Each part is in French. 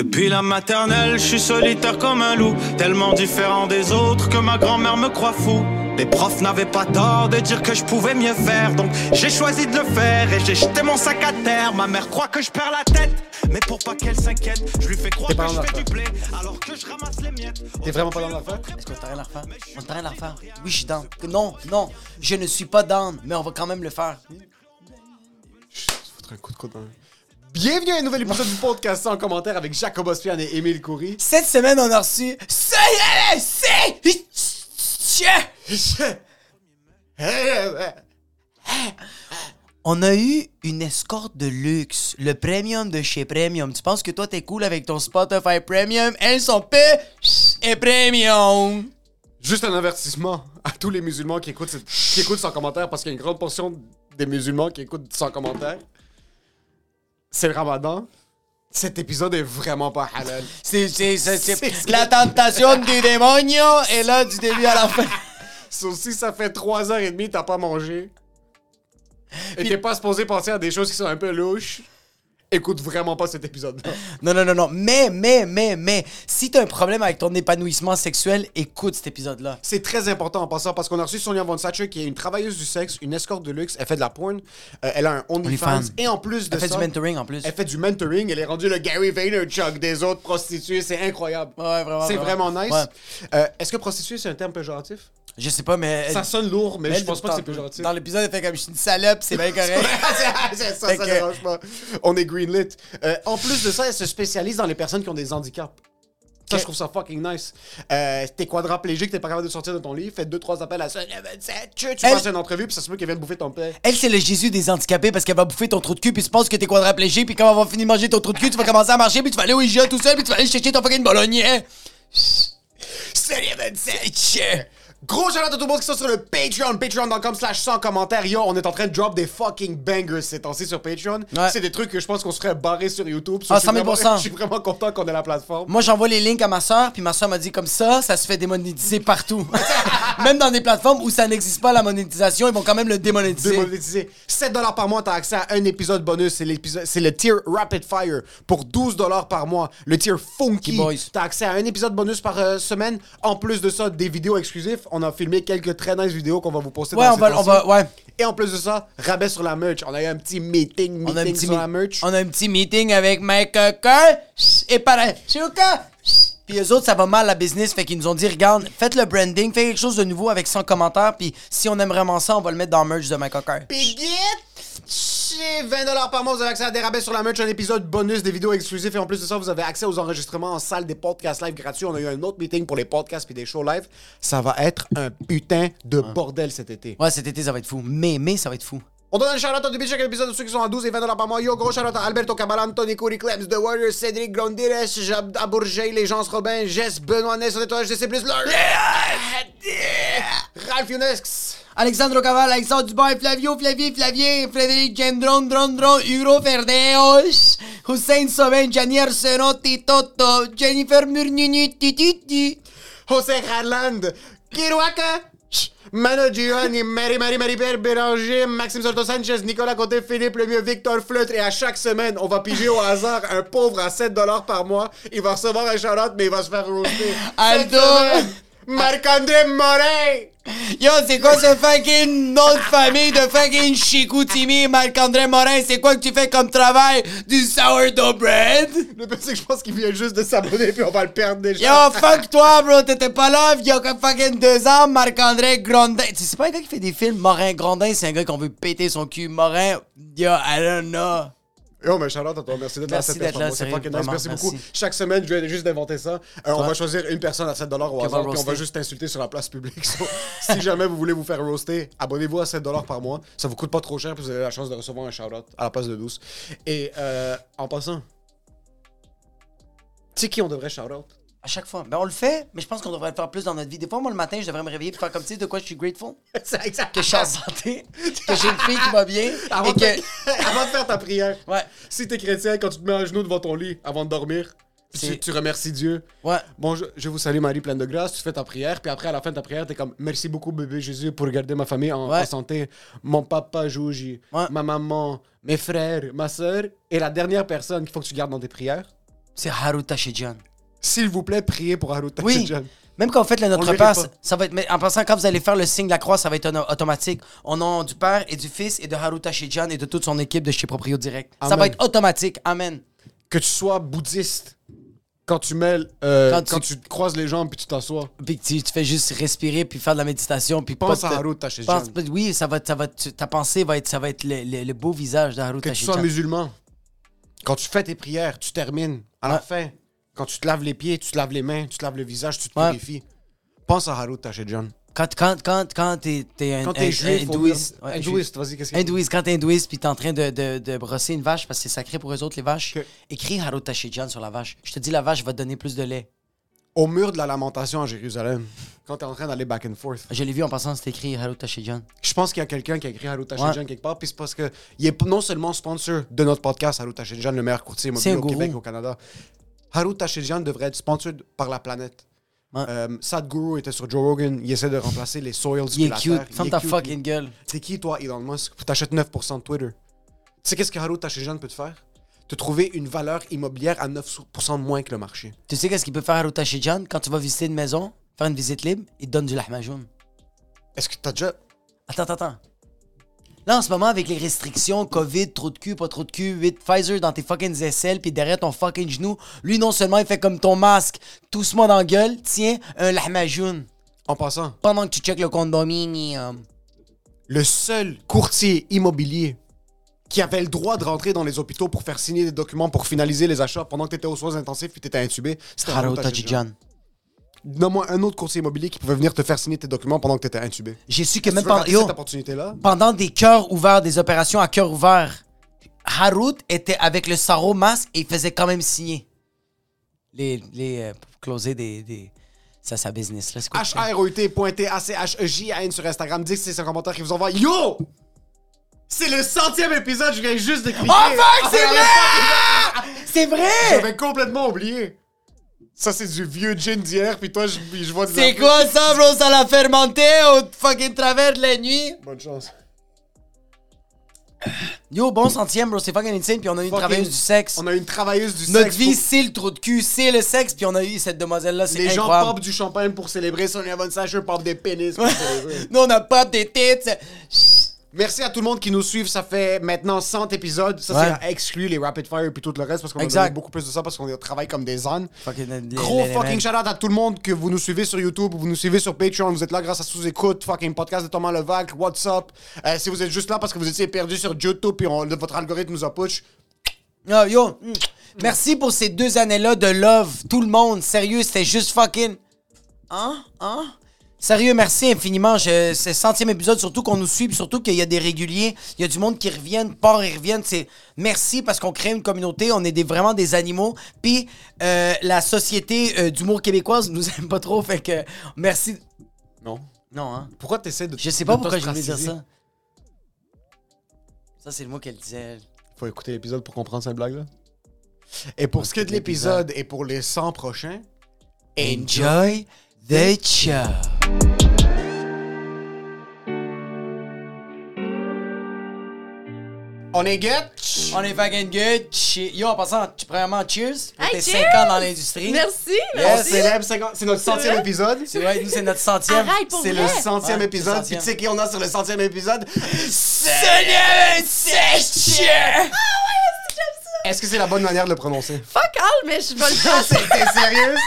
Depuis la maternelle, je suis solitaire comme un loup, tellement différent des autres que ma grand-mère me croit fou. Les profs n'avaient pas tort de dire que je pouvais mieux faire, donc j'ai choisi de le faire et j'ai jeté mon sac à terre. Ma mère croit que je perds la tête, mais pour pas qu'elle s'inquiète, je lui fais croire que je fais du blé alors que je ramasse les miettes. T'es vraiment pas dans l'affaire? Est-ce qu'on t'arrête la refaire? On t'arrête la refaire? Oui, je suis down. Non, non, je ne suis pas down, mais on va quand même le faire. Foutre un coup de coude dans le- Bienvenue à un nouvel épisode du podcast en commentaire avec Jacob Ospian et Émile Coury. Cette semaine, on a reçu. C'est. On a eu une escorte de luxe, le premium de chez Premium. Tu penses que toi t'es cool avec ton Spotify Premium? Elles sont peu et Premium. Juste un avertissement à tous les musulmans qui écoutent, qui écoutent sans commentaire parce qu'il y a une grande portion des musulmans qui écoutent sans commentaire. C'est le ramadan. Cet épisode est vraiment pas halal. C'est, c'est, c'est, C'est- c'est la tentation du démonio est là du début à la fin. Sauf si ça fait 3h30 t'as pas mangé et t'es pas supposé penser à des choses qui sont un peu louches, écoute vraiment pas cet épisode-là. Non, non, non, non. Mais, mais, mais, mais, si t'as un problème avec ton épanouissement sexuel, écoute cet épisode-là. C'est très important en passant parce qu'on a reçu Sonia Von Satcher qui est une travailleuse du sexe, une escorte de luxe. Elle fait de la porn. euh, elle a un OnlyFans. Et en plus de Elle fait ça. du mentoring en plus. Elle fait du mentoring. Elle est rendue le Gary Vaynerchuk des autres prostituées. C'est incroyable. Ouais, vraiment, C'est vraiment. nice. Ouais. Euh, Est-ce que prostituée, c'est un terme péjoratif? Je sais pas, mais. elle- Ça sonne lourd, mais elle, je pense pas que c'est péjoratif. Dans l'épisode, elle fait comme je suis une salope, c'est bien correct. ça, ça, ça que- dérange pas. On est greenlit. Euh, en plus de ça, elle se spécialise dans les personnes qui ont des handicaps. Ça, je trouve ça fucking nice. Euh, t'es quadraplégique, t'es pas capable de sortir de ton lit, fais deux, trois appels à ça. Tu Elle- passes une entrevue, puis ça se peut qu'elle vienne bouffer ton père. Elle, c'est le Jésus des handicapés parce qu'elle va bouffer ton trou de cul, puis tu penses que t'es quadraplégique, puis quand on va finir de manger ton trou de cul, tu vas commencer à marcher, puis tu vas aller au IGA tout seul, puis tu vas aller chercher ton fucking bolognier. Salut, 27! Gros shout à tout le monde qui sont sur le Patreon, patreon.com slash sans commentaires. Yo, on est en train de drop des fucking bangers ces temps-ci sur Patreon. Ouais. C'est des trucs que je pense qu'on se ferait barrer sur YouTube. So, Ah, je suis 100 000 vraiment- Je suis vraiment content qu'on ait la plateforme. Moi, j'envoie les links à ma soeur, puis ma soeur m'a dit comme ça, ça se fait démonétiser partout. même dans des plateformes où ça n'existe pas la monétisation, ils vont quand même le démonétiser. démonétisé. 7 dollars par mois, t'as accès à un épisode bonus. C'est l'épisode, c'est le tier Rapid Fire pour 12 dollars par mois. Le tier Funky. Boys. T'as accès à un épisode bonus par euh, semaine. En plus de ça, des vidéos exclusives. On a filmé quelques très nice vidéos qu'on va vous poster Ouais, dans on va, on va, ouais. Et en plus de ça, rabais sur la merch. On a eu un petit meeting, meeting On a un petit sur la merch. On a un petit meeting avec Mike Cocker et Parachuka. Puis eux autres, ça va mal la business, fait qu'ils nous ont dit, regarde, faites le branding, faites quelque chose de nouveau avec 100 commentaires, puis si on aime vraiment ça, on va le mettre dans le merch de Mike Cocker. Pigit! Chez 20$ par mois, vous avez accès à des rabais sur la merch, un épisode bonus, des vidéos exclusives et en plus de ça, vous avez accès aux enregistrements en salle des podcasts live gratuits. On a eu un autre meeting pour les podcasts puis des shows live. Ça va être un putain de bordel cet été. Ouais, cet été, ça va être fou. Mais, mais, ça va être fou. On donne un shout-out au début de chaque épisode de ceux qui sont à 12 et 20$ par mois. Yo, gros shout-out à Alberto Cabalan, Tony Coury, Clems, The Warrior, Cédric Grondires, Jab Abourgey, Les Gens Robin, Jess, Benoît Ness, on est toi, GC+, Ralph Younesx. Alexandre Caval, Alexandre Dubois, Flavio, Flavie, Flavien, Frédéric Gendron, Dron, Dron, Hugo Ferdeos, Hussein Soben, Gianni Arsenotti, Toto, Jennifer Murnini, Tititi. José Harland, Kiruaka, Mano Giovanni, Marie Marie Marie Père Béranger, Maxime Soto Sanchez, Nicolas Côté, Philippe Lemieux, Victor Fleutre et à chaque semaine, on va piger au hasard un pauvre à 7$ par mois. Il va recevoir un shout mais il va se faire roaster. Aldo. Marc-André Morin! Yo, c'est quoi ce fucking nom de famille de fucking Chicoutimi, Marc-André Morin? C'est quoi que tu fais comme travail? Du sourdough bread? Le pire, c'est que je pense qu'il vient juste de s'abonner puis on va le perdre déjà. Yo, fuck toi, bro, t'étais pas là il y a fucking deux ans, Marc-André Grondin. Tu sais, c'est pas un gars qui fait des films, Morin Grondin, c'est un gars qu'on veut péter son cul. Morin, yo, I don't know. Yo, mais Charlotte, à toi, merci d'être là. Merci cette d'être là, fois. C'est sérieux, fucking nice. vraiment, Merci beaucoup. merci. Chaque semaine, je viens juste d'inventer ça. Euh, on va choisir une personne à 7$ au va hasard, puis on va roaster? juste t'insulter sur la place publique. So, si jamais vous voulez vous faire roaster, abonnez-vous à 7$ par mois. Ça vous coûte pas trop cher, puis vous avez la chance de recevoir un shout-out à la place de 12. Et euh, en passant, tu sais qui on devrait shout-out? À chaque fois. Ben, on le fait, mais je pense qu'on devrait le faire plus dans notre vie. Des fois, moi, le matin, je devrais me réveiller et faire comme, tu sais, de quoi je suis grateful. C'est exact. Que je suis en santé, que j'ai une fille qui va bien, Avant, et de... que... avant de faire ta prière, Ouais. si t'es chrétien, quand tu te mets à genoux devant ton lit avant de dormir, tu, tu remercies Dieu. Ouais. Bon, je, je vous salue Marie pleine de grâce, tu fais ta prière, puis après à la fin de ta prière, t'es comme merci beaucoup bébé Jésus pour garder ma famille en, Ouais. en santé. Mon papa Jouji, Ouais. ma maman, mes frères, ma soeur, et la dernière personne qu'il faut que tu gardes dans tes prières, C'est Haru Tashijan. S'il vous plaît, priez pour Haru Oui. Même quand vous faites le Notre Père, ça, pas. ça va être. Mais en passant, quand vous allez faire le signe de la croix, ça va être auto- automatique. Au nom du Père et du Fils et de Haru Tashijan et de toute son équipe de chez Proprio Direct. Ça va être automatique. Amen. Que tu sois bouddhiste, quand tu mêles, euh, Quand quand, tu- croises les jambes puis tu t'assois, Puis que tu, tu fais juste respirer puis faire de la méditation. Puis pense pas à te- Haru Tashijan. pense- Oui, ça va, ça va, tu- ta pensée va être, ça va être le, le- le beau visage de Haru Que tu sois musulman, quand tu fais tes prières, tu termines. À la Ouais. fin, quand tu te laves les pieds, tu te laves les mains, tu te laves le visage, tu te Ouais. purifies. Pense à Haru Tashijan. Quand, quand, quand, quand t'es, un, Quand un- un juif, faut hindouiste, ouais, hindouiste, vas-y, qu'est-ce que hindouiste, quand t'es hindouiste puis t'es en train de, de, de brosser une vache parce que c'est sacré pour eux autres les vaches, Ok. écris Haru Tashijan sur la vache. Je te dis la vache va te donner plus de lait. Au mur de la lamentation à Jérusalem, quand t'es en train d'aller back and forth, Je l'ai vu en passant, c'est écrit Haru Tashijan. je pense qu'il y a quelqu'un qui a écrit Haru Tashijan Ouais. quelque part, puis c'est parce que il est non seulement sponsor de notre podcast, Haru Tashijan, le meilleur courtier immobilier un au. Québec, au Canada. Haru Tashijan devrait être sponsor par la planète. Ouais. Euh, Sadhguru était sur Joe Rogan, il essaie de remplacer les soils Il est cute. Ferme ta cute, fucking gueule. T'es qui, toi, Elon Musk? T'achètes 9% de Twitter. Tu sais qu'est-ce que Haru Tashijan peut te faire? Te trouver une valeur immobilière à 9% de moins que le marché. Tu sais qu'est-ce qu'il peut faire Haru Tashijan quand tu vas visiter une maison, faire une visite libre, il te donne du lahmajoun. Est-ce que t'as déjà... Attends, attends, attends. Là, en ce moment, avec les restrictions, COVID, trop de cul, pas trop de cul, 8 Pfizer dans tes fucking aisselles, puis derrière ton fucking genou, lui, non seulement, il fait comme ton masque, tousse-moi dans la gueule, tiens, un lahmajoun. En passant, Pendant que tu checkes le condominium. le seul courtier immobilier qui avait le droit de rentrer dans les hôpitaux pour faire signer des documents pour finaliser les achats pendant que t'étais aux soins intensifs puis t'étais intubé, c'était Tashijan. Tashijan. Donne-moi un autre courtier immobilier qui pouvait venir te faire signer tes documents pendant que t'étais intubé. J'ai su que Tu même pendant, rater yo, cette opportunité-là? pendant des cœurs ouverts, des opérations à cœur ouvert, Harut était avec le sarro masque et il faisait quand même signer. Les, les, euh, pour closer des, des... Ça, sa business, là. C'est quoi que tu fais? H-R-O-U-T.A-C-H-E-J-A-N sur Instagram. Dites que c'est un commentaire qui vous envoie. Yo! C'est le centième épisode, je viens juste de cliquer. Oh fuck, c'est Ah, vrai! C'est vrai! J'avais complètement oublié. Ça, c'est du vieux gin d'hier, puis toi, je, je vois des C'est quoi ça, bro? Ça l'a fermenté au fucking travers de la nuit? Bonne chance. Yo, bon centième, bro. C'est fucking insane. Puis on a eu une Fucking- travailleuse du sexe. On a une travailleuse du Notre sexe. vie, c'est le trou de cul, c'est le sexe. Puis on a eu cette demoiselle-là. C'est Les gens incroyable. popent du champagne pour célébrer Sonia Von Sacher, popent des pénis pour célébrer. Nous, on a pas des têtes. Merci à tout le monde qui nous suit. Ça fait maintenant 100 épisodes. Ça, Ouais. c'est à exclure les Rapid Fire puis tout le reste parce qu'on a donné beaucoup plus de ça parce qu'on travaille comme des ânes. Fucking, Gros fucking shout out à tout le monde que vous nous suivez sur YouTube, vous nous suivez sur Patreon, vous êtes là grâce à sous-écoute, fucking podcast de Thomas Levac, What's Up. Euh, si vous êtes juste là parce que vous étiez perdu sur YouTube puis on- votre algorithme nous a push, Yo, yo. Merci pour ces deux années-là de love. Tout le monde. Sérieux, c'était juste fucking. Hein? Hein? Sérieux, merci infiniment. Je, c'est le centième épisode, surtout qu'on nous suit, surtout qu'il y a des réguliers. Il y a du monde qui reviennent, part et reviennent. C'est merci parce qu'on crée une communauté. On est des, vraiment des animaux. Puis euh, la société euh, d'humour québécoise nous aime pas trop. Fait que merci. non. Non, hein? Pourquoi t'essaies de Je sais pas pourquoi je voulais dire ça. Ça, c'est le mot qu'elle disait. Faut écouter l'épisode pour comprendre cette blague là. Et pour ce qui est de l'épisode et pour les 100 prochains, Enjoy on est get. On est fucking good. Che- Yo, en passant, tu- premièrement, cheers. pour Hey, tes cheers! 5 ans dans l'industrie. Merci, On merci. célèbre 50 c'est notre centième épisode. C'est vrai, nous, c'est notre centième. Arrête pour C'est vrai. le centième Ouais, épisode. Puis tu sais qui on a sur le centième épisode? Seigneur, c'est Est-ce que c'est la bonne manière de le prononcer? Fuck all, mais je vais le faire. T'es sérieuse?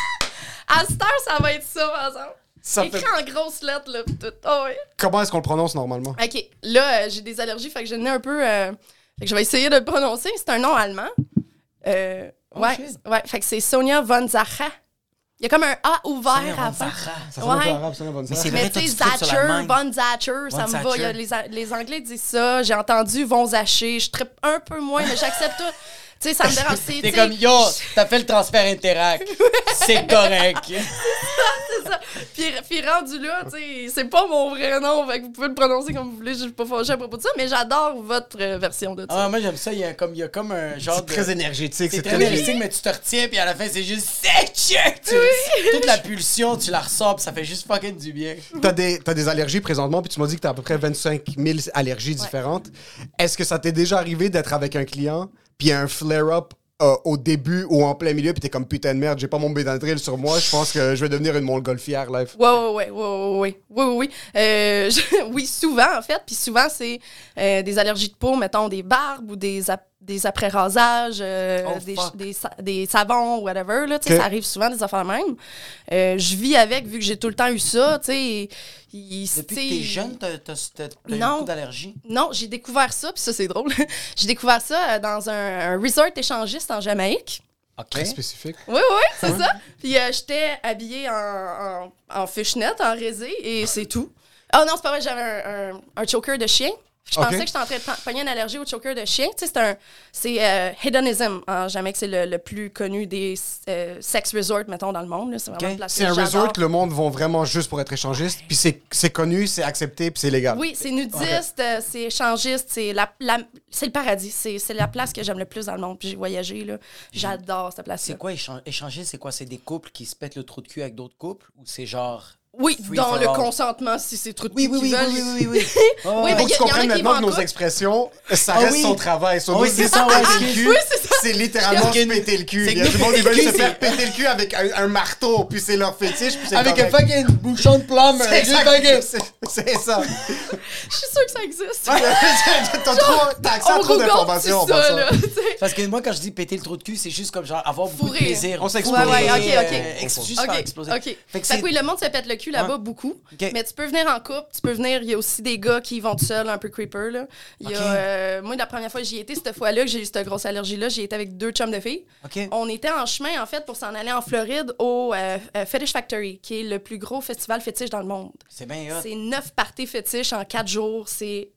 À cette heure, ça va être ça, par exemple. Ça Écrit fait... en grosses lettres, là, tout. Oh, ouais. Comment est-ce qu'on le prononce normalement? OK, là, euh, j'ai des allergies, fait que je n'ai un peu... euh, Fait que je vais essayer de le prononcer. C'est un nom allemand. Euh, ouais, shit. ouais, fait que c'est Sonia von Zacha. Il y a comme un A ouvert Sonia von. Zacha. Ça sonne Ouais. arabe, Mais sœur. c'est Mais tu sais, Zacher. Von Zacher, ça Von me va. Y a les Anglais disent ça. J'ai entendu Von Zacher. Je trippe un peu moins, mais j'accepte tout. Tu sais, ça me dérange. c'est- T'es comme, yo, t'as fait le transfert Interac. c'est correct. c'est ça. Puis, puis rendu là, tu sais, c'est pas mon vrai nom. Fait que vous pouvez le prononcer comme vous voulez. Je suis pas fâchée à propos de ça, mais j'adore votre euh, version de ça. Ah, moi, j'aime ça. Il y a comme, il y a comme un genre C'est de... très énergétique. C'est C'est très très énergique, mais tu te retiens, puis à la fin, c'est juste sec. Tu- Toute la pulsion, tu la ressors, puis ça fait juste fucking du bien. T'as des, t'as des allergies présentement, puis tu m'as dit que t'as à peu près 25 000 allergies différentes. Est-ce que ça t'est déjà arrivé d'être avec un client, puis un flare-up euh, au début ou en plein milieu, puis t'es comme putain de merde, j'ai pas mon bédandril sur moi, je pense que je vais devenir une montgolfière live. Ouais, ouais, ouais, ouais, ouais, ouais, ouais, ouais. Euh, oui, souvent en fait, puis souvent c'est euh, des allergies de peau, mettons des barbes ou des, ap des après-rasages, euh, Oh, des, des, sa- des savons, whatever. Là, tu sais, Ok. Ça arrive souvent, des affaires même. Euh, je vis avec, vu que j'ai tout le temps eu ça. tu sais. il- Depuis que t'es jeune, t'as t'as- t'as- t'as eu Non. beaucoup d'allergies? Non, j'ai découvert ça, puis ça, c'est drôle. j'ai découvert ça euh, dans un, un resort échangiste en Jamaïque. OK. Très spécifique. Oui, oui, c'est ça. Puis euh, j'étais habillée en, en, en fishnet, en résé, et c'est tout. Ah non, c'est pas vrai, j'avais un, un, un choker de chien. Je Ok. pensais que j'étais en train de pogner une allergie au choker de chien. Tu sais, c'est un. C'est euh, Hedonism en Jamaïque. C'est le, le plus connu des euh, sex resorts, mettons, dans le monde. C'est vraiment Ok. une place C'est un resort que le monde vont vraiment juste pour être échangiste, puis c'est connu, c'est accepté, puis c'est légal. Oui, c'est nudiste, euh, c'est échangiste, c'est la, la- c'est le paradis. C'est c'est la place que j'aime le plus dans le monde. Puis j'ai voyagé, là. J'adore cette place-là. C'est quoi échan- échanger? C'est quoi? C'est des couples qui se pètent le trou de cul avec d'autres couples? Ou c'est genre. Oui, Free dans le all. consentement, si c'est trop de Oui, cul oui, oui, veulent. oui, oui, oui, oui. Oui, Oh, mais Faut que tu comprennes maintenant que nos expressions, ça Ah reste oui. son travail. Son Ah oui, c'est ça, ouais, le. Oui, c'est ça. C'est littéralement se péter le cul. c'est Il y a que du nous, monde qui péter se le faire péter le cul avec un, un marteau, puis c'est leur fétiche, puis Avec un fucking bouchon de plomb. C'est ça. Je suis sûre que ça existe. T'as accès à trop d'informations en passant. Parce que moi, quand je dis péter le trou de cul, c'est juste comme genre avoir beaucoup de plaisir. On s'explose. Ouais, ouais, ok, ok. juste OK, faire exploser. Fait que oui, le monde se pète le cul là-bas Ouais. beaucoup. Mais tu peux venir en couple, tu peux venir. Il y a aussi des gars qui vont tout seuls, un peu creeper. Là. Il y a, OK. euh, moi, la première fois que j'y étais, cette fois-là, que j'ai eu cette grosse allergie-là, j'y étais avec deux chums de filles. On était en chemin, en fait, pour s'en aller en Floride au euh, euh, Fetish Factory, qui est le plus gros festival fétiche dans le monde. C'est bien. C'est neuf parties fétiches en quatre jours. C'est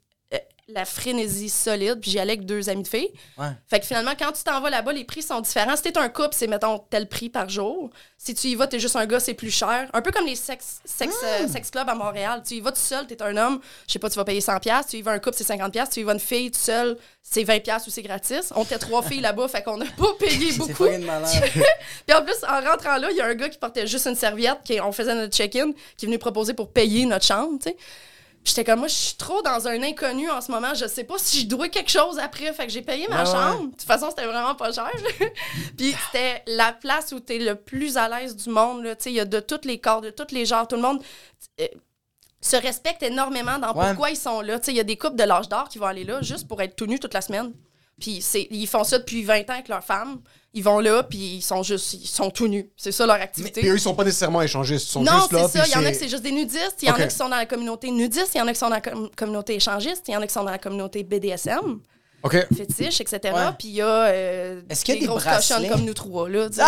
la frénésie solide. Puis j'y allais avec deux amis de filles. Ouais. Fait que finalement, quand tu t'en vas là-bas, les prix sont différents. Si t'es un couple, c'est, mettons, tel prix par jour. Si tu y vas, t'es juste un gars, c'est plus cher. Un peu comme les sex, sex, euh, sex clubs à Montréal. Tu y vas tout seul, t'es un homme, je sais pas, tu vas payer 100$. piastres. Tu y vas un couple, c'est 50$. Tu y vas une fille tout seul, c'est 20$ piastres ou c'est gratis. On était trois filles là-bas, fait qu'on n'a pas payé beaucoup. Puis en plus, en rentrant là, il y a un gars qui portait juste une serviette, qui, on faisait notre check-in, qui est venu proposer pour payer notre chambre, tu sais. J'étais comme, moi, je suis trop dans un inconnu en ce moment. Je sais pas si je dois quelque chose après. Fait que j'ai payé ma Ouais, ouais. chambre. De toute façon, c'était vraiment pas cher. Puis c'était la place où t'es le plus à l'aise du monde. Tu sais, il y a de tous les corps, de tous les genres. Tout le monde euh, se respecte énormément dans Ouais. pourquoi ils sont là. Tu sais, il y a des couples de l'âge d'or qui vont aller là juste pour être tout nus toute la semaine. Puis ils font ça depuis 20 ans avec leurs femmes. Ils vont là, puis ils sont juste, ils sont tout nus. C'est ça leur activité. Puis eux, ils sont pas nécésalement échangistes, ils sont Non, juste là. c'est ça. Il y en a que c'est juste des nudistes, il y en a qui sont dans la communauté nudiste, il y en a qui sont dans la com- communauté échangiste, il y en a qui sont dans la communauté BDSM, OK. fétiche, etc. Ouais. Puis il y a euh, Est-ce qu'il y a des grosses bracelets? cochonnes comme nous trois. là. sais.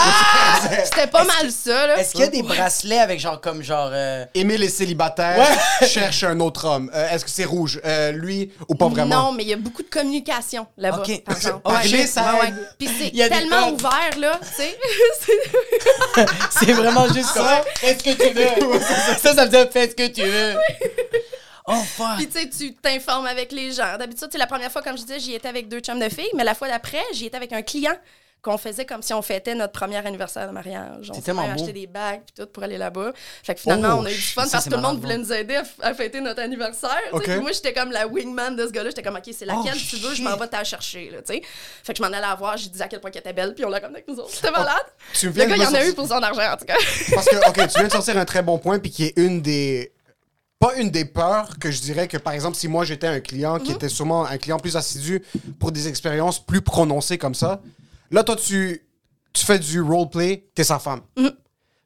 C'était pas mal ça. Là. Est-ce qu'il y a des bracelets avec genre comme genre. euh, Émile est célibataire, cherche un autre homme. Euh, Est-ce que c'est rouge? Euh, lui ou pas vraiment? Non, mais il y a beaucoup de communication là-bas. Ok. par exemple. Parler, Ouais. ça Ouais, ouais. Puis c'est Il y a des tellement ouvert, là, tu sais. C'est- C'est vraiment juste comme. Fais ce que tu veux. ça, ça veut dire fais ce que tu veux. Oh fuck. Puis tu sais, tu t'informes avec les gens. D'habitude, c'est la première fois, comme je disais, j'y étais avec deux chums de filles, mais la fois d'après, j'y étais avec un client qu'on faisait comme si on fêtait notre premier anniversaire de mariage. On s'est acheté des bagues puis tout pour aller là-bas. Fait que finalement, Oh, on a eu du fun ça, parce que tout le monde voulait nous aider à, fêter notre anniversaire. Puis moi, j'étais comme la wingman de ce gars-là. J'étais comme, OK, c'est laquelle Oh, tu veux, je m'en vais t'en chercher. Là, fait que je m'en allais la voir, j'ai dit à quel point qu'elle était belle, puis on l'a comme avec nous autres. C'était malade. Tu Le gars, il me en a eu pour son argent, en tout cas. Parce que, OK, tu viens de sortir un très bon point, puis qui est une des. Pas une des peurs que je dirais que, par exemple, si moi j'étais un client Mhm. qui était sûrement un client plus assidu pour des expériences plus prononcées comme ça, là, toi, tu, tu fais du roleplay, t'es sa femme. Mhm.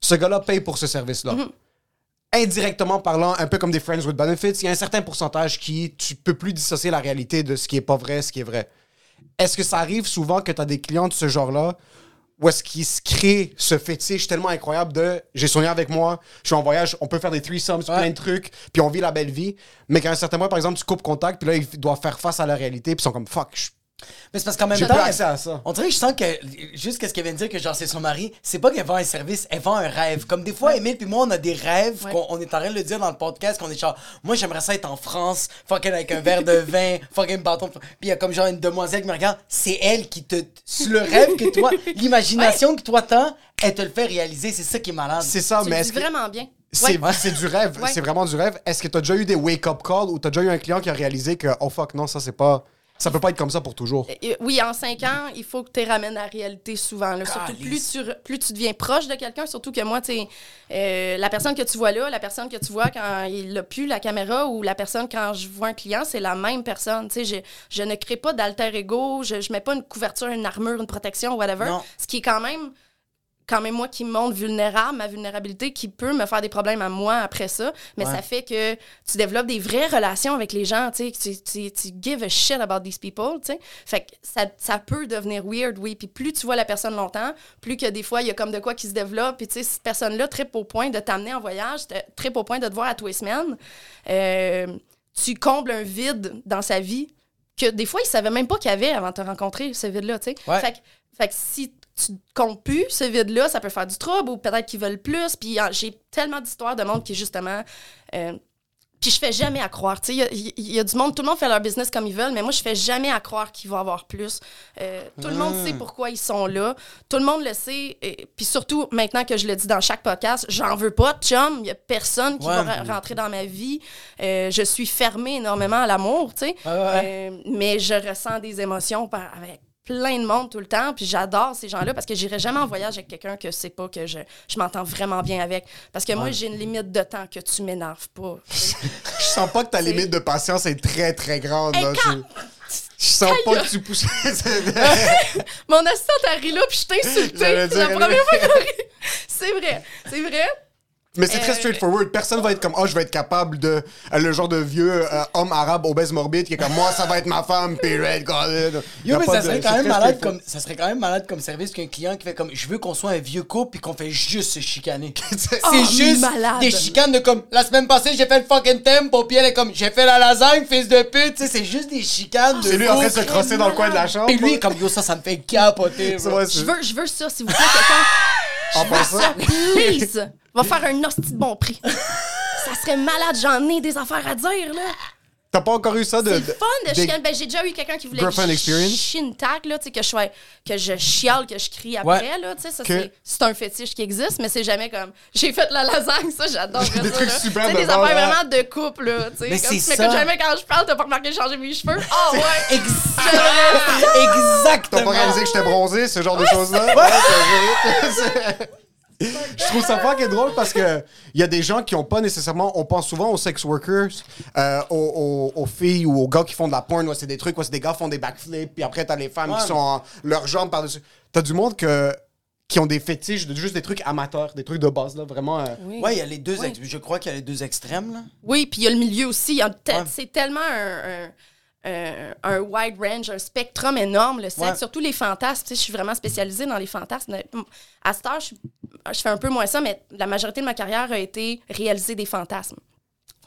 Ce gars-là paye pour ce service-là. Indirectement parlant, un peu comme des Friends with Benefits, il y a un certain pourcentage qui, tu peux plus dissocier la réalité de ce qui est pas vrai, ce qui est vrai. Est-ce que ça arrive souvent que tu as des clients de ce genre-là où est-ce qu'ils se créent ce fétiche tellement incroyable de j'ai soigné avec moi, je suis en voyage, on peut faire des threesomes, plein de trucs, puis on vit la belle vie, mais qu'à un certain moment, par exemple, tu coupes contact, puis là, ils doivent faire face à la réalité, puis ils sont comme fuck, je- Mais c'est parce qu'en même j'ai temps. accès à ça. On dirait que je sens que, juste qu'est-ce qu'elle vient de dire, que genre c'est son mari, c'est pas qu'elle vend un service, elle vend un rêve. Comme des fois, Emile puis moi, on a des rêves, Ouais. qu'on on est en train de le dire dans le podcast, qu'on est genre, moi j'aimerais ça être en France, fucking avec un verre de vin, fucking bâton. Puis il y a comme genre une demoiselle qui me regarde, c'est elle qui te. C'est le rêve que toi, l'imagination que toi t'as, elle te le fait réaliser, c'est ça qui est malade. C'est ça, Tu mais dis que vraiment bien. c'est Ouais. c'est du rêve, Ouais. c'est vraiment du rêve. Est-ce que tu as déjà eu des wake-up calls ou tu as déjà eu un client qui a réalisé que oh fuck, non, ça c'est pas Ça peut pas être comme ça pour toujours. Oui, en cinq ans, il faut que tu ramènes la réalité souvent. là. Surtout plus tu, plus tu deviens proche de quelqu'un, surtout que moi, tu euh, la personne que tu vois là, la personne que tu vois quand il n'a plus la caméra ou la personne quand je vois un client, c'est la même personne. Tu je, je ne crée pas d'alter ego, je, je mets pas une couverture, une armure, une protection, whatever. Non. Ce qui est quand même quand même moi qui me montre vulnérable, ma vulnérabilité qui peut me faire des problèmes à moi après ça, mais Ouais. ça fait que tu développes des vraies relations avec les gens, tu sais, tu, tu, give a shit about these people, tu sais. Fait que ça, ça peut devenir weird, oui, puis plus tu vois la personne longtemps, plus que des fois il y a comme de quoi qui se développe, puis tu sais cette personne-là tripe au point de t'amener en voyage, tripe au point de te voir à tous les semaines. Euh, tu combles un vide dans sa vie que des fois il savait même pas qu'il y avait avant de te rencontrer ce vide-là, tu sais. Ouais. Fait que fait que si tu comptes plus ce vide-là, ça peut faire du trouble ou peut-être qu'ils veulent plus. Puis euh, j'ai tellement d'histoires de monde qui, justement. euh, puis je fais jamais à croire. Il y a- il y, il y a du monde, tout le monde fait leur business comme ils veulent, mais moi, je fais jamais à croire qu'ils vont avoir plus. Euh, tout le monde sait pourquoi ils sont là. Tout le monde le sait. Et, puis surtout, maintenant que je le dis dans chaque podcast, j'en veux pas de chum. Il y a personne qui Ouais. va rentrer dans ma vie. Euh, je suis fermée énormément à l'amour, tu sais. Ouais, ouais. Euh, mais je ressens des émotions par- avec plein de monde tout le temps. Puis j'adore ces gens-là parce que j'irai jamais en voyage avec quelqu'un que c'est pas que je, je m'entends vraiment bien avec. Parce que moi, j'ai une limite de temps que tu m'énerves pas. Je sens pas que ta limite de patience est très, très grande. Hey, là. quand- Je- Je sens pas que tu pousses. Mon assistante a ri là, puis je t'ai insulté. C'est la première fois rit. C'est vrai. C'est vrai. Mais c'est très Euh, straightforward. Personne va être comme, oh, je vais être capable de. euh, Le genre de vieux euh, homme arabe obèse morbide qui est comme, moi, ça va être ma femme, period. God. Y Yo, a mais ça serait quand même malade comme ça serait quand même malade comme service qu'un client qui fait comme je veux qu'on soit un vieux couple puis qu'on fait juste se chicaner. c'est Oh, juste malade. des chicanes de comme la semaine passée j'ai fait le fucking tempo puis elle est comme j'ai fait la lasagne fils de pute, tu sais c'est juste des chicanes de C'est lui en train de se crosser dans le coin de la chambre. Puis lui comme yo ça ça me fait capoter. Je veux, je veux ça, s'il vous plaît, quelqu'un. En passant. Ça, please. Va faire un hostie de bon prix. Ça serait malade, j'en ai des affaires à dire, là. T'as pas encore eu ça de. C'est fun de chialer. Ben, j'ai déjà eu quelqu'un qui voulait que je une tac, là, tu sais, que je, sois- que je chiale, que je crie après, Ouais. là, tu sais, ça, Que- c'est- c'est un fétiche qui existe, mais c'est jamais comme, j'ai fait la lasagne, ça, j'adore Des trucs là. super de des affaires là. vraiment de couple, là, tu sais. Mais comme c'est tu ça. m'écoutes jamais quand je parle, t'as pas remarqué que j'ai changé mes cheveux? Ah, ouais! Exactement. T'as Exactement. pas réalisé que j'étais bronzé, ce genre de choses-là? Je trouve ça fucking drôle parce que il y a des gens qui ont pas nécessairement. On pense souvent aux sex workers, euh, aux, aux- aux filles ou aux gars qui font de la porn. ouais, c'est des trucs, ouais, c'est des gars qui font des backflips, puis après t'as les femmes Ouais, qui sont en, leurs jambes par-dessus. T'as du monde que, qui ont des fétiches de juste des trucs amateurs, des trucs de base, là, vraiment. euh, Oui. Ouais, il y a les deux Oui. ex- je crois qu'il y a les deux extrêmes là. Oui, puis il y a le milieu aussi. Te- Ouais. C'est tellement un, un- un- un wide range, un spectrum énorme, le sexe, Ouais. surtout les fantasmes. Tu sais, je suis vraiment spécialisée dans les fantasmes. À cette heure, je, fais un peu moins ça, mais la majorité de ma carrière a été réaliser des fantasmes.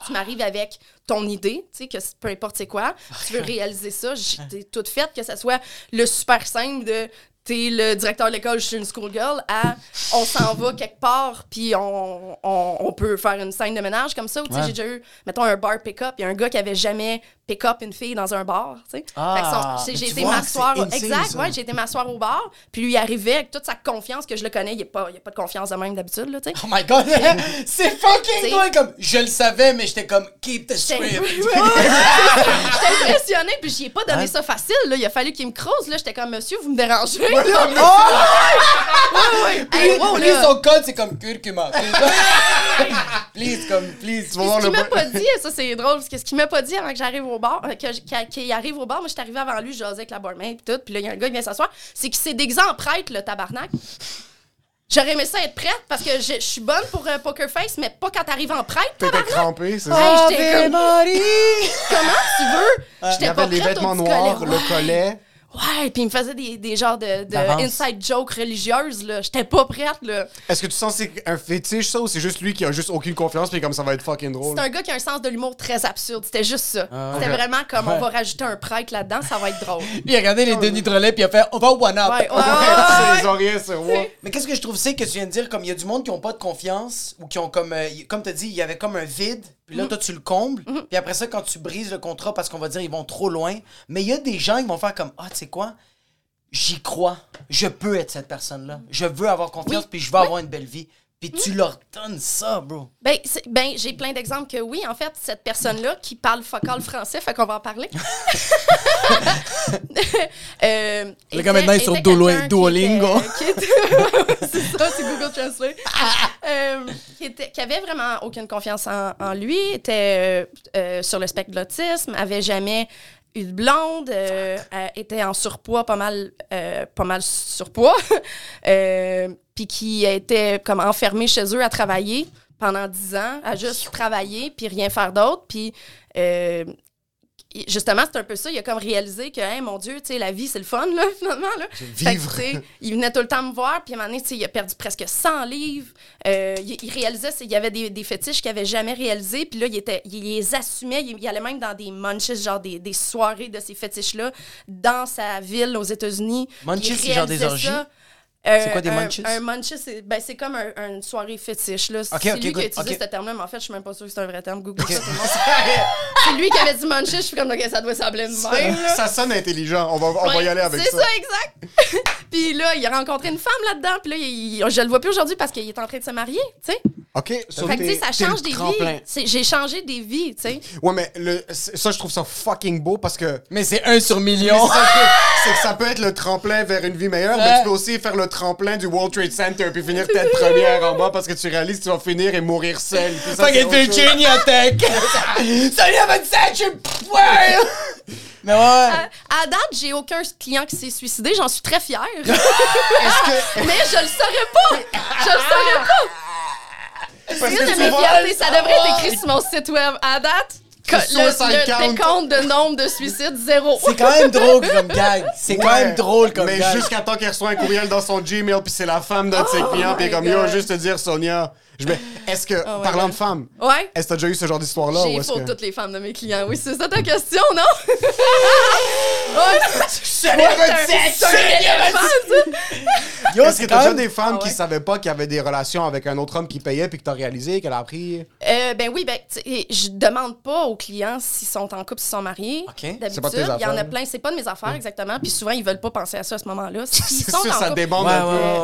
Tu m'arrives avec ton idée, tu sais, que peu importe c'est quoi, tu veux réaliser ça, t'es toute faite, que ça soit le super simple de t'es le directeur de l'école, je suis une schoolgirl, à on s'en va quelque part, puis on, on, on peut faire une scène de ménage comme ça. Ou, tu sais, Ouais. J'ai déjà eu, mettons, un bar pick-up, il y a un gars qui avait jamais pick-up une fille dans un bar. tu sais. Ah, j'ai- été m'asseoir. Exact, ouais, j'ai été m'asseoir au bar, puis lui, il arrivait avec toute sa confiance que je le connais. Il n'y a, pas- il a pas de confiance de même d'habitude, là, tu sais. Oh my god, c'est fucking toi comme je le savais mais j'étais comme keep the script. J'étais impressionnée, puis j'y ai pas donné Hein? ça facile. Là. Il a fallu qu'il me croise. Là. J'étais comme, monsieur, vous me dérangez. Oh! Hey, wow, Lui, là. son code, c'est comme curcuma. please, comme, please. Tu vas voir le pas dit, ça c'est drôle, parce que ce qu'il m'a pas dit avant que j'arrive au bar, euh, que qu'il arrive au bar, moi je suis arrivée avant lui, je jasais avec la barmaid et tout, puis là il y a un gars qui vient s'asseoir, c'est qu'il s'est déguisé en prêtre, le tabarnak. J'aurais aimé ça être prête parce que je je suis bonne pour euh, Poker Face, mais pas quand t'arrives en prêtre, T'étais tabarnak. crampé, c'est Hey, ça? j'étais Ave comme, Marie. comment tu veux? Il y J'étais pas avait les prête vêtements au petit noirs, collet. le collet. Ouais, puis il me faisait des, des genres de, de inside jokes religieuses, là. J'étais pas prête, là. Est-ce que tu sens que c'est un fétiche, ça, ou c'est juste lui qui a juste aucune confiance, puis comme ça va être fucking drôle? C'est un gars qui a un sens de l'humour très absurde. C'était juste ça. C'était ok. vraiment comme on va rajouter un prêtre là-dedans, ça va être drôle. Il a regardé les Denis Drolet puis il a fait on va au one up. Ouais, ouais, Ouais, ouais, c'est les oreillers sur moi. Mais qu'est-ce que je trouve c'est que tu viens de dire comme il y a du monde qui ont pas de confiance ou qui ont comme euh, comme tu dit il y avait comme un vide puis là toi tu le combles. Puis après ça quand tu brises le contrat parce qu'on va dire ils vont trop loin. Mais il y a des gens qui vont faire comme ah tu sais quoi? J'y crois. Je peux être cette personne là je veux avoir confiance Oui. puis je veux Oui. avoir une belle vie puis tu leur donnes ça, bro. Ben, ben j'ai plein d'exemples que oui, en fait, cette personne-là qui parle focal français, fait qu'on va en parler. euh, Le gars, maintenant, est sur Duolingo. c'est ça, c'est Google Translate. Euh, qui, était- qui avait vraiment aucune confiance en, en lui, était euh, sur le spectre de l'autisme, avait jamais eu de blonde, euh, était en surpoids, pas mal, euh, pas mal surpoids, euh, puis qui était comme enfermé chez eux à travailler pendant 10 ans, à juste travailler puis rien faire d'autre, puis euh, justement c'est un peu ça, il a comme réalisé que hey, mon Dieu, tu sais la vie c'est le fun là finalement là. Que, Vivre. il venait tout le temps me voir, puis à un moment donné, tu sais, il a perdu presque 100 livres. Euh, il, il réalisait, c'est- il y avait des, des fétiches qu'il n'avait jamais réalisés, puis là, il, était, il les assumait. Il, il allait même dans des munches, genre des, des soirées de ces fétiches-là, dans sa ville aux États-Unis. Munches, c'est genre des orgies? ça. Euh, C'est quoi des un- munches? Un munch, c'est ben, c'est comme un- une soirée fétiche. Là. Ok, c'est ok, lui qui a utilisé ce terme-là, mais en fait, je suis même pas sûre que c'est un vrai terme. Google ça. C'est lui qui avait dit munches, je suis comme, ok, ça doit s'appeler de même. là. Ça sonne intelligent. On va, on va y aller avec C'est ça. ça, exact. puis là, il a rencontré une femme là-dedans. Puis là, il- il- je le vois plus aujourd'hui parce qu'il est en train de se marier, tu sais. OK? so Fait que, ça change des vies. J'ai changé des vies, tu sais. Ouais, mais le, ça, je trouve ça fucking beau parce que. Mais c'est un sur million. c'est ça que- c'est que ça peut être le tremplin vers une vie meilleure, mais tu peux aussi faire le tremplin du World Trade Center puis finir tête première en bas parce que tu réalises que tu vas finir et mourir seul. Fucking autre chose. Virginia Tech! Salut à votre je! Mais ouais. À, à date, j'ai aucun client qui s'est suicidé. J'en suis très fière. Que. mais je le saurais pas. Je le saurais pas. C'est une de mes fiertés. Ça devrait être écrit sur mon site web. À date, le, le décompte de nombre de suicides, zéro. C'est quand même drôle comme gag. C'est quand même drôle comme Mais gag. jusqu'à temps qu'il reçoit un courriel dans son Gmail, puis c'est la femme d'un de ses clients, puis il est my comme yo, juste te dire, Sonia. Je vais... Est-ce que, Oh my parlant de femmes, Ouais. est-ce que t'as déjà eu ce genre d'histoire-là? J'ai que... toutes les femmes de mes clients. Oui, c'est ça ta question, non? C'est un. Yo, Est-ce que t'as déjà des femmes Ah qui savaient pas qu'il y avait des relations avec un autre homme qui payait puis que t'as réalisé qu'elle a appris? Euh, ben oui, ben, tu je demande pas aux clients s'ils sont en couple, s'ils sont mariés. Ok. D'habitude, il y en a plein. C'est pas de mes affaires, exactement. Puis souvent, ils veulent pas penser à ça à ce moment-là. C'est sont sûr, en ça couple- débande.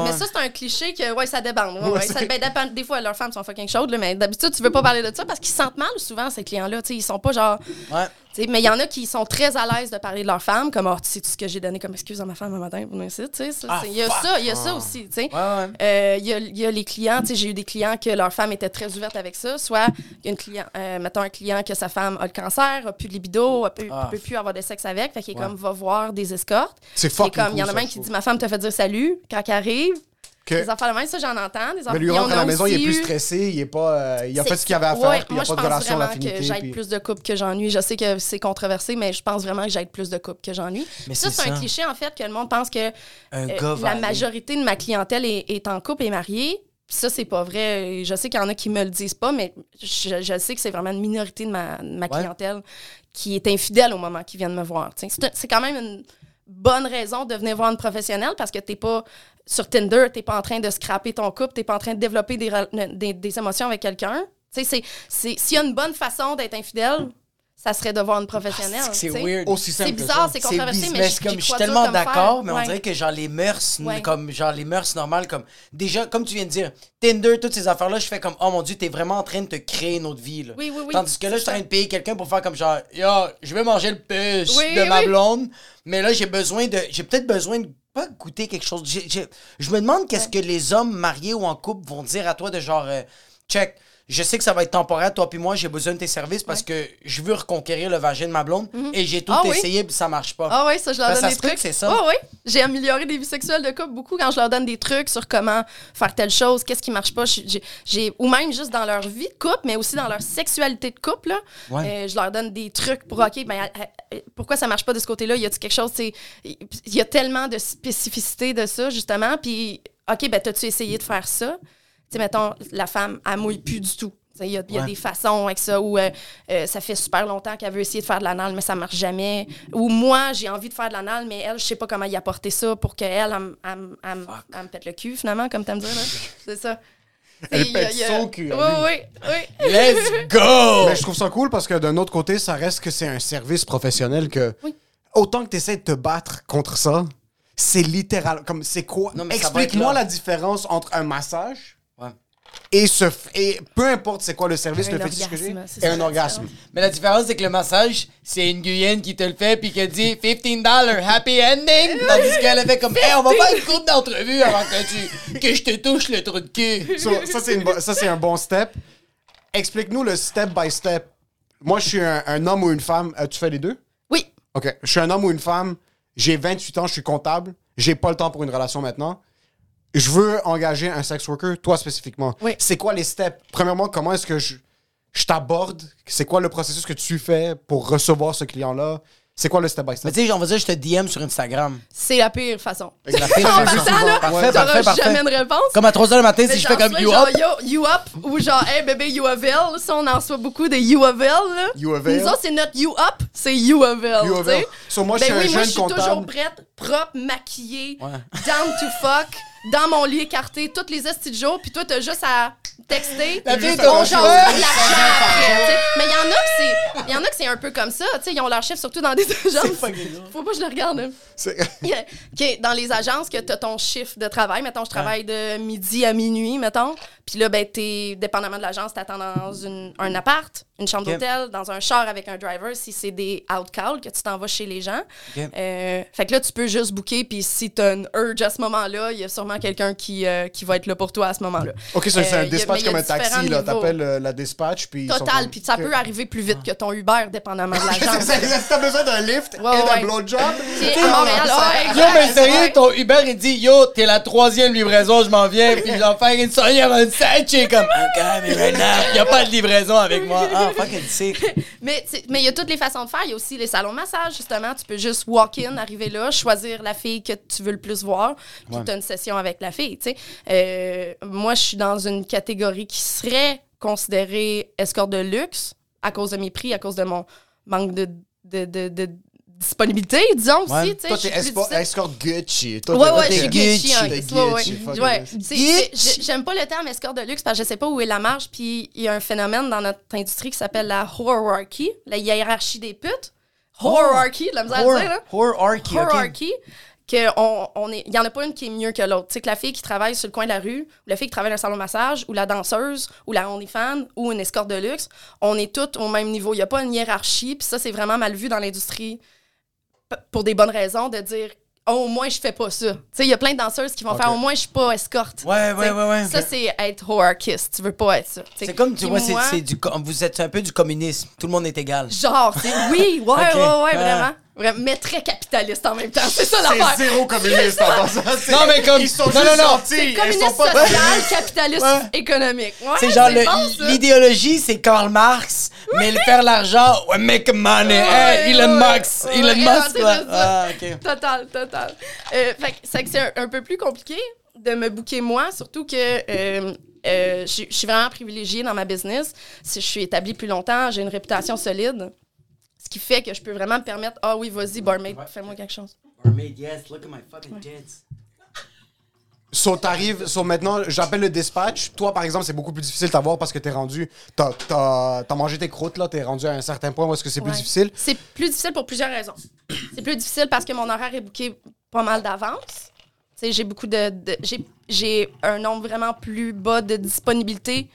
Mais ça, c'est un cliché que, ouais, ça débande. Ça, ben, dépend- des fois, leurs femmes sont fucking chaudes, là, mais d'habitude, tu veux pas parler de ça parce qu'ils se sentent mal souvent, ces clients-là. Ils sont pas genre. Ouais. mais il y en a qui sont très à l'aise de parler de leur femme, comme, oh, tu sais, tout ce que j'ai donné comme excuse à ma femme un matin pour nous ici, tu sais. ça, Ah, Il y a ça, il y a ça aussi, tu sais. Ouais, ouais. Euh, Il y, a, il y a les clients, tu sais, j'ai eu des clients que leur femme était très ouverte avec ça. Soit, il y a une client, euh, mettons un client que sa femme a le cancer, a plus de libido, a peut, Ah. peut plus avoir de sexe avec, fait qu'il est Ouais. comme, va voir des escortes. C'est comme, il y en a même qui dit, ma femme te fait dire salut quand elle arrive. Que- Des affaires de même, ça, j'en entends. Des Mais lui rentre à la maison, il est plus stressé, il est pas, euh, il a fait ce qu'il avait à faire, Ouais, puis il n'y a je pas de pense relation vraiment d'affinité. que j'aide puis- plus de couples que j'ennuie. Je sais que c'est controversé, mais je pense vraiment que j'aide plus de couples que j'ennuie. Mais Ça, c'est un cliché, en fait, que le monde pense que euh, la majorité de ma clientèle est, est en couple et mariée. Puis ça, c'est pas vrai. Je sais qu'il y en a qui me le disent pas, mais je, je sais que c'est vraiment une minorité de ma, de ma Ouais. clientèle qui est infidèle au moment qu'ils viennent me voir. C'est quand même une bonne raison de venir voir une professionnelle parce que t'es pas sur Tinder, t'es pas en train de scraper ton couple, t'es pas en train de développer des, des, des émotions avec quelqu'un. Tu sais, c'est- c'est- S'il y a une bonne façon d'être infidèle, ça serait de voir une professionnelle. Ah, C'est tu sais. weird. Aussi simple C'est que bizarre, c'est controversé, mais, c'est j'y comme, je suis tellement d'accord, mais on dirait que genre les mœurs, Ouais. comme genre les mœurs normales, comme déjà, comme tu viens de dire, Tinder, toutes ces affaires-là, je fais comme, oh mon dieu, t'es vraiment en train de te créer une autre vie. Là. Oui, oui, oui, Tandis que là, je suis en train de payer quelqu'un pour faire comme genre, yo, je vais manger le puce Oui, de ma blonde, mais là, j'ai besoin de, j'ai peut-être besoin de pas goûter quelque chose. J'ai- j'ai- je me demande qu'est-ce que les hommes mariés ou en couple vont dire à toi de genre, euh, check. Je sais que ça va être temporaire, toi puis moi, j'ai besoin de tes services parce que je veux reconquérir le vagin de ma blonde et j'ai tout Ah oui. essayé puis ça marche pas. Ah oui, ça, je leur Ben, donne ça des trucs. c'est ça. Ah oui, j'ai amélioré des vies sexuelles de couple beaucoup quand je leur donne des trucs sur comment faire telle chose, qu'est-ce qui marche pas. J'ai- ou même juste dans leur vie de couple, mais aussi dans leur sexualité de couple. là. Ouais. Euh, je leur donne des trucs pour, OK, ben, euh, euh, pourquoi ça marche pas de ce côté-là? Y a-tu quelque chose, il y a tellement de spécificité de ça, justement. Puis, OK, ben, t'as-tu essayé de faire ça? Tu sais, mettons, la femme, elle mouille plus du tout. Il y a, il y a Ouais. des façons avec ça où euh, euh, ça fait super longtemps qu'elle veut essayer de faire de l'anal, mais ça marche jamais. Ou moi, j'ai envie de faire de l'anal, mais elle, je sais pas comment y apporter ça pour qu'elle, elle, me- elle, me- elle me- elle me pète le cul, finalement, comme t'aimes dire. là. C'est ça. Elle y pète il y a- son cul, Oui, oui, oui. Let's go! Mais je trouve ça cool parce que d'un autre côté, ça reste que c'est un service professionnel que Oui. autant que tu essaies de te battre contre ça, c'est littéral. Comme c'est quoi? Explique-moi la différence entre un massage. Et, se f- et peu importe c'est quoi le service, Un le fétiche que j'ai, orgasme, c'est un orgasme. Mais la différence, c'est que le massage, c'est une Guyenne qui te le fait puis qui dit 15 happy ending. Tandis qu'elle a fait comme, hey, on va faire une courte d'entrevue avant que, tu, que je te touche le trou de cul. So, ça, c'est une bo- ça, c'est un bon step. Explique-nous le step by step. Moi, je suis un, un homme ou une femme. Euh, tu fais les deux? Oui. OK. Je suis un homme ou une femme. J'ai 28 ans, je suis comptable. J'ai pas le temps pour une relation maintenant. Je veux engager un sex worker, toi spécifiquement. Oui. C'est quoi les steps? Premièrement, comment est-ce que je, je t'aborde? C'est quoi le processus que tu fais pour recevoir ce client-là? C'est quoi le step by Mais step? tu sais, on va dire, je te DM sur Instagram. C'est la pire façon. C'est la pire façon. là, Parfait, t'auras parfait, parfait. jamais de réponse. Comme à 3h le matin, Mais si je fais comme you genre, up. yo, you up ou genre, hey bébé, you avail. Ça, on en reçoit beaucoup de you avail. Là. You avail. Nous autres, c'est notre you up, c'est you avail. You avail. So, moi, je ben suis un oui, moi, jeune je suis toujours comptable. prête, propre, maquillée, Ouais. down to fuck, dans mon lit écarté, toutes les estis de jour, puis toi, t'as juste à texter. La fille, on t'as jase après. Mais il y en a que c'est, il y en a que c'est un peu comme ça, tu sais, ils ont leur chiffre surtout dans des agences. Faut pas que je le regarde. hein. OK, dans les agences, que tu as ton chiffre de travail. Mettons, je travaille de midi à minuit, mettons. Puis là, ben, t'es, dépendamment de l'agence, t'attends dans une, un appart, une chambre d'hôtel, dans un char avec un driver, si c'est des out-call, que tu t'en vas chez les gens. Euh, fait que là, tu peux juste booker, puis si t'as une urge à ce moment-là, il y a sûrement quelqu'un qui, euh, qui va être là pour toi à ce moment-là. OK, c'est c'est Euh, un mais dispatch a comme un taxi, là. T'appelles euh, la dispatch, puis... Total, puis ça peut arriver plus vite que ton Uber, dépendamment de l'agence. Si t'as besoin d'un lift Ouais, et d'un ouais. blowjob... En- Montréal, ouais, Yo, mais sérieux, ton Uber, il dit Yo, t'es la troisième livraison, je m'en viens, puis j'en fais une soirée avant une comme OK, mais maintenant, il y a pas de livraison avec moi. Ah, Mais il y a toutes les façons de faire. Il y a aussi les salons de massage, justement. Tu peux juste walk-in, arriver là, choisir la fille que tu veux le plus voir, puis Ouais. tu as une session avec la fille. Euh, moi, je suis dans une catégorie qui serait considérée escorte de luxe à cause de mes prix, à cause de mon manque de, de, de- de disponibilité, disons Ouais. aussi. Toi, t'es espo- difficile. escort Gucci. Toi, Ouais, ouais, je suis Gucci. Gucci. hein. Gucci, Ouais. J'aime pas le terme escorte de luxe parce que je sais pas où est la marge. Puis il y a un phénomène dans notre industrie qui s'appelle la hierarchy, la hiérarchie des putes. Hierarchy, de la misère à dire, là. Hierarchy, OK. Hierarchy. Que on, on est, il y en a pas une qui est mieux que l'autre. Tu sais, que la fille qui travaille sur le coin de la rue, ou la fille qui travaille dans un salon de massage, ou la danseuse, ou la OnlyFans, ou une escorte de luxe, on est toutes au même niveau. Il n'y a pas une hiérarchie, puis ça, c'est vraiment mal vu dans l'industrie pour des bonnes raisons de dire oh, au moins je fais pas ça. Tu sais, il y a plein de danseuses qui vont faire au moins je suis pas escorte. Ouais, ouais, ouais, ouais. Ça, c'est être hierarchist. Tu veux pas être ça. C'est comme, tu vois, c'est moi, c'est du, vous êtes un peu du communisme. Tout le monde est égal. Genre, c'est oui, ouais, Ok. ouais, ouais, Ouais. vraiment. Vraiment, Mais très capitaliste en même temps. C'est ça C'est l'affaire. zéro communiste en passant. C'est- Non, mais comme- Ils sont non, juste non, non. C'est Ils communiste sont pas social, capitaliste Ouais. économique. Ouais, C'est genre, le- bon, ça. l'idéologie, c'est Karl Marx, mais le faire l'argent, ouais, make money. Ouais, Hey, Elon Musk, ouais, Elon Musk, c'est quoi. Ah, ok. Total, total. Euh, fait que c'est que c'est un, un peu plus compliqué de me booker moi, surtout que euh, euh, je je suis vraiment privilégiée dans ma business. Si je suis établie plus longtemps, j'ai une réputation solide. Qui fait que je peux vraiment me permettre, ah oui, vas-y, barmaid, fais-moi quelque chose. Mermaid, yes, look at my fucking tits. So, t'arrives, so, maintenant, j'appelle le dispatch. Toi, par exemple, c'est beaucoup plus difficile de t'avoir parce que t'es rendu. T'as, t'as, t'as mangé tes croûtes, là. T'es rendu à un certain point où est-ce que c'est plus Ouais. difficile. C'est plus difficile pour plusieurs raisons. c'est plus difficile parce que mon horaire est booké pas mal d'avance. Tu sais, j'ai beaucoup de. de- j'ai, j'ai un nombre vraiment plus bas de disponibilité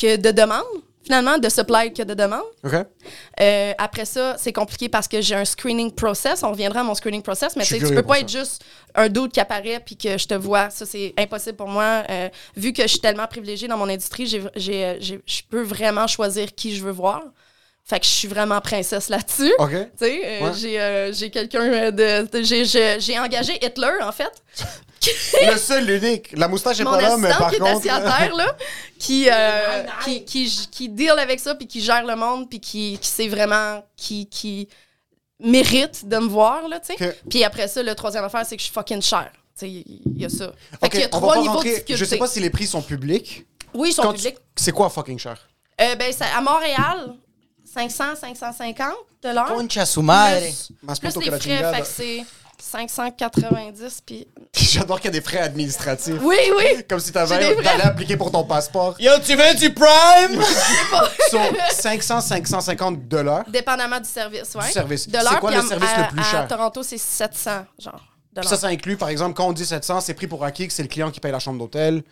que de demande, finalement, de supply que de demande. Euh, après ça, c'est compliqué parce que j'ai un screening process. On reviendra à mon screening process, mais tu peux pas être juste un doute qui apparaît puis que je te vois. Ça, c'est impossible pour moi. Euh, vu que je suis tellement privilégiée dans mon industrie, euh, je peux vraiment choisir qui je veux voir. Fait que je suis vraiment princesse là-dessus. Tu sais, euh, Ouais. j'ai, quelqu'un de. de- j'ai engagé Hitler, en fait. Le seul, l'unique. La moustache est Mon pas là, mais par qui est contre. assis à terre, là, qui, euh, qui, qui, qui deal avec ça, puis qui gère le monde, puis qui, qui sait vraiment, qui, qui mérite de me voir, là, tu sais. Puis après ça, le troisième affaire, c'est que je suis fucking cher. Tu sais, il y a ça. Fait OK, qu'il y a trois niveaux de difficulté. Je sais pas si les prix sont publics. Oui, ils sont Quand tu- publics. C'est quoi fucking cher? Euh, ben, ça- à Montréal, 500, 550 de l'heure. Concha su madre. Plus, plus les frais, fait que c'est 590, puis... J'adore qu'il y a des frais administratifs. Oui, oui! Comme si t'avais d'aller appliquer pour ton passeport. Yo, tu veux du prime? Sur 500, 550 dollars. Dépendamment du service, ouais. Du service. C'est quoi le à- service à- le plus À cher? Toronto, c'est 700, genre. Ça, ça inclut, par exemple, quand on dit 700, c'est pris pour acquis que c'est le client qui paye la chambre d'hôtel.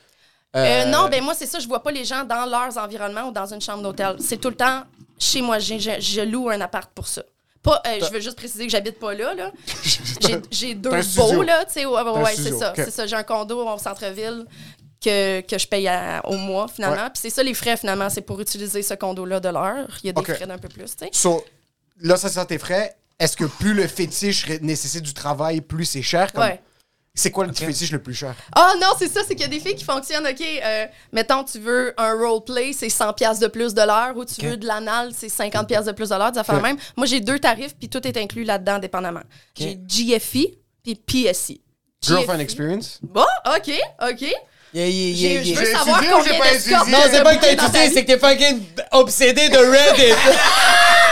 Euh, non, ben moi, c'est ça, je vois pas les gens dans leurs environnements ou dans une chambre d'hôtel. C'est tout le temps chez moi. J'ai- Je, je loue un appart pour ça. Pas, euh, je veux juste préciser que j'habite pas là. là. J'ai- deux beaux, là. tu sais, ouais, ouais, c'est ça. C'est ça. J'ai un condo au centre-ville que, que je paye à- au mois, finalement. Ouais. Puis c'est ça, les frais, finalement, c'est pour utiliser ce condo-là de l'heure. Il y a des frais d'un peu plus, tu sais. So, là, ça, c'est tes frais. Est-ce que plus le fétiche nécessite du travail, plus c'est cher? Comme- Ouais. C'est quoi le fétiche le plus cher? Ah non, c'est ça, c'est qu'il y a des filles qui fonctionnent, OK, euh, mettons, tu veux un roleplay, c'est 100 pièces de plus de l'heure, ou tu veux de l'anal, c'est 50 pièces de plus de l'heure, des affaires Ok. même. Moi, j'ai deux tarifs, puis tout est inclus là-dedans, dépendamment. J'ai GFI, puis PSI. Girlfriend experience? Bon, OK, OK. Yeah, yeah, yeah. Je veux savoir combien j'ai pas d'escortes étudié? Non, c'est pas que t'as étudié, c'est que t'es fucking obsédé de Reddit.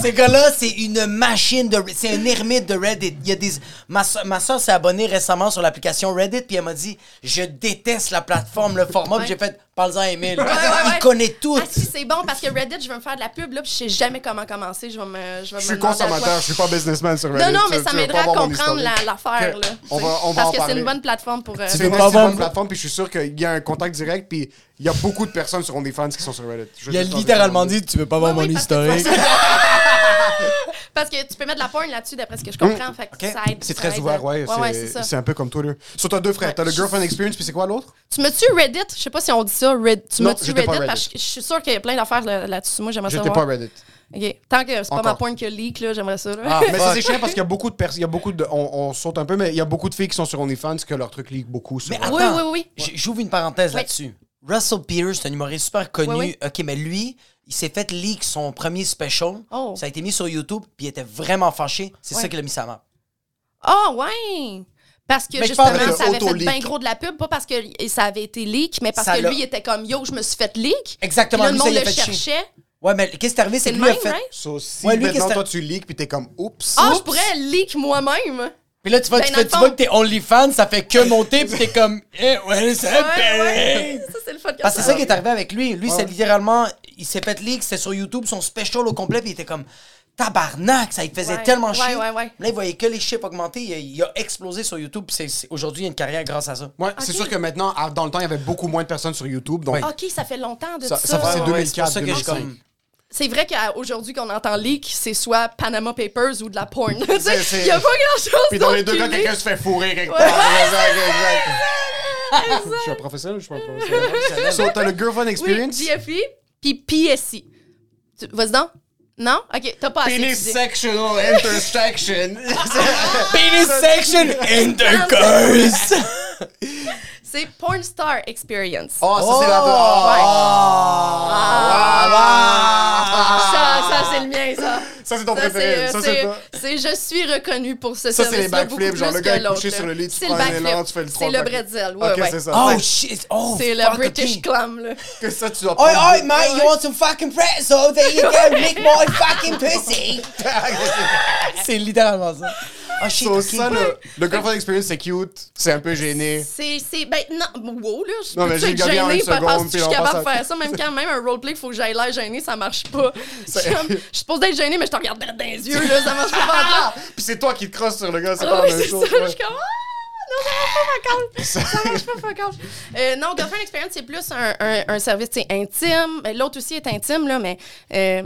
Ces gars-là, c'est une machine de... C'est un ermite de Reddit. Il y a des... Ma, so- ma soeur s'est abonnée récemment sur l'application Reddit, puis elle m'a dit « Je déteste la plateforme, le format. Puis j'ai fait « Parle-en à Emile. Ouais, ouais, Il connaît tout. Ah si, c'est bon, parce que Reddit, je veux me faire de la pub, là, puis je sais jamais comment commencer. Je vais me, je vais Je suis consommateur, je suis pas businessman sur Reddit. Non, non, mais tu- ça pas à comprendre l'affaire, là. On va- on va Parce en que c'est une bonne plateforme pour... euh, C'est une bonne plateforme, puis je suis sûr qu'il y a un contact direct, puis il y a beaucoup de personnes sur OnlyFans qui sont sur Reddit. Je Il a littéralement dit « Tu veux pas voir mon oui, parce que- historique? Parce que tu peux mettre de la porn là-dessus, d'après ce que je comprends. Fait que Ok. ça aide. C'est très ouvert, ouais. Ouais, ouais, c'est- un peu comme Twitter. Sur t'as deux frères, Ouais. t'as le girlfriend experience, puis c'est quoi l'autre? Tu me-tu Reddit? Je sais pas si on dit ça. Red... Tu me-tu j'étais Reddit? pas Parce que je suis sûre qu'il y a plein d'affaires là- là-dessus. Moi, j'aimerais ça J'étais pas Reddit. OK. Tant que c'est pas ma porn qui leak, là, j'aimerais ça. là. Ah, Mais c'est chiant parce qu'il y a beaucoup de personnes, il y a beaucoup de, on, on saute un peu, mais il y a beaucoup de filles qui sont sur OnlyFans que leur truc leak beaucoup. Sur Mais Reddit. Oui, attends, oui, oui. j- J'ouvre une parenthèse Oui. là-dessus. Russell Peters, c'est un humoriste super connu. Oui, OK, mais lui, il s'est fait leak son premier special. Oh. Ça a été mis sur YouTube, puis il était vraiment fâché. C'est Ouais. ça qu'il a mis sa map. Ah, ouais! Parce que Mais je justement, ça avait fait bien gros de la pub, pas parce que ça avait été leak, mais parce Ça que lui, il était comme yo, je me suis fait leak. Exactement, Puis là, lui, le ça, monde il a le fait chier. cherchait. Ouais, mais qu'est-ce qui est arrivé? C'est C'est que lui a même, fait. right? So, si Ouais, lui, maintenant toi tu leaks puis t'es comme oups. Ah, Oups. je pourrais leak moi-même. Puis là, tu vois, Ben, tu, fais, tu vois que t'es OnlyFans, ça fait que monter, puis t'es comme. Eh, ouais, ça Ouais, ouais. Ça, c'est le fun. Parce que c'est ça qui est arrivé avec lui. Lui, c'est littéralement. Il s'est fait leak, c'était sur YouTube, son special au complet, puis il était comme. Tabarnak, ça il faisait Ouais. tellement Ouais, chier. ouais, ouais. Là, il voyait que les chiffres augmenter. Il a, il a explosé sur YouTube. puis Aujourd'hui, il a une carrière grâce à ça. Ouais, c'est sûr que maintenant, dans le temps, il y avait beaucoup moins de personnes sur YouTube, donc. OK, ça fait longtemps de Ça- ça. ça fait- c'est Ouais, ouais, 2004, c'est pour ça que je suis 2005. comme. C'est vrai qu'aujourd'hui qu'on entend leak, c'est soit Panama Papers ou de la porn. Il n'y a pas grand-chose Puis dans les deux cas, quelqu'un se fait fourrer quelque part. Je suis un professionnel ou je suis pas un professionnel? so, t'as le girlfriend Oui, experience? Puis PSI. Tu- Vas-y donc. Non? OK, t'as pas assez Penis intersection. Penis section intercourse! C'est Porn Star Experience. Oh, ça c'est la... Ça, ça c'est le mien, ça. Ça c'est ton Ça, préféré. c'est, Ça c'est, c'est toi. c'est je suis reconnu pour ce Ça, c'est les backflips, genre, le gars est couché l'autre, sur le lit, tu C'est prends le un backflip. élan, tu fais le C'est trois le bretzel, ouais, Ok, ouais. c'est ça. Oh shit! Oh, C'est le fuck, British clam, là. Que ça, tu dois Oi, oi, mate, you want some fucking pretzel? There you go, lick my fucking pussy! c'est littéralement ça. Shit, So, ok. ça, le, le girlfriend experience, c'est cute, c'est un peu gêné. C'est, c'est, ben, non, wow, là, je Non, mais j'ai en parce seconde, que je suis capable de faire ça, même quand même un roleplay, il faut que j'aille l'air gênée, ça marche pas. Je suis supposée être gênée, mais je te regarde dans les yeux, là, ça marche pas Ah! Puis c'est toi qui te crosses sur le gars, c'est Ah pas la même chose. je suis comme, ah, non, ça marche pas, fuck off. Ça marche pas, fuck off. Euh, non, Girlfriend Experience, c'est plus un, un, un service intime. L'autre aussi est intime, là, mais euh,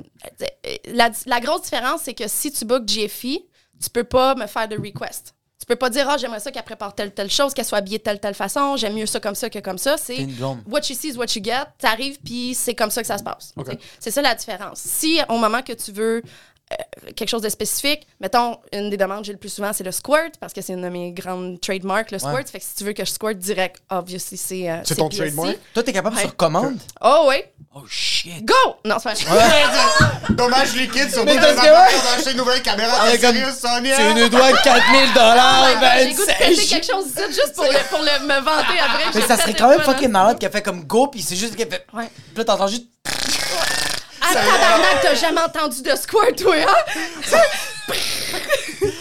la, la grosse différence, c'est que si tu bookes GFI, tu peux pas me faire de request. Tu peux pas dire, ah, j'aimerais ça qu'elle prépare telle, telle chose, qu'elle soit habillée de telle, telle façon, j'aime mieux ça comme ça que comme ça. C'est what you see is what you get. T'arrives, puis c'est comme ça que ça se passe. Ok. T'sais. C'est ça la différence. Si au moment que tu veux euh, quelque chose de spécifique, mettons, une des demandes que j'ai le plus souvent, c'est le squirt, parce que c'est une de mes grandes trademarks, le squirt. Ouais. Fait que si tu veux que je squirt direct, obviously, c'est. euh, C'est ton trademark? Toi, t'es capable Ouais. sur commande? Oh, oui. Oh shit! Go! Non, c'est pas Dommage liquide sur Mais parce que ouais. acheté une nouvelle caméra. Ah, comme- sérieux, Sonia? Tu nous dois 4000 dollars, J'ai goût de péter ben quelque chose ici juste pour, le, pour le, me vanter après. Mais j'ai ça serait quand même fois, fucking malade qu'elle fait comme go, pis c'est juste qu'elle fait. Ouais. Puis là, t'entends juste. Ah, tabarnak, t'as jamais entendu de squirt, toi, hein?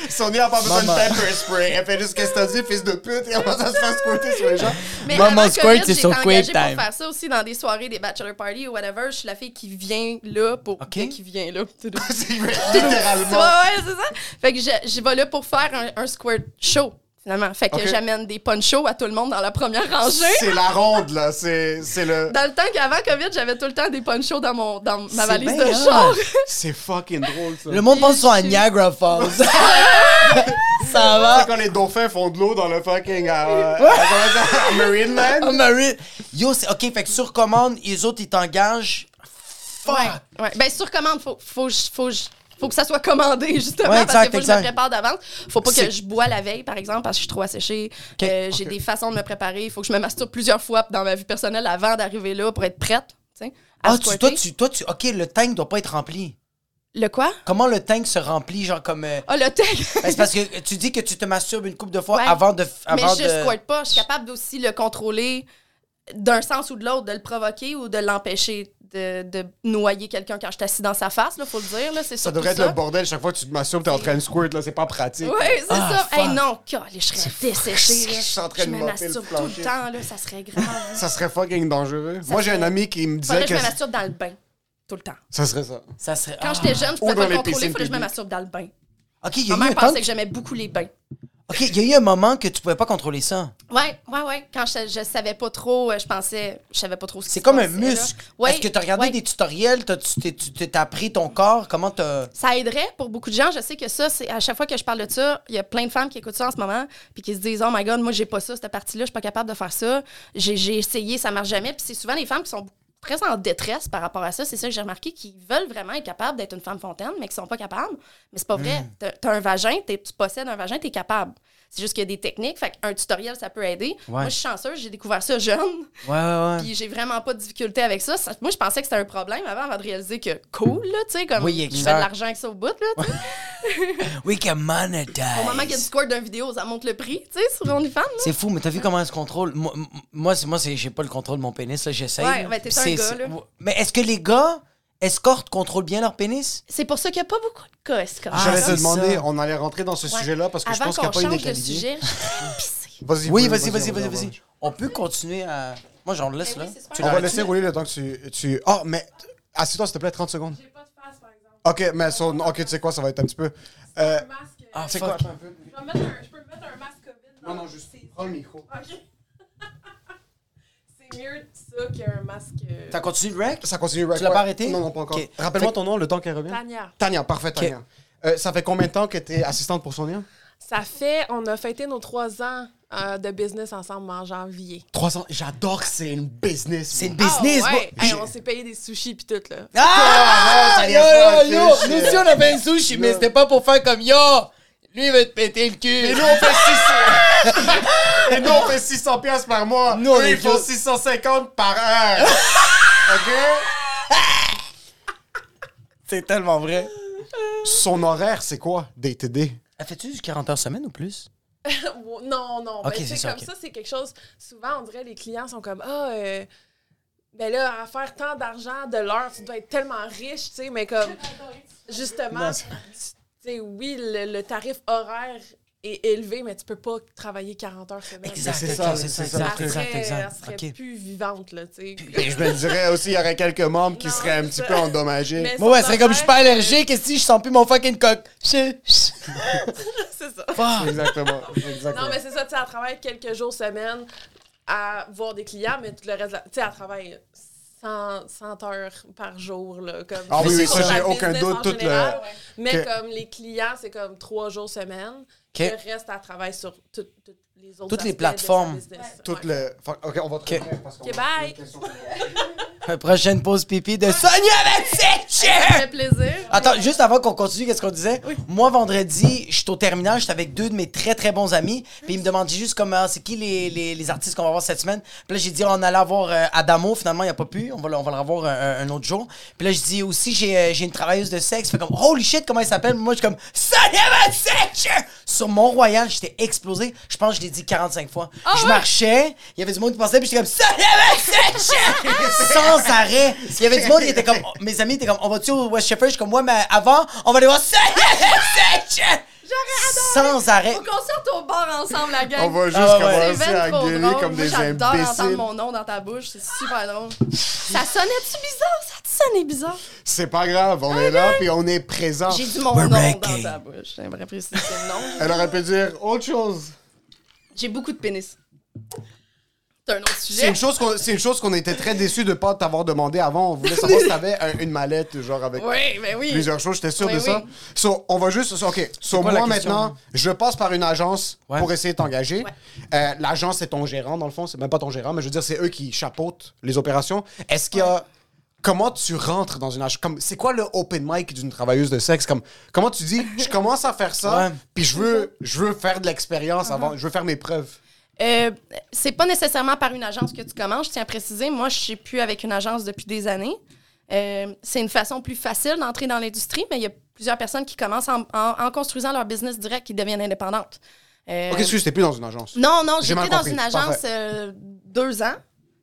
Sonia a pas besoin de pepper spray. Elle fait juste qu'est-ce que t'as dit, fils de pute, et on va se faire squirter sur les gens. Mais Maman avant squirt, c'est j'ai sur été Quick engagée Time. pour faire ça aussi dans des soirées, des bachelor parties ou whatever. Je suis la fille qui vient là pour... Ok. Qui vient là. C'est Ouais, littéralement. ouais, c'est ça. Fait que je, je vais là pour faire un, un squirt show. Finalement. Fait que j'amène des ponchos à tout le monde dans la première rangée. C'est la ronde, là. C'est c'est le. Dans le temps qu'avant COVID, j'avais tout le temps des ponchos dans, mon, dans ma valise bien de char. C'est fucking drôle, ça. Le monde pense sont à Niagara Falls. ça va. C'est quand les dauphins font de l'eau dans le fucking. euh, à Marineland. Oh, Marie. Yo, c'est OK, fait que sur commande, les autres, ils t'engagent. Fuck. Ouais, ouais. Ben, sur commande, faut, faut, faut, faut que ça soit commandé, justement, Ouais, parce qu'il faut que je me prépare d'avance. Faut pas que je bois la veille, par exemple, parce que je suis trop asséchée. Euh, J'ai des façons de me préparer. Il faut que je me masturbe plusieurs fois dans ma vie personnelle avant d'arriver là pour être prête. à Ah, tu, toi, tu, toi, tu. OK, le tank doit pas être rempli. Le quoi? Comment le tank se remplit, genre comme. euh, Ah, le tech! ben, c'est parce que tu dis que tu te masturbes une couple de fois Ouais. avant de. Mais je de... squirt pas. Je suis capable d'aussi le contrôler d'un sens ou de l'autre, de le provoquer ou de l'empêcher de, de noyer quelqu'un quand je suis assis dans sa face, là, faut le dire. là, C'est Ça devrait être ça. le bordel chaque fois que tu te masturbes, t'es en train de squirt, là. C'est pas pratique. Oui, c'est Ah, ça. Hey, non, calé, je serais desséchée. Je suis en train de me le tout le temps, là, ça serait grave. Ça serait fucking dangereux. Moi, j'ai un ami qui me disait Faudrait que que. je me masturbe dans le bain, tout le temps. Ça serait ça. Ça serait. Quand ah. j'étais jeune, je Ou pouvais pas les le contrôler, il fallait que je me masturbe dans le bain. OK, il y a Ma eu un mère temps. pensait que j'aimais beaucoup les bains. OK, il y a eu un moment que tu pouvais pas contrôler ça. Ouais, ouais, ouais. Quand je, je savais pas trop, euh, je pensais, je savais pas trop ce qui C'est comme un muscle. Ouais, Est-ce que tu as regardé ouais. des tutoriels? T'as- Tu t'es- appris ton corps? Comment t'as. Ça aiderait pour beaucoup de gens. Je sais que ça, c'est à chaque fois que je parle de ça, il y a plein de femmes qui écoutent ça en ce moment, puis qui se disent Oh my God, moi, j'ai pas ça, cette partie-là, je suis pas capable de faire ça. J'ai j'ai essayé, ça marche jamais. Puis c'est souvent les femmes qui sont très en détresse par rapport à ça. C'est ça que j'ai remarqué, qui veulent vraiment être capables d'être une femme fontaine, mais qui sont pas capables. Mais c'est pas vrai. Hmm. T'as T'as un vagin, tu possèdes un vagin, t'es capable. C'est juste qu'il y a des techniques. Fait un tutoriel, ça peut aider. Moi, je suis chanceuse, j'ai découvert ça jeune. Ouais, ouais, ouais. Puis j'ai vraiment pas de difficulté avec ça. Ça- Moi, je pensais que c'était un problème avant, avant de réaliser que cool, là, tu sais, comme Oui, je fais de l'argent avec ça au bout, là, tu sais. We can monetize. Au moment qu'il y a du score d'une vidéo, ça monte le prix, tu sais, sur OnlyFans. C'est fou, mais t'as vu comment elle se contrôle? Moi, moi, moi j'ai pas le contrôle de mon pénis, là, j'essaye. Ouais, ben, t'es un gars, là. Mais est-ce que les gars, escortes, contrôlent bien leur pénis? C'est pour ça qu'il n'y a pas beaucoup de cas, Escort. Ah, J'allais te demander, ça. on allait rentrer dans ce Ouais. sujet-là parce que je pense qu'il n'y a pas change de inégalité. sujet. Vas-y, Oui, vas-y, vas-y, on vas-y, va- vas-y. On peut continuer à. Moi, j'en laisse, là. oui, On va laisser rouler le temps que tu. tu... Oh, mais. Assieds-toi, s'il te plaît, 30 secondes. J'ai pas de face, par exemple. Ok, mais son- ok, tu sais quoi, ça va être un petit peu. Euh, Un masque. Ah, c'est quoi, attends un peu. Je, peux me mettre un masque COVID. Non, non, juste prends le micro. Ok. Mieux ça qu'un masque. euh, T'as continué le rec? Ça continue, Rack. Tu l'as pas arrêté? Non, non, pas encore. Ok. Rappelle-moi ton nom, le temps qu'elle revient. Tania. Tania, parfait, Tania. Euh, ça fait combien de temps que tu es assistante pour Sonia? Ça fait, on a fêté nos trois ans euh, de business ensemble en janvier. Trois ans? J'adore que c'est une business. C'est une business, Ah, moi. ouais. Hey, on s'est payé des sushis puis tout, là. Ah! ça y yo, pas, yo, yo! fiche. Nous aussi, on avait un sushi, mais c'était pas pour faire comme yo! Lui, il va te péter le cul. Et nous, on fait 600... Et nous, on fait 600 piastres par mois. Nous, on Eux, ils font juste- 650 par heure. OK? C'est tellement vrai. Son horaire, c'est quoi, DTD? Elle fait-tu du 40 heures semaine ou plus? non, non. Ok, ben, c'est comme ça, c'est quelque chose. Souvent, on dirait les clients sont comme Ah, euh, ben là, à faire tant d'argent de l'heure, tu dois être tellement riche, tu sais, mais comme. Justement, Non, tu c'est- sais, oui, le, le tarif horaire est élevé, mais tu peux pas travailler 40 heures semaine. Exact, c'est ça, c'est c'est ça, exact, Elle exact, serait, exact. elle serait Ok. plus vivante, là, tu sais. Et je me dirais aussi, il y aurait quelques membres qui Non, seraient un petit peu endommagés. Mais Moi, ouais, c'est comme je suis pas allergique, et si je sens plus mon fucking coq. C'est ça. Exactement. exactement. Non, mais c'est ça, tu sais, elle travaille quelques jours semaine à voir des clients, mais tout le reste, de la- tu sais, elle travaille 100, 100 heures par jour, là, comme Ah oui, oui, ça, j'ai aucun doute, en tout le- général. Mais que- comme les clients, c'est comme trois jours semaine. Ok. Le reste, elle travaille sur tout- toutes les autres Toutes les plateformes. business. Tout Ouais. le... OK, on va te revenir parce qu'on Ok, bye. une. Prochaine pause pipi de Sonia Ça Mathieu! fait plaisir. Attends, juste avant qu'on continue, qu'est-ce qu'on disait? Moi, vendredi, je suis au terminal, j'étais avec deux de mes très très bons amis. Puis ils me demandaient juste comment, c'est qui les, les, les artistes qu'on va voir cette semaine. Puis là, j'ai dit, on allait avoir euh, Adamo, finalement, il n'y a pas pu. On va, le- on va le revoir un, un autre jour. Puis là, je dis aussi, j'ai euh, j'ai une travailleuse de sexe. Fait comme, holy shit, comment elle s'appelle? Moi, je suis comme, Sonia Mathieu! Sur Mont-Royal, j'étais explosé. Je pense que je l'ai dit 45 fois. je marchais, il y avait du monde qui passait, puis j'étais comme! Sans arrêt. Il y avait du monde qui était comme, mes amis étaient comme, on va-tu au West Shepherd? Je suis comme, ouais, mais avant, on va aller voir Sonia Mathieu! Sans arrêt. Faut qu'on sorte au bar ensemble, la gang. On va juste Ah ouais, commencer à gueuler drôle. comme Moi, des J'adore entendre imbéciles. mon nom dans ta bouche. C'est super drôle. ça sonnait-tu bizarre? Ça te sonnait bizarre? C'est pas grave, on est là, puis on est présent. J'ai dit mon We're nom dans ta bouche. J'aimerais préciser le nom. Elle aurait pu dire autre chose. J'ai beaucoup de pénis. C'est un autre C'est sujet. une chose qu'on c'est une chose qu'on était très déçus de pas t'avoir demandé avant. On voulait savoir si t'avais un- une mallette, genre avec Oui, mais oui. plusieurs choses. J'étais sûr Oui, de oui. ça. So, on va juste. so, OK. So, quoi moi, question? maintenant, je passe par une agence Ouais. pour essayer de t'engager. Ouais. Euh, L'agence, c'est ton gérant, dans le fond. C'est même pas ton gérant, mais je veux dire, c'est eux qui chapeautent les opérations. Est-ce qu'il y a. Comment tu rentres dans une agence? Comme, c'est quoi le open mic d'une travailleuse de sexe? Comme, comment tu dis, je commence à faire ça, puis je veux, je veux faire de l'expérience avant, je veux faire mes preuves. Euh, c'est pas nécessairement par une agence que tu commences, je tiens à préciser. Moi, je suis plus avec une agence depuis des années. Euh, c'est une façon plus facile d'entrer dans l'industrie, mais il y a plusieurs personnes qui commencent en, en- en construisant leur business direct qui deviennent indépendantes. Euh, Ok, excuse, t'es plus dans une agence. non, non, J'ai j'étais dans une agence euh, deux ans.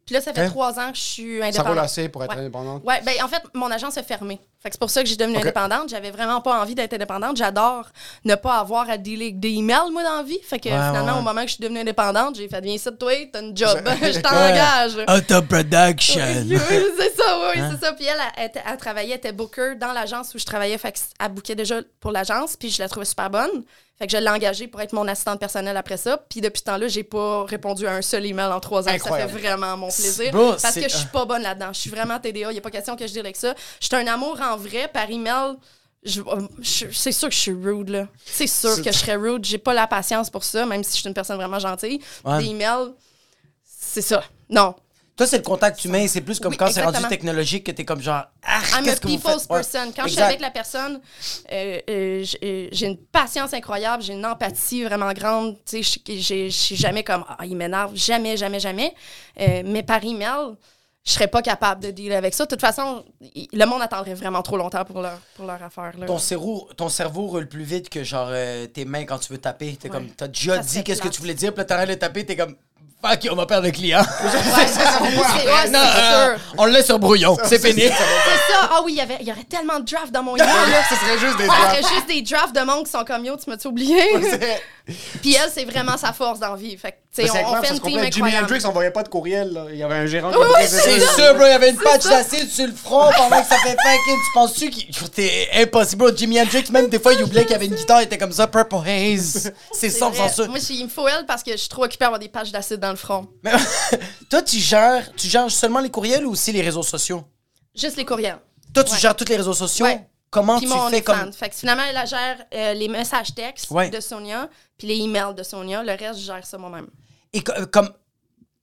Puis là, ça fait Ok. trois ans que je suis Ça indépendante. roule assez pour être Ouais. indépendante? Ouais, ben en fait, mon agence est fermée. Fait que c'est pour ça que j'ai devenu Ok. indépendante. J'avais vraiment pas envie d'être indépendante. J'adore ne pas avoir à dealer des emails, moi, dans la vie. Fait que Ouais, finalement, ouais. au moment que je suis devenue indépendante, j'ai fait Viens ici, toi, t'as une job. je t'engage. Auto-production. Oui, c'est ça, oui, Hein? c'est ça. Puis elle, elle, était- elle travaillait, elle était booker dans l'agence où je travaillais. Fait qu'elle bookait déjà pour l'agence, puis je la trouvais super bonne. Fait que je l'ai engagée pour être mon assistante personnelle après ça. Puis depuis ce temps-là, j'ai pas répondu à un seul email en trois ans. Ça fait vraiment mon plaisir. Parce que je suis pas bonne là-dedans. Je suis vraiment TDA. Il y a pas question que je dise avec ça. Je suis un amour en vrai par email. je- je- c'est sûr que je suis rude, là. C'est sûr que je serais rude. J'ai pas la patience pour ça, même si je suis une personne vraiment gentille. Ouais. Des emails, c'est ça. Non. Toi, c'est le contact humain. C'est plus comme Oui, quand c'est rendu technologique que t'es comme genre. Ah, I'm a qu'est-ce que vous people's faites? Ouais. Quand je suis avec la personne, euh, euh, euh, j'ai une patience incroyable, j'ai une empathie vraiment grande. Tu sais, je- suis jamais comme ah, il m'énerve, jamais, jamais, jamais. Euh, mais par email, je serais pas capable de dealer avec ça. De toute façon, le monde attendrait vraiment trop longtemps pour leur, pour leur affaire. Là. Ton cerveau, ton cerveau roule plus vite que genre euh, tes mains quand tu veux taper. T'es Ouais. comme, t'as déjà Ça dit qu'est-ce que tu voulais dire, puis là t'arrêtes de taper, t'es comme, fuck, on va perdre le client. Ouais, c'est ouais, non, c'est euh, sûr. on le laisse sur brouillon, c'est fini. C'est ça. Ah oui, il y avait- il y aurait tellement de drafts dans mon email. là. Ce serait juste des Il y juste des drafts de monde qui sont comme yo, tu m'as-tu oublié? Puis elle, c'est vraiment sa force dans la vie. Fait que, tu sais, c'est on, on incroyable, fait une team complète. Jimi incroyable. Hendrix envoyait pas de courriel. là. Il y avait un gérant qui Oui, c'est sûr, bro, il y avait une patch d'acide sur le front pendant que ça fait fucking. Tu penses-tu qu'il. T'es impossible, bro. Jimi Hendrix, même des fois, il oubliait qu'il y avait une guitare, il était comme ça, Purple Haze. C'est C'est 100% vrai. sûr. Moi, je- il me faut elle parce que je suis trop occupée à avoir des pages d'acide dans le front. Mais toi, tu gères, tu gères seulement les courriels ou aussi les réseaux sociaux? Juste les courriels. Toi, tu Ouais. gères tous les réseaux sociaux? Ouais. Comment Puis tu fais OnlyFans. comme. Fait que finalement, elle gère euh, les messages textes Ouais. de Sonia, puis les emails de Sonia. Le reste, je gère ça moi-même. Et co- euh, comme.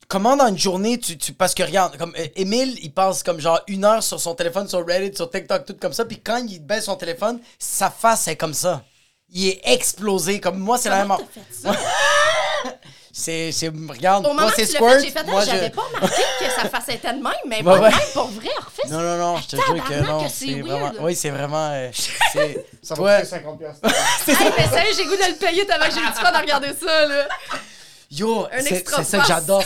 Comment dans une journée, tu, tu parce que regarde, comme euh, Émile, il passe comme genre une heure sur son téléphone, sur Reddit, sur TikTok, tout comme ça, puis quand il baisse son téléphone, sa face est comme ça. Il est explosé, comme moi, c'est la même. Fait ça? C'est, c'est, regarde, Au moment que c'est tu l'as Squirt, fait, j'ai fait, moi ah, je... j'avais pas remarqué que était de même, mais Ouais, pas de ouais. même, pour vrai, refais ça. Non, non, non, je te jure que Tabarnak, non. que c'est C'est vraiment... Oui, c'est vraiment... euh, c'est... Ça va coûter 50 piastres. Hey, mais sérieux, j'ai goût de le payer tellement que j'ai eu du fun à regarder ça, là. Yo, Un c'est, ça que j'adore.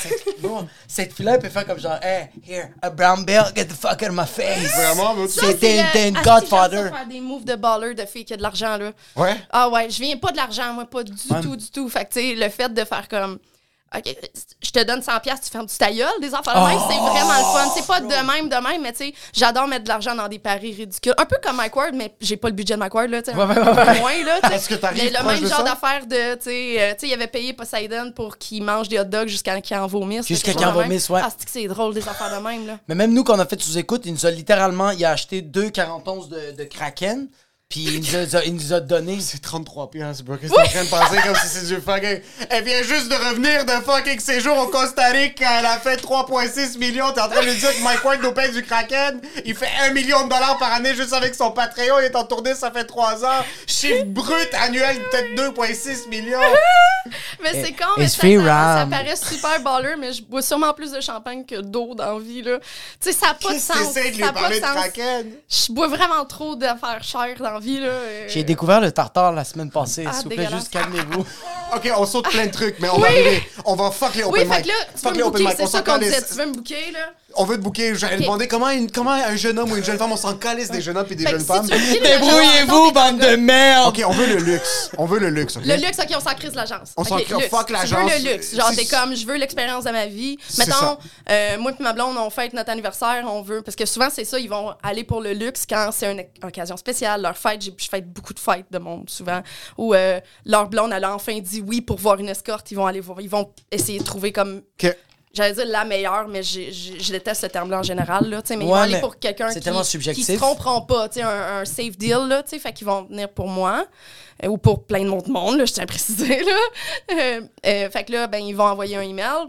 Cette, fille-là, elle peut faire comme genre, hey, here, a brown belt, get the fuck out of my face. Vraiment, C'était c'est, une- euh, ah, godfather. ça faire des moves de baller de filles qui a de l'argent, là. Ouais. Ah ouais, je viens pas de l'argent, moi, pas du tout, du tout. Fait que, tu sais, le fait de faire comme. OK, je te donne 100 pièces, tu fermes du ta gueule, des affaires de même, Oh, c'est vraiment le fun. C'est pas de même, de même, mais tu sais, j'adore mettre de l'argent dans des paris ridicules. Un peu comme Mike Ward, mais j'ai pas le budget de Mike Ward, là, tu sais. Ouais, ouais, ouais, ouais. Moins, là, tu sais. Est-ce que t'arrives Mais le même genre d'affaire de, tu sais, euh, tu sais, il avait payé Poseidon pour qu'il mange des hot dogs jusqu'à qu'il en vomisse. Jusqu'à qu'il en vomisse, ouais. Ah, c'est que c'est drôle, des affaires de même, là. Mais même nous, quand on a fait sous-écoute, il nous a littéralement, il a acheté deux 41 de, de Kraken, puis il nous a, il nous a donné... C'est 33 piastres, bro. Qu'est-ce que t'es en train de penser comme si c'est du fucking. Elle vient juste de revenir de fucking séjour au Costa Rica. Elle a fait 3,6 millions. T'es en train de lui dire que Mike Ward nous paye du Kraken. Il fait 1 million de dollars par année juste avec son Patreon. Il est en tournée, ça fait 3 ans. Chiffre brut annuel, peut-être 2,6 millions. Mais c'est con, mais it's ça, ça, ça paraît super baller, mais je bois sûrement plus de champagne que d'eau dans la vie, là. Tu sais, ça n'a pas de sens. t'essaies de lui Ça a pas parler de. Kraken? Je bois vraiment trop d'affaires chères dans la vie, là. euh. J'ai découvert le tartare la semaine passée. Ah, S'il vous plaît, juste calmez-vous. Ok, on saute plein de trucs, mais on va arriver. On va fuck les Oui, open fait mic. que là, tu Fuck veux les me open booker, mic. c'est On ça qu'on disait. Tu veux me booker, là? On veut te booker. J'allais Ok. demander comment, une- comment un jeune homme ou une jeune femme, on s'en calisse des jeunes hommes et des Fait jeunes si femmes. Débrouillez-vous, bande de merde! Ok, on veut le luxe. On veut le luxe? Le luxe, ok, on s'en crise l'agence. On s'en Ok, crie- luxe. fuck Tu l'agence. veux le luxe. Genre, t'es comme, je veux l'expérience de ma vie. C'est Mettons, euh, moi et ma blonde, on fête notre anniversaire, on veut. Parce que souvent, c'est ça, ils vont aller pour le luxe quand c'est une occasion spéciale. Leur, fête, j'ai- je fête beaucoup de fêtes de monde souvent, où euh, leur blonde, elle a enfin dit oui pour voir une escorte, ils vont aller voir, ils vont essayer de trouver comme j'allais dire la meilleure, mais j'ai- j'ai- je déteste ce terme-là en général. Là, mais ils Ouais, vont aller pour quelqu'un qui, qui se tromperont pas, un, un safe deal, là, fait qu'ils vont venir pour moi euh, ou pour plein de monde, monde là, je tiens à préciser. Là. Euh, euh, fait que là, ben, ils vont envoyer un email.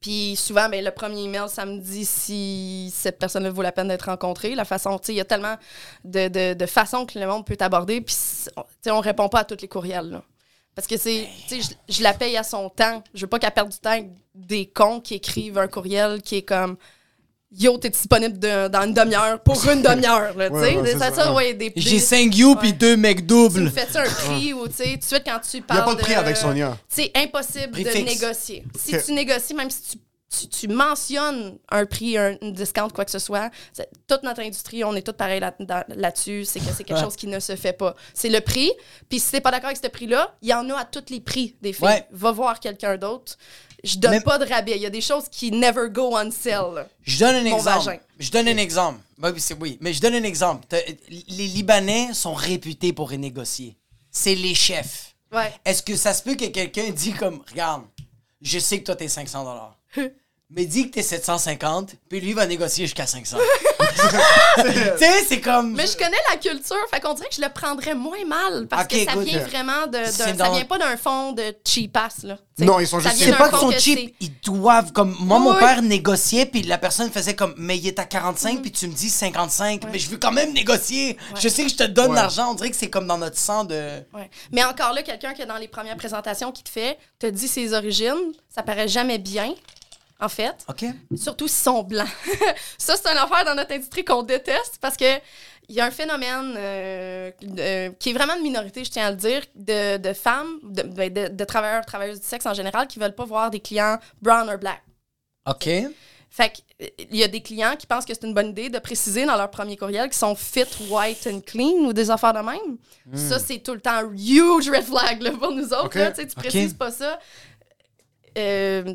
Puis souvent, ben, le premier email, ça me dit si cette personne-là vaut la peine d'être rencontrée. La façon, il y a tellement de, de, de façons que le monde peut t'aborder. Puis, on- répond pas à tous les courriels, là. Parce que c'est, tu sais, je, je la paye à son temps. Je veux pas qu'elle perde du temps avec des cons qui écrivent un courriel qui est comme Yo, t'es disponible de- dans une demi-heure pour une demi-heure, là, tu Ouais, sais. ouais, c'est ça, ça. ouais, des, J'ai des- 5 you puis Ouais. 2 mecs tu doubles. me fais-tu un prix ou, tu sais, tout de suite, quand tu Il n'y parles a pas de prix avec Sonia. c'est impossible Prix de fixe. négocier. Si tu négocies, même si tu, tu, tu mentionnes un prix, un, une discount, quoi que ce soit, toute notre industrie, on est tous pareils là- là-dessus. c'est que c'est quelque Ouais. chose qui ne se fait pas. C'est le prix. Puis si t'es pas d'accord avec ce prix-là, il y en a à tous les prix des filles. Ouais. Va voir quelqu'un d'autre. Je donne pas de rabais. Il y a des choses qui never go on sale. Je donne un Mon exemple. vagin. Je donne un exemple. Oui, mais je donne un exemple. Les Libanais sont réputés pour renégocier. C'est les chefs. Ouais. Est-ce que ça se peut que quelqu'un dit comme, regarde, je sais que toi t'es 500 dollars, mais dis que t'es 750, puis lui va négocier jusqu'à 500. tu sais, c'est comme. Mais je connais la culture, fait qu'on dirait que je le prendrais moins mal parce que ça good. vient vraiment de, ça dans- vient pas d'un fond de cheapass là. T'sais, Non, ils sont juste- C'est pas qu'ils sont cheap, ils doivent comme moi mon père négociait puis la personne faisait comme mais il est à Mm. 45 puis tu me dis 55 mais je veux quand même négocier. Je sais que je te donne Ouais. l'argent, on dirait que c'est comme dans notre sang de Ouais. Mais encore là, quelqu'un qui dans les premières présentations qui te fait, te dit ses origines, ça paraît jamais bien, en fait. Surtout s'ils sont blancs. ça, c'est une affaire dans notre industrie qu'on déteste parce que il y a un phénomène euh, euh, qui est vraiment de minorité, je tiens à le dire, de, de femmes, de, ben, de, de travailleurs, travailleuses du sexe en général, qui veulent pas voir des clients brown or black. OK. Fait que, euh, il y a des clients qui pensent que c'est une bonne idée de préciser dans leur premier courriel qu'ils sont fit, white and clean ou des affaires de même. Ça, c'est tout le temps un huge red flag là, pour nous autres. Ok. là. Tu précises pas ça. Euh,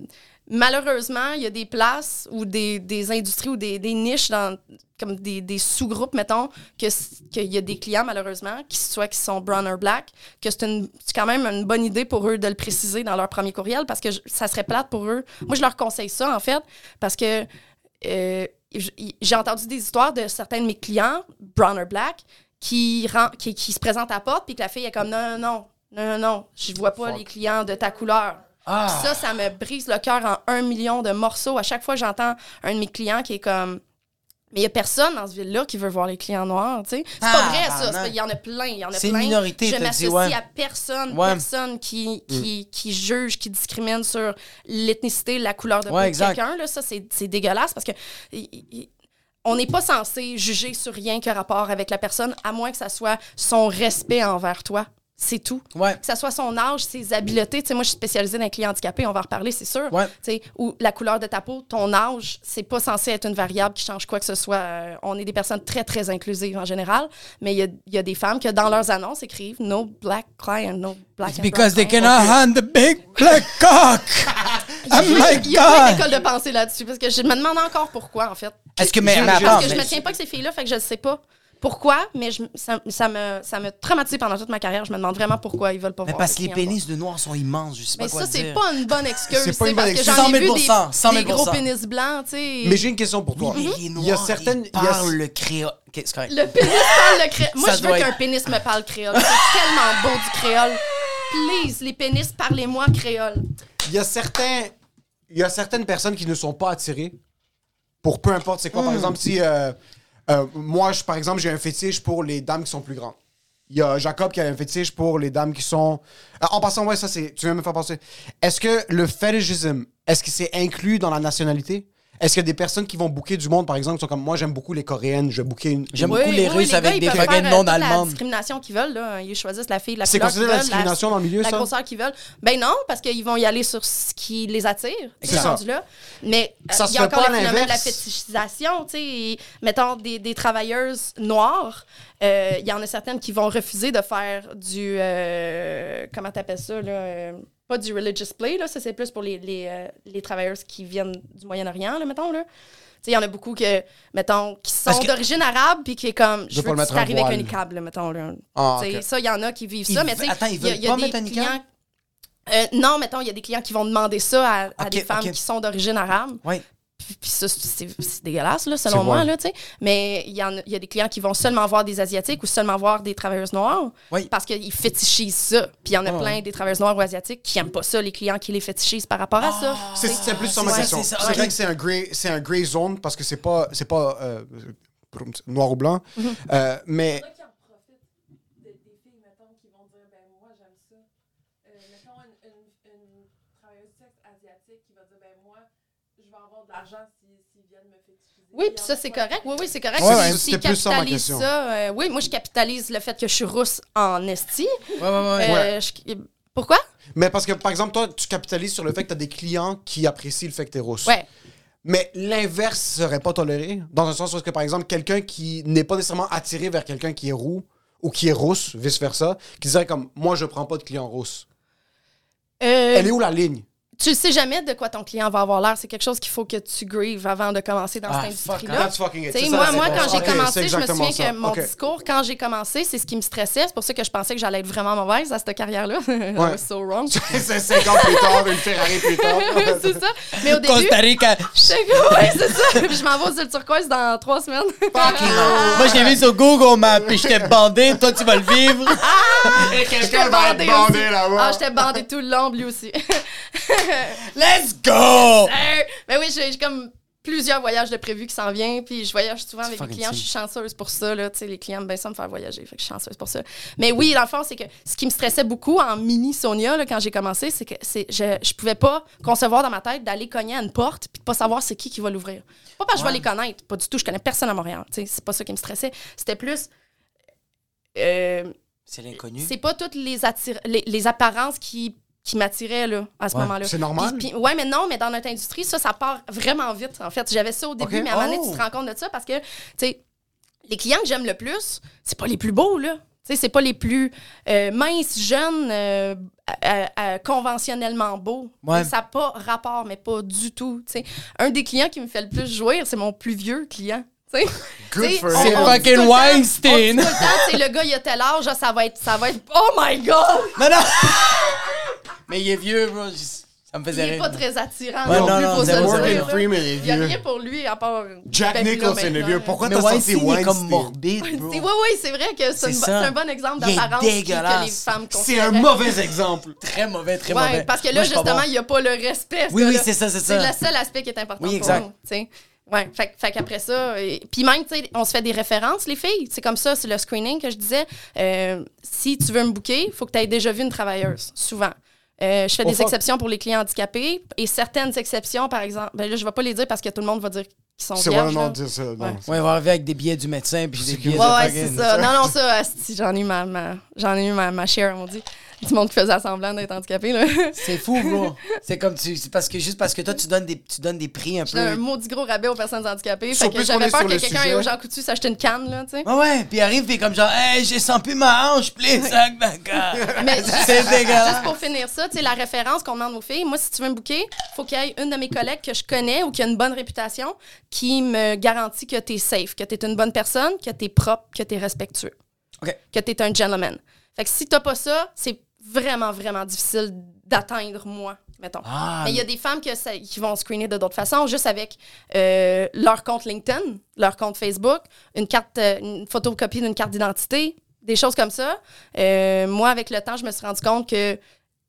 malheureusement, il y a des places ou des, des industries ou des, des niches dans comme des, des sous-groupes, mettons, que qu'il y a des clients, malheureusement, qui soit qui sont brown or black, que c'est quand même une bonne idée pour eux de le préciser dans leur premier courriel parce que je- ça serait plate pour eux. Moi, je leur conseille ça, en fait, parce que euh, j'ai entendu des histoires de certains de mes clients, brown or black, qui, qui se présentent à la porte, puis que la fille est comme non, non, non, non, non, non, je vois pas les clients de ta couleur. Ah. Ça, ça me brise le cœur en un million de morceaux. À chaque fois, j'entends un de mes clients qui est comme. Mais il n'y a personne dans ce ville-là qui veut voir les clients noirs, tu sais. C'est pas vrai, ça. Il y en a plein, il y en a C'est une plein. minorité, Je m'associe ouais. à personne, Ouais. personne qui, qui, qui juge, qui discrimine sur l'ethnicité, la couleur de peau Ouais, de quelqu'un. Ça, c'est dégueulasse parce que... on n'est pas censé juger sur rien qui a rapport avec la personne, à moins que ça soit son respect envers toi. C'est tout Ouais. que ça soit son âge, ses habiletés. Tu sais, moi, je suis spécialisée dans les clients handicapés, on va en reparler, c'est sûr. Ouais. Ou la couleur de ta peau, ton âge, c'est pas censé être une variable qui change quoi que ce soit. Euh, on est des personnes très, très inclusives en général, mais il y a, il y a des femmes qui, dans leurs annonces, écrivent « No black client, no black It's and because they client. cannot hand the big black cock. Oh my Il y a god. d'écoles de pensée là-dessus, parce que je me demande encore pourquoi, en fait. Est-ce que mais, J'ai- mais j'ai- attends, Parce que je me tiens pas avec ces filles-là, fait que je ne sais pas pourquoi, mais je- ça, ça me, ça me traumatise pendant toute ma carrière. Je me demande vraiment pourquoi ils veulent pas mais voir parce que les pénis de noirs sont immenses, je sais pas Mais quoi ça, c'est pas une bonne excuse. C'est pas une bonne parce que excuse. j'en ai 100 000 vu des, 100 000 des gros pénis blancs, tu sais. Mais j'ai une question pour toi. Mais les Il noirs, y a certaines. ils il y a- parlent le créole. Le pénis parle le créole. Moi, Ça je veux qu'un être- pénis me parle créole. C'est tellement beau du créole. Please, les pénis, parlez-moi créole. Il y a certains. Il y a certaines personnes qui ne sont pas attirées pour peu importe c'est quoi. Par exemple, si. euh, euh, moi, par exemple, j'ai un fétiche pour les dames qui sont plus grandes. Il y a Jacob qui a un fétiche pour les dames qui sont. Euh, en passant, ouais, ça, c'est. Tu viens me faire penser. Est-ce que le fetishism, est-ce que c'est inclus dans la nationalité? Est-ce qu'il y a des personnes qui vont booker du monde, par exemple, qui sont comme moi, j'aime beaucoup les Coréennes, je vais booker une. J'aime une- beaucoup les Russes gars, avec ils des faire, euh, noms toute La allemandes. discrimination qu'ils veulent, là. Ils choisissent la fille, la C'est couleur considéré qu'ils la discrimination dans le milieu, la ça? grosseur qu'ils veulent. Ben non, parce qu'ils vont y aller sur ce qui les attire. C'est ça. là. Mais euh, Ça il se y a encore le phénomène de la fétichisation. tu sais. Et, Mettons, des, des travailleuses noires, euh, il y en a certaines qui vont refuser de faire du... euh, comment t'appelles ça, là? Pas du religious play, là. Ça, c'est plus pour les, les, euh, les travailleurs qui viennent du Moyen-Orient, là, mettons, là. Il y en a beaucoup que, mettons, qui sont que- d'origine arabe, puis qui est comme, je veux que avec un niqab, là, mettons, là. Ah. Ça, il y en a qui vivent Ils ça, mais tu sais, il y a- y des clients- Euh, non, mettons, il y a des clients qui vont demander ça à, des femmes qui sont d'origine arabe. Puis, ça, c'est dégueulasse, là, selon moi, là, tu sais. Mais il y, en a- il y a des clients qui vont seulement voir des Asiatiques ou seulement voir des travailleuses noires Oui. parce qu'ils fétichisent ça. Puis il y en a Ouais. plein des travailleuses noires ou asiatiques qui n'aiment pas ça, les clients qui les fétichisent par rapport à ça. C'est c'est plus sur c'est ma question. c'est vrai que c'est un gray, c'est un gray zone parce que c'est pas, c'est pas euh, noir ou blanc, Mhm. Euh, mais qui en profitent des, des filles, mettons, qui vont dire, ben moi, j'aime ça. Euh, mettons, une, une, une travailleuse sexe asiatique qui va dire, ben moi, je vais avoir de l'argent s'ils si, s'ils viennent me fétichiser. Oui, puis ça, c'est correct. Oui, oui, c'est correct. Ouais, ouais, plus ça, euh, oui, moi, je capitalise le fait que je suis rousse en esti. Ouais. Euh, je- Pourquoi? mais parce que par exemple toi tu capitalises sur le fait que tu as des clients qui apprécient le fait que tu es rousse. Ouais. Mais l'inverse serait pas toléré dans un sens où que par exemple quelqu'un qui n'est pas nécessairement attiré vers quelqu'un qui est roux ou qui est rousse vice versa, qui dirait comme moi je prends pas de clients rousses. Euh, Elle est où la ligne? Tu sais jamais de quoi ton client va avoir l'air. C'est quelque chose qu'il faut que tu grives avant de commencer dans Ah, cette industrie-là. Moi, moi bon. quand j'ai commencé, je me souviens ça. que mon discours, quand j'ai commencé, c'est ce qui me stressait. C'est pour ça que je pensais que j'allais être vraiment mauvaise à cette carrière-là. I was so wrong. c'est 5 ans plus tard, une Ferrari plus tard. c'est ça. Mais au début, Costa Rica. ouais, c'est ça. Puis je m'en vais aux îles turquoises dans trois semaines. Moi, je l'ai vu sur Google Maps, puis j'étais bandé. Toi, tu vas le vivre. Et J'étais quelqu'un va être bandé aussi. là-bas. Ah, j'étais bandée tout le long, lui aussi. Let's go! Euh, Ben oui, j'ai comme plusieurs voyages de prévus qui s'en viennent, puis je voyage souvent avec les clients. Je suis chanceuse pour ça, là. Tu sais, les clients aiment bien ça me faire voyager, fait que je suis chanceuse pour ça. Mais oui, dans le fond, c'est que ce qui me stressait beaucoup en mini Sonia, là, quand j'ai commencé, c'est que je, je pouvais pas concevoir dans ma tête d'aller cogner à une porte puis de pas savoir c'est qui qui va l'ouvrir. Pas parce que je vais les connaître, pas du tout. Je connais personne à Montréal. Tu sais, c'est pas ça qui me stressait. C'était plus. euh, C'est l'inconnu. c'est pas toutes les, les, les apparences qui, qui m'attiraient là, à ce Ouais. moment-là. C'est normal? Puis- puis- ouais, mais non, mais dans notre industrie, ça, ça part vraiment vite. En fait, j'avais ça au début, mais à un moment donné, Oh. tu te rends compte de ça parce que, tu sais, les clients que j'aime le plus, c'est pas les plus beaux, là. Tu sais, c'est pas les plus euh, minces, jeunes, euh, conventionnellement beaux. Ouais. Ça n'a pas rapport, mais pas du tout. tu sais. Un des clients qui me fait le plus jouir, c'est mon plus vieux client. C'est fucking Weinstein. le temps, le gars, il a tel âge, ça va être, ça va être, oh my god! Non, non! Mais il est vieux, bro. Ça me Il faisait est rire. pas très attirant Ouais, non, non, plus non, pour c'est Morgan là. Freeman est Il y a vieux. rien pour lui à part. Jack Ben, puis là, Nicholson est vieux. Pourquoi t'as sorti Weinstein, il est comme morbide, bro. C'est- Oui, oui, c'est vrai que c'est C'est ça. c'est un bon exemple Il est d'apparence que les femmes C'est un mauvais exemple. Très mauvais, très Ouais, mauvais. parce que là, Moi, justement, il n'y a pas le respect. Oui, ça, oui, c'est ça, c'est C'est ça. le seul aspect qui est important Oui, pour exact. nous. tu sais. Ouais, fait, fait qu'après ça, et- puis même, tu sais, on se fait des références, les filles. C'est comme ça, c'est le screening que je disais. Euh, si tu veux me booker, il faut que tu aies déjà vu une travailleuse, souvent. Euh, je fais des exceptions pour les clients handicapés et certaines exceptions, par exemple, ben là, je vais pas les dire parce que tout le monde va dire qu'ils sont C'est vierges. vraiment dire ça. non. Ouais. Ouais, il va arriver avec des billets du médecin puis des billets Ouais, de ouais, c'est ça. Non, non, ça, asti, j'en ai eu ma, ma- j'en ai eu ma, ma share, on dit. Du monde qui faisait semblant d'être handicapé, là. C'est fou, bro. C'est comme tu. C'est parce que juste parce que toi, tu donnes des, tu donnes des prix un J'ai un peu. maudit gros rabais aux personnes handicapées. Fait que j'avais peur que quelqu'un ait au Jean Coutu s'acheter une canne, là, tu sais? Ouais, ouais. Puis il arrive, puis comme genre, hey, j'ai plus ma hanche, please, sac. Mais juste, C'est juste dégueulasse. pour finir ça, tu sais, la référence qu'on demande aux filles, moi, si tu veux me booker, faut qu'il y ait une de mes collègues que je connais ou qui a une bonne réputation qui me garantit que tu es safe, que tu es une bonne personne, que tu es propre, que tu es respectueux, OK. que tu es un gentleman. Fait que si t'as pas ça, c'est vraiment, vraiment difficile d'atteindre moi, mettons. Ah, Mais il y a des femmes que ça- qui vont screener de d'autres façons, juste avec euh, leur compte LinkedIn, leur compte Facebook, une carte, euh, une photocopie d'une carte d'identité, des choses comme ça. Euh, moi, avec le temps, je me suis rendu compte que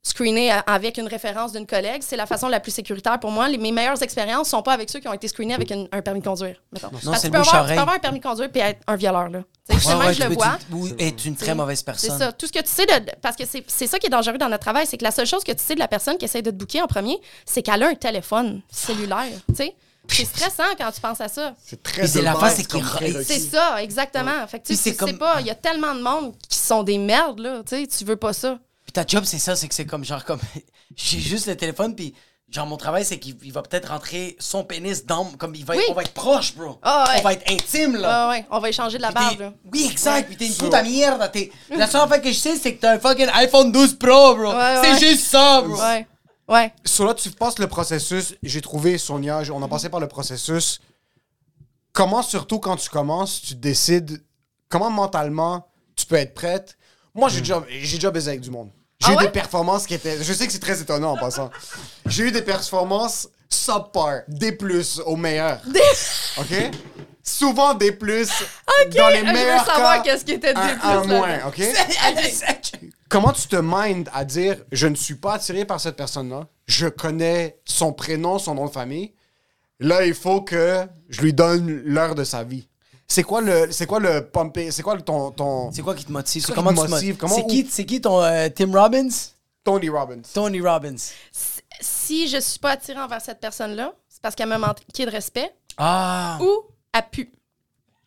screener a- avec une référence d'une collègue, c'est la façon la plus sécuritaire pour moi. Les, mes meilleures expériences sont pas avec ceux qui ont été screenés avec une- un permis de conduire. mettons. Parce que c'est tu peux, avoir, tu peux avoir un permis de conduire et être un violeur. Là. Ouais, justement, ouais, je le vois. tu- Ou être une très mauvaise C'est personne. ça. Tout ce que tu sais de. Parce que c'est c'est ça qui est dangereux dans notre travail, c'est que la seule chose que tu sais de la personne qui essaie de te booker en premier, c'est qu'elle a un téléphone cellulaire. Tu sais? C'est stressant quand tu penses à ça. C'est très c'est la face, c'est. C'est ça, exactement. Fait que tu sais, c'est tu sais comme- pas, il y a tellement de monde qui sont des merdes, là. Tu sais, tu veux pas ça. Puis ta job, c'est ça, c'est que c'est comme genre comme. J'ai juste le téléphone, puis Genre, mon travail, c'est qu'il il va peut-être rentrer son pénis dans. Comme il va être- Oui. on va être proche, bro. Ah ouais. On va être intime, là. Ouais, ouais, on va échanger de la barbe, là. Oui, exact. Puis t'es une puta merde. T'es- La seule affaire que je sais, c'est que t'as un fucking iPhone 12 Pro, bro. Ouais, c'est ouais. juste ça, bro. Ouais, ouais. Sur là, tu passes le processus. J'ai trouvé Sonia, on a passé par le processus. Comment, surtout quand tu commences, tu décides comment mentalement tu peux être prête? Moi, j'ai déjà, j'ai déjà baisé avec du monde. J'ai Ah eu ouais? des performances qui étaient. Je sais que c'est très étonnant en passant. J'ai eu des performances subpar, des plus au meilleur. OK? Souvent des plus dans les Je veux meilleurs savoir qu'est-ce qui était un, des plus, un moins, OK? Comment tu te minds à dire je ne suis pas attiré par cette personne-là, je connais son prénom, son nom de famille. Là, il faut que je lui donne l'heure de sa vie. C'est quoi le c'est quoi le pumpé, c'est quoi le- ton ton C'est quoi qui te motive? C'est Comment motive? Comment- C'est qui, c'est qui ton euh, Tim Robbins? Tony Robbins. Tony Robbins. Si je suis pas attirée envers cette personne-là, c'est parce qu'elle m'a manqué de respect Ah! ou elle pue.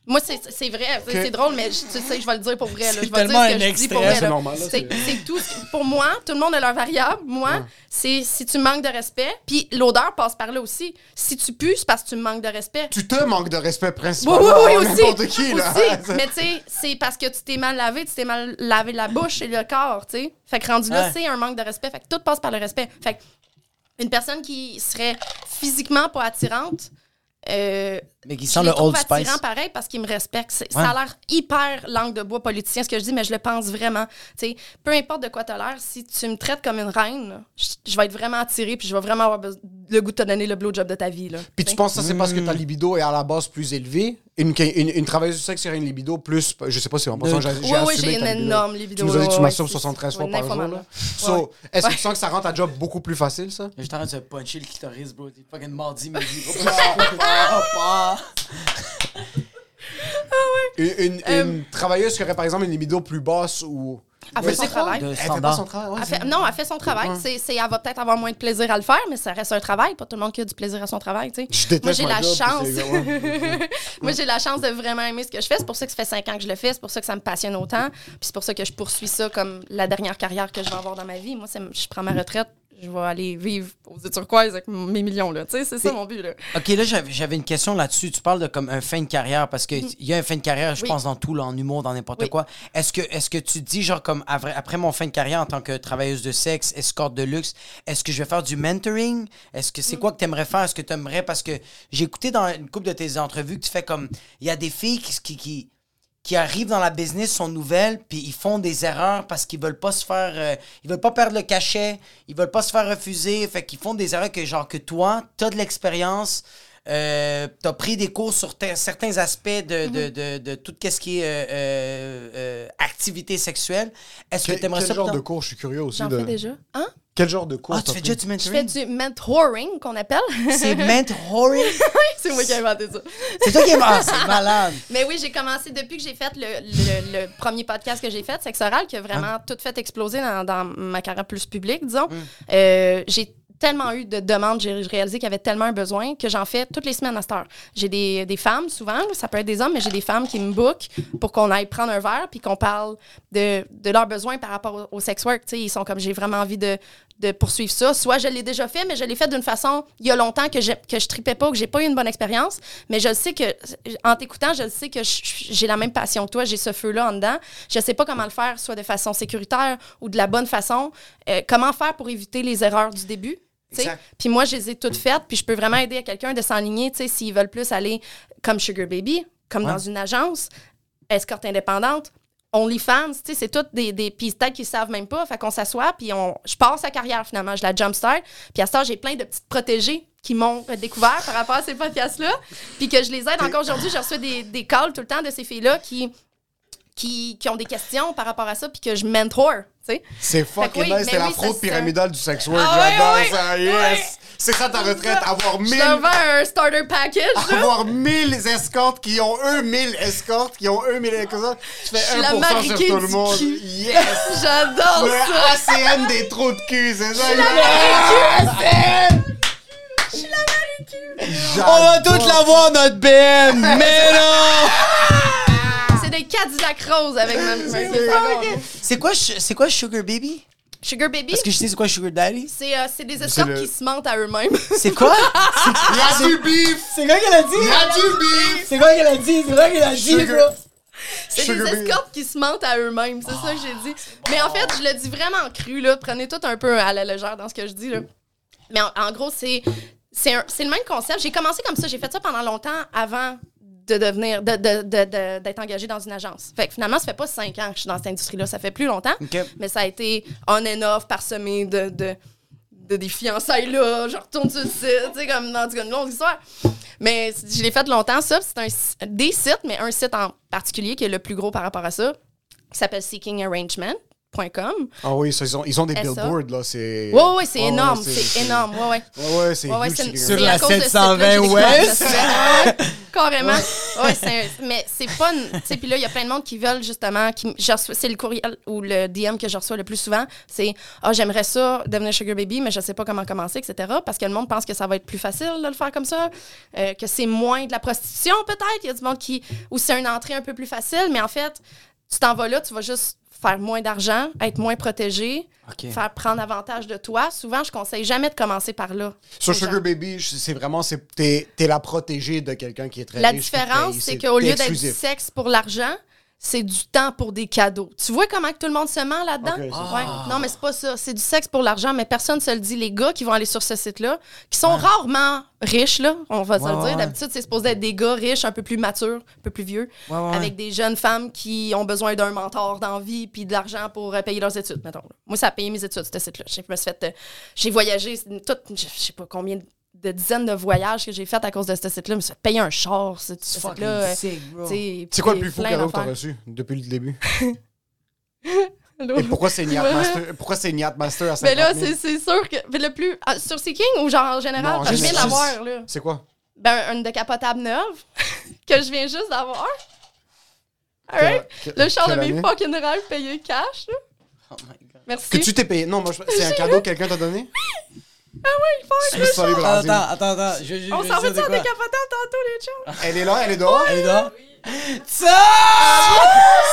Moi, c'est c'est vrai. C'est- C'est drôle, mais je, tu sais, je vais le dire pour vrai. là. C'est Je vais dire tellement ce que un je dis extrait, pour vrai. c'est là. là, tout. Pour moi, tout le monde a leur variable. Moi, c'est si tu manques de respect, puis l'odeur passe par là aussi. Si tu pues, c'est parce que tu manques de respect. Tu te manques de respect Oui, principalement. oui, oui, à aussi. N'importe qui là. Aussi. Mais tu sais, c'est parce que tu t'es mal lavé, tu t'es mal lavé la bouche et le corps, tu sais. Fait que rendu là, Ouais. c'est un manque de respect. Fait que tout passe par le respect. Fait que une personne qui serait physiquement pas attirante, euh, Mais qui je sent les le Old Spice. pareil parce qu'ils me respectent. C'est- Ouais. Ça a l'air hyper langue de bois politicien ce que je dis, mais je le pense vraiment. Tu sais, peu importe de quoi t'as l'air, si tu me traites comme une reine, je, je vais être vraiment attirée puis je vais vraiment avoir besoin- le goût de te donner le blowjob de ta vie. Là, Puis tu penses que ça c'est parce que ta libido est à la base plus élevée? Une, une, une travailleuse du sexe aurait une libido plus je sais pas si en passant j'ai Oui, j'ai oui, j'ai une libido- énorme libido. Tu nous as dit que tu c'est- 73 fois par jour nymphomane, là. là. So, Ouais. est-ce que tu sens que ça rend ta job beaucoup plus facile ça? J'étais en train de se puncher le clitoris, bro. T'es fucking Une, une, Euh, une travailleuse qui aurait par exemple une libido plus basse ou Elle fait son travail. De Elle fait pas standard. son travail. ouais, Elle c'est- fait- non, elle fait son travail. C'est, c'est- elle va peut-être avoir moins de plaisir à le faire, mais ça reste un travail. Pas tout le monde qui a du plaisir à son travail, tu sais. Moi, j'ai la job, chance. Moi, j'ai la chance de vraiment aimer ce que je fais. C'est pour ça que ça fait cinq ans que je le fais. C'est pour ça que ça me passionne autant. Puis c'est pour ça que je poursuis ça comme la dernière carrière que je vais avoir dans ma vie. Moi, c'est- je prends ma retraite. Je vais aller vivre aux îles turquoises avec mes millions, là. Tu sais, c'est ça mon but, là. Ok, là, j'avais une question là-dessus. Tu parles de comme un fin de carrière parce qu'il il y a un fin de carrière, je Oui. pense, dans tout, là, en humour, dans n'importe Oui. quoi. Est-ce que, est que tu dis, genre, comme après, mon fin de carrière en tant que travailleuse de sexe, escorte de luxe, est-ce que je vais faire du mentoring? Est-ce que c'est quoi que tu aimerais faire? Est-ce que tu aimerais. Parce que j'ai écouté dans une couple de tes entrevues que tu fais comme. Il y a des filles qui. qui, qui qui arrivent dans la business sont nouvelles puis ils font des erreurs parce qu'ils veulent pas se faire euh, ils veulent pas perdre le cachet ils veulent pas se faire refuser fait qu'ils font des erreurs que genre que toi t'as de l'expérience euh, t'as pris des cours sur certains aspects de, de, de, de tout ce qui est euh, euh, euh, activité sexuelle est-ce que Quel, t'aimerais quel ça genre de cours? Je suis curieux aussi J'en fais déjà. Hein? Quel genre de cours ah tu fais du Je fais mentoring du mentoring, qu'on appelle. c'est mentoring? C'est moi qui ai inventé ça. c'est toi qui es ah, c'est malade. Mais oui, j'ai commencé depuis que j'ai fait le, le- le premier podcast que j'ai fait, Sexe Oral, qui a vraiment tout fait exploser dans, dans ma carrière plus publique, disons. Euh, j'ai tellement eu de demandes, j'ai réalisé qu'il y avait tellement un besoin que j'en fais toutes les semaines à cette heure. J'ai des, des femmes, souvent, ça peut être des hommes, mais j'ai des femmes qui me bookent pour qu'on aille prendre un verre puis qu'on parle de, de leurs besoins par rapport au, sex work. Tu sais, ils sont comme, j'ai vraiment envie de, de poursuivre ça. Soit je l'ai déjà fait, mais je l'ai fait d'une façon, il y a longtemps, que, je, que je tripais pas, que j'ai pas eu une bonne expérience. Mais je sais que, en t'écoutant, je sais que j'ai la même passion que toi, j'ai ce feu-là en dedans. Je sais pas comment le faire, soit de façon sécuritaire ou de la bonne façon. Euh, comment faire pour éviter les erreurs du début? Puis moi, je les ai toutes faites, puis je peux vraiment aider à quelqu'un de s'enligner, tu sais, s'ils veulent plus aller comme Sugar Baby, comme dans une agence, escorte indépendante, OnlyFans, tu sais, c'est toutes des... des puis peut-être qu'ils savent même pas, fait qu'on s'assoit, puis on, je passe sa carrière, finalement, je la jumpstart, puis à ce temps, j'ai plein de petites protégées qui m'ont euh, découvert par rapport à ces podcasts-là, puis que je les aide encore aujourd'hui, je reçois des, des calls tout le temps de ces filles-là qui... Qui, qui ont des questions par rapport à ça, puis que je mentor, tu sais. c'est fucking oui, nice c'est la oui, fraude pyramidale du sex work Ah j'adore ça ouais. yes. C'est ça ta retraite avoir Je 1000 leur vends un starter package, avoir 1000 escortes qui ont eux 1000 escortes qui ont eux 1000 escortes. Tu Je fais suis la 1% sur tout le monde. cul. yes. J'adore ça! le ACN des trous de cul c'est ça on va toutes l'avoir notre BM mais non des Cadillac roses avec c'est quoi c'est quoi Sugar Baby? Sugar Baby, Parce que je sais c'est quoi Sugar Daddy? c'est euh, c'est des escortes le- qui se mentent à eux-mêmes. C'est quoi? Il y a du beef! C'est quoi qu'elle a dit? Il y a du beef! C'est quoi qu'elle a dit? C'est quoi qu'elle a dit, Sugar-? C'est des escortes qui se mentent à eux-mêmes, c'est ça que j'ai dit. Mais en fait, je le dis vraiment cru, là. Prenez tout un peu à la légère dans ce que je dis, là. Mais en, en gros, c'est c'est un- c'est le même concept. J'ai commencé comme ça. J'ai fait ça pendant longtemps avant de devenir, de- de- de- de- d'être engagée dans une agence. Fait que finalement, ça fait pas cinq ans que je suis dans cette industrie-là. Ça fait plus longtemps. Mais ça a été on and off, parsemé de, de, de des fiançailles là. Je retourne sur le site, tu sais, comme dans une longue histoire. Mais je l'ai fait longtemps, ça. C'est un, des sites, mais un site en particulier qui est le plus gros par rapport à ça, qui s'appelle Ah oui, ça, ils, ont, ils ont des SA. billboards, là. C'est... Ouais, ouais, c'est énorme. c'est- énorme. Ouais, ouais. Ouais, ouais, c'est Sur la à cause de ce 720 site-là que j'ai découvert West. ce site-là. Ouais, Carrément. Ouais, c'est un- mais c'est pas. une- Tu sais, puis là, il y a plein de monde qui veulent justement. C'est le courriel ou le DM que je reçois le plus souvent. C'est Ah, j'aimerais ça devenir Sugar Baby, mais je sais pas comment commencer, etc. Parce que le monde pense que ça va être plus facile de le faire comme ça, euh, que c'est moins de la prostitution, peut-être. Il y a du monde qui. Ou c'est une entrée un peu plus facile, mais en fait, tu t'en vas là, tu vas juste faire moins d'argent, être moins protégé, faire prendre avantage de toi. Souvent, je conseille jamais de commencer par là. Sur gens. Sugar Baby, c'est vraiment, c'est, t'es, t'es la protégée de quelqu'un qui est très La riche. différence, c'est qu'au lieu d'être du sexe pour l'argent, c'est du temps pour des cadeaux. Tu vois comment tout le monde se ment là-dedans? Ouais. Non, mais c'est pas ça. C'est du sexe pour l'argent, mais personne ne se le dit. Les gars qui vont aller sur ce site-là, qui sont rarement riches, là, on va se Ouais, le dire. D'habitude, c'est supposé être des gars riches, un peu plus matures, un peu plus vieux, avec des jeunes femmes qui ont besoin d'un mentor d'envie puis de l'argent pour euh, payer leurs études, mettons. là. Moi, ça a payé mes études, ce site-là. Suis fait... euh, j'ai voyagé, c'est tout, je je sais pas combien de dizaines de voyages que j'ai fait à cause de ce site-là. Je me suis fait payer un char, ce site-là. sick, bro. t'sais, C'est quoi le plus fou cadeau que t'as reçu depuis le début? Et pourquoi c'est Niat. Master? Pourquoi c'est Niat Master à 50 Mais 000? là, c'est c'est sûr que. mais le plus. ah, sur Seeking ou genre en général? Non, je viens d'avoir, là. C'est quoi? Ben, une décapotable neuve que je viens juste d'avoir. Alright? Le char de mes fucking rêves payé cash, là. Oh my God. Merci. Que tu t'es payé. Non, moi, c'est un cadeau que quelqu'un t'a donné? Ah oui, me suis allé au Attends, attends, attends. Je, je, On s'en ça en quoi? décapotable tantôt, les chums? Elle est là, elle est dehors? Elle est là? Ça!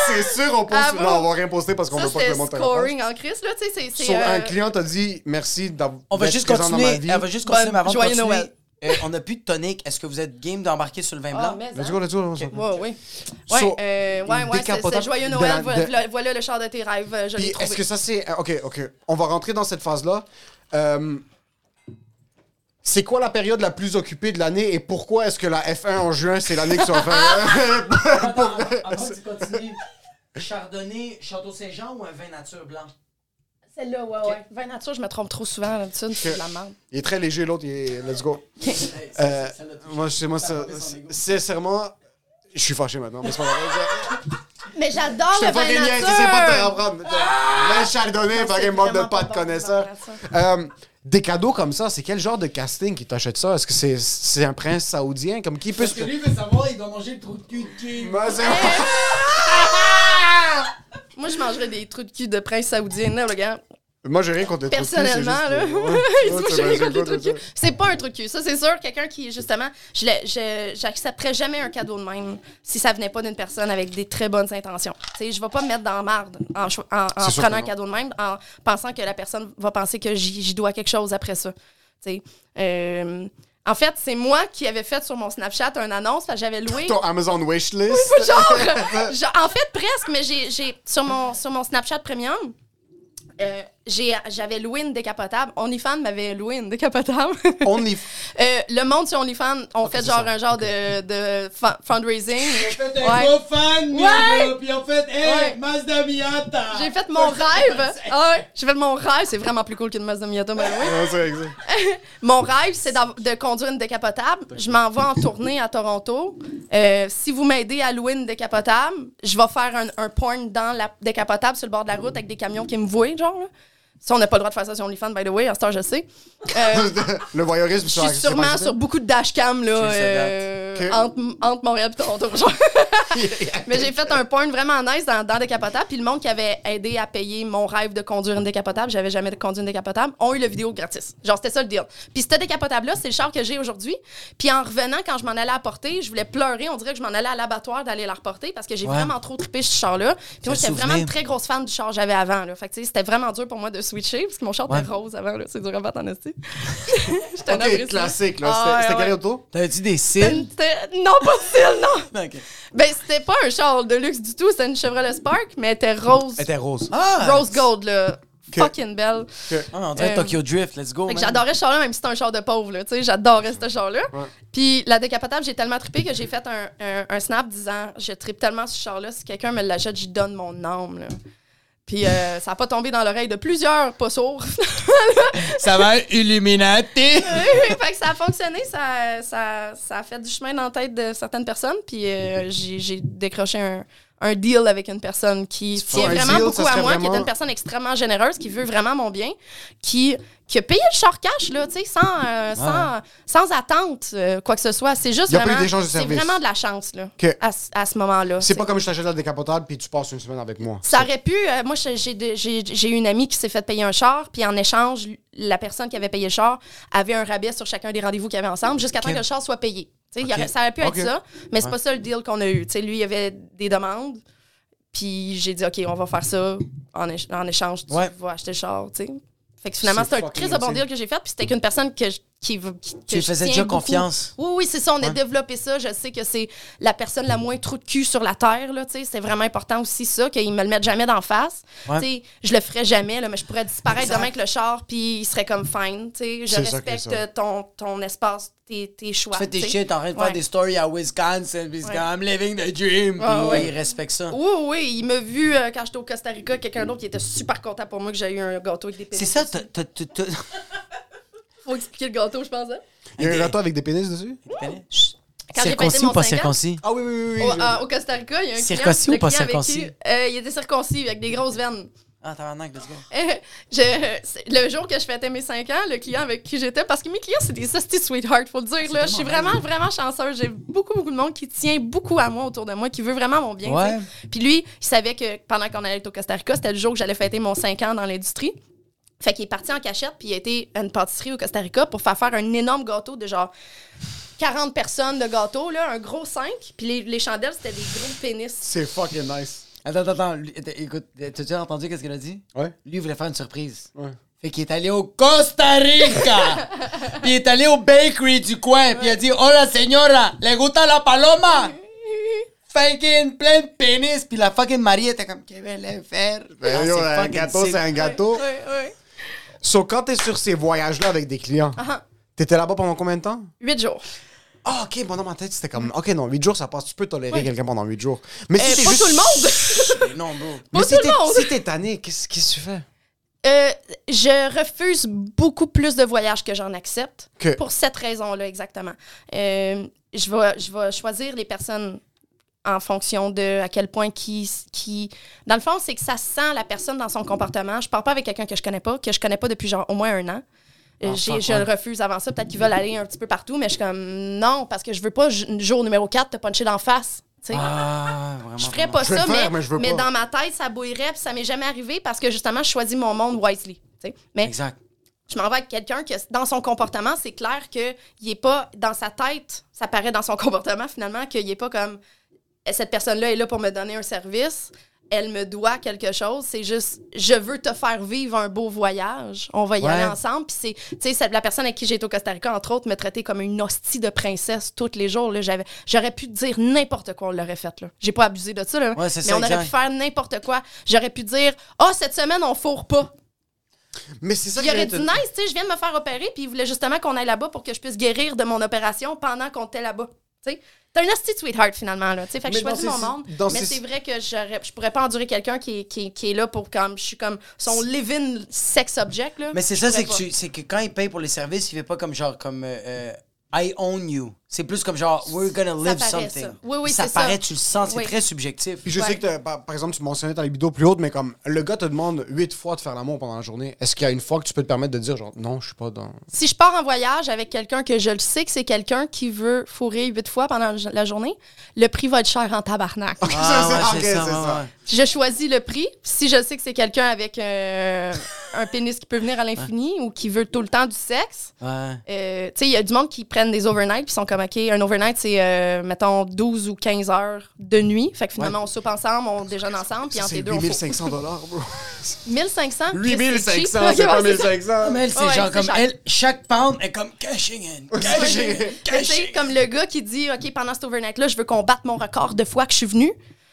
C'est sûr, on poste. Ah bon? non, on va rien poster parce qu'on veut pas que le monde scoring en crise, là, tu sais. c'est- un euh, client t'a dit merci d'avoir. On va juste continuer. On va juste continuer, mais avant de joyeux continuer. Noël. euh, on n'a plus de tonic. Est-ce que vous êtes game d'embarquer sur le vin Ah, blanc? mais Let's hein? go, let's go. let's go. Ouais, ouais. Ouais, So, euh, ouais, ouais, c'est- joyeux de Noël. voilà, de- voilà- voilà le char de tes rêves. euh, Je Puis l'ai trouvé. est-ce que ça c'est. euh, Ok, ok. On va rentrer dans cette phase-là. Euh, c'est quoi la période la plus occupée de l'année et pourquoi est-ce que la F1 en juin c'est l'année que tu vas faire? Attends, avant que tu continues. Chardonnay, Château Saint-Jean ou un vin nature blanc? Celle-là, ouais, ouais. Vin nature, je me trompe trop souvent d'habitude. C'est de la merde. Il est très léger, l'autre, il est. Let's go. Euh, moi, je sais, moi, ça- sincèrement, je suis fâché maintenant. Mais c'est pas grave. Mais j'adore Je le te vin nature! c'est pas de te reprendre. Chardonnay, bande de pas de pas des cadeaux comme ça, c'est quel genre de casting qui t'achète ça? Est-ce que c'est c'est un prince saoudien? Comme qui peut se. lui veut savoir, il doit manger le trou de cul de qui? Moi, c'est- Moi, je mangerais des trous de cul de prince saoudien, là, le gars. Moi, j'ai rien contre les Personnellement, juste, là. ouais. Moi, Ouais, j'ai c'est pas un trou de cul. Ça, c'est sûr, quelqu'un qui, justement, j'accepterais jamais un cadeau de même si ça venait pas d'une personne avec des très bonnes intentions. Tu sais, je vais pas me mettre dans la marde en, en, en prenant un cadeau de même, en pensant que la personne va penser que j'y dois quelque chose après ça. Tu sais. Euh, en fait, c'est moi qui avais fait sur mon Snapchat une annonce, j'avais loué. Ton Amazon wishlist. genre, genre, en fait presque mais j'ai sur mon sur mon Snapchat premium euh, j'avais loué une décapotable. OnlyFans m'avait loué une décapotable. Only. Euh, le monde sur OnlyFans ont fait genre ça. un genre de, de fu- fundraising. fait Ouais. gros fan, Ouais. Puis en fait, hey, Ouais. Mazda Miata! J'ai fait mon rêve. Ah ouais, j'ai fait mon rêve. C'est vraiment plus cool qu'une Mazda Miata, c'est exact. Mon rêve, c'est de conduire une décapotable. Je m'en vais en tournée à Toronto. Euh, si vous m'aidez à louer une décapotable, je vais faire un, un porn dans la décapotable sur le bord de la route avec des camions qui me voient, genre. Là. Ça, on n'a pas le droit de faire ça sur OnlyFans, by the way. À ce temps, je sais. Euh, Le voyeurisme je suis sûrement sur beaucoup de dashcams, là, euh, Que- entre, entre Montréal et Toronto. Mais j'ai fait un porn vraiment nice dans, dans Décapotable. Puis le monde qui avait aidé à payer mon rêve de conduire une décapotable, j'avais jamais conduit une décapotable, ont eu le vidéo gratis. Genre, c'était ça le deal. Puis cette décapotable-là, c'est le char que j'ai aujourd'hui. Puis en revenant, quand je m'en allais apporter, je voulais pleurer. On dirait que je m'en allais à l'abattoir d'aller la reporter parce que j'ai Ouais. vraiment trop trippé ce char-là. Puis moi, j'étais vraiment une très grosse fan du char que j'avais avant. Là. Fait que tu sais, c'était vraiment dur pour moi de switché parce que mon char Ouais. était rose avant, là. C'est dur à battre en esti. J'étais un Ok, abruti. classique, là. Ah, C'était- ouais, quelle auto? T'avais-tu des cils? C'était- Non, pas de style, non. Ok. Ben, c'était pas un char de luxe du tout. C'était une Chevrolet Spark, mais elle était rose. Elle était rose. Ah! Rose gold, là. Que- Fucking belle. Ah, on dirait Euh, Tokyo Drift, let's go. Que j'adorais ce char-là, même si c'était un char de pauvre, là. Tu sais, j'adorais ce char-là. Ouais. Puis la décapotable, j'ai tellement trippé que j'ai fait un, un- un snap disant Je trippe tellement sur ce char-là, si quelqu'un me l'achète, j'y donne mon âme, là. Puis euh, ça a pas tombé dans l'oreille de plusieurs pas sourds. Ça va, Illuminati! fait que ça a fonctionné, ça, ça, ça a fait du chemin dans la tête de certaines personnes. Puis euh, j'ai décroché un, un deal avec une personne qui tient Un vraiment deal, beaucoup à moi, qui est une personne extrêmement généreuse, qui veut vraiment mon bien, qui, qui a payé le char cash, là, tu sais, sans, euh, sans, sans attente, euh, quoi que ce soit. C'est juste vraiment. C'est vraiment de la chance, là, à, ce- à ce moment-là. C'est pas comme je t'achète la décapotable puis tu passes une semaine avec moi. Ça aurait pu. euh, moi, j'ai- eu une amie qui s'est fait payer un char, puis en échange, la personne qui avait payé le char avait un rabais sur chacun des rendez-vous qu'il y avait ensemble, jusqu'à temps que le char soit payé. Aurait- ça aurait pu être ça, mais c'est Ouais. pas ça le deal qu'on a eu. Lui, il y avait des demandes, puis j'ai dit, OK, on va faire ça. En, éch- en échange, tu Ouais. vas acheter le char. Fait que finalement, C'est un très bon deal que j'ai fait, puis c'était avec une personne que je- qui, veut- qui, que Tu je faisais déjà beaucoup. confiance. Oui, oui, c'est ça. On a Ouais. développé ça. Je sais que c'est la personne la moins trou de cul sur la terre. là, tu sais. C'est vraiment important aussi ça, qu'ils me le mettent jamais d'en face. Ouais. Tu sais, Je le ferais jamais, là, mais je pourrais disparaître Exact. demain avec le char, puis il serait comme fine. tu sais. Je respecte ton, ton espace, tes, tes choix. Tu fais tes tu sais. shit, t'es en train de Ouais. faire des stories à Wisconsin, puis c'est Ouais. comme I'm living the dream, Ah, puis ouais. il respecte ça. Oui, oui, il m'a vu euh, quand j'étais au Costa Rica, quelqu'un d'autre qui était super content pour moi que j'ai eu un gâteau avec des pénis. C'est ça, t'as- Faut expliquer le gâteau, je pense. Hein? Il y a un gâteau avec des pénis dessus? Quand Circoncis ou pas circoncis? Ah oui, oui, oui. oui. Au, je- à- au Costa Rica, il y a un Circoncis ou pas circoncis? qui- euh, il était circoncis, avec des grosses veines. Ah, tabarnak, let's go. Euh, je- le jour que je fêtais mes 5 ans, le client avec qui j'étais, parce que mes clients, c'est des hosties sweethearts, faut le dire. Là. Je suis vraiment, vraiment chanceuse. J'ai beaucoup, beaucoup de monde qui tient beaucoup à moi autour de moi, qui veut vraiment mon bien. Ouais. Puis lui, il savait que pendant qu'on allait être au Costa Rica, c'était le jour que j'allais fêter mon 5 ans dans l'industrie. Fait qu'il est parti en cachette, puis il a été à une pâtisserie au Costa Rica pour faire faire un énorme gâteau de genre 40 personnes de gâteau, là, un gros 5. Puis les, les chandelles, c'était des gros pénis. C'est fucking nice. Attends, attends, attends. lui- attends, écoute, t'as-tu entendu qu'est-ce qu'elle a dit? Ouais. Lui, il voulait faire une surprise. Ouais. Fait qu'il est allé au Costa Rica! puis il est allé au bakery du coin, puis il a dit Hola señora, ¿le gusta la paloma? Fucking plein de pénis! Puis la fucking Marie était comme, que vais faire? Ben, Ah, c'est un fucking gâteau, sick. c'est un gâteau. Ouais, ouais. So, quand t'es sur ces voyages-là avec des clients, Ah, t'étais là-bas pendant combien de temps? 8 jours. Ah, ok, bon, dans ma tête, c'était comme. Ok, non, 8 jours, ça passe. Tu peux tolérer quelqu'un pendant 8 jours. Mais Euh, si t'es pas juste. tout le monde! Non, bro. Mais Pas si tout t'es le monde. si t'es tanné, qu'est-ce que tu fais? Euh, je refuse beaucoup plus de voyages que j'en accepte. Que- Pour cette raison-là, exactement. Euh, je, vais, je vais choisir les personnes en fonction de à quel point qui, qui... Dans le fond, c'est que ça sent la personne dans son comportement. Je pars pas avec quelqu'un que je connais pas, que je connais pas depuis genre au moins un an. Euh, je le refuse avant ça. Peut-être qu'ils veulent aller un petit peu partout, mais je suis comme non, parce que je veux pas, jour numéro 4, te puncher d'en face. tu sais. Ah, vraiment. Je ferais pas Je ça, faire, mais, mais je veux mais pas. dans ma tête, ça bouillerait, puis ça m'est jamais arrivé parce que justement, je choisis mon monde wisely. tu sais. Mais Exact. je m'en vais avec quelqu'un que dans son comportement, c'est clair qu'il est pas dans sa tête, ça paraît dans son comportement finalement, qu'il est pas comme cette personne-là est là pour me donner un service, elle me doit quelque chose, c'est juste je veux te faire vivre un beau voyage, on va y Ouais. aller ensemble. Puis c'est, tu sais, la personne avec qui j'ai été au Costa Rica, entre autres, me traitait comme une hostie de princesse tous les jours. Là, j'avais, j'aurais pu dire n'importe quoi, on l'aurait fait. Là. J'ai pas abusé de ça, là, Ouais, c'est mais ça, on aurait exact. pu faire n'importe quoi. J'aurais pu dire, oh, cette semaine, on fourre pas. Mais c'est ça Il aurait dit nice, tu sais, je viens de me faire opérer, puis il voulait justement qu'on aille là-bas pour que je puisse guérir de mon opération pendant qu'on était là-bas. Sais, t'as une hostie de sweetheart finalement, là. Tu sais, fait que Mais je choisis mon monde. mais ces- c'est vrai que je pourrais pas endurer quelqu'un qui, est- qui, qui est là pour comme, je suis comme son live-in sex object, là. Mais c'est ça, c'est que, c'est que quand il paye pour les services, il fait pas comme genre comme euh, euh, I own you. C'est plus comme genre we're gonna live something. ça. Oui, oui, ça c'est ça. paraît, tu le sens, c'est Oui. très subjectif. Puis je Ouais. sais que, t'as- par, par exemple, tu mentionnais ta libido plus haute, mais comme le gars te demande 8 fois de faire l'amour pendant la journée, est-ce qu'il y a une fois que tu peux te permettre de dire, genre, non, je suis pas dans. Si je pars en voyage avec quelqu'un que je le sais que c'est quelqu'un qui veut fourrer huit fois pendant la journée, le prix va être cher en tabarnak. Ah, ouais, ça, ouais. Je choisis le prix. Si je sais que c'est quelqu'un avec euh, un pénis qui peut venir à l'infini ou qui veut tout le temps du sexe, Ouais. euh, tu sais, il y a du monde qui prennent des overnight puis sont comme comme, OK, un overnight, c'est, euh, mettons, 12 ou 15 heures de nuit. Fait que finalement, on soupe ensemble, on déjeune ensemble, puis entre C'est les deux, on faut... 8500 dollars, bro. 1500? 8500, Ok, c'est pas ouais, ça. 1500. Mais elle, c'est Ouais, genre c'est comme elle, chaque pound est comme cashing in, cashing in, cashing. comme le gars qui dit, OK, pendant cet overnight-là, je veux qu'on batte mon record de fois que je suis venu.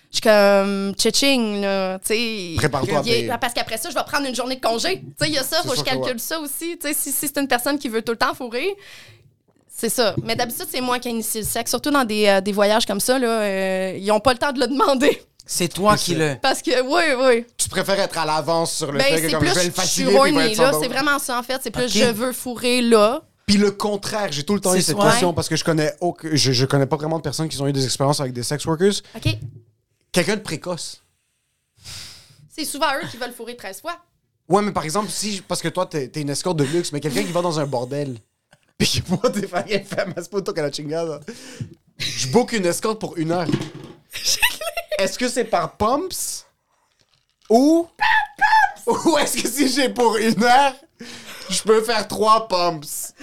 Je suis comme, tching, là, tu sais. Prépare-toi. Parce qu'après ça, je vais prendre une journée de congé. Tu sais, il y a ça, faut que je calcule ouais. ça aussi. Tu sais, si, si c'est une personne qui veut tout le temps fourrer, c'est ça. Mais d'habitude, c'est moi qui initie le sexe. Surtout dans des, euh, des voyages comme ça, là, euh, ils n'ont pas le temps de le demander. C'est toi qui le. Parce que, oui, oui. Tu préfères être à l'avance sur le Ben, fait que c'est comme plus, je vais le je suis fatiguer, C'est vraiment ça, en fait. C'est plus, je veux fourrer là. Puis le contraire, j'ai tout le temps eu cette question parce que je connais aucun- je, je connais pas vraiment de personnes qui ont eu des expériences avec des sex workers. OK? Quelqu'un de précoce. C'est souvent eux qui veulent fourrer 13 fois. Ouais, mais par exemple, si parce que toi t'es t'es une escorte de luxe, mais quelqu'un qui va dans un bordel, puis qui moi t'es fait femme, c'est pas toi qui a la chingada. Je book une escorte pour une heure. Est-ce que c'est par pumps? Ou ou est-ce que si j'ai pour une heure, je peux faire trois pumps?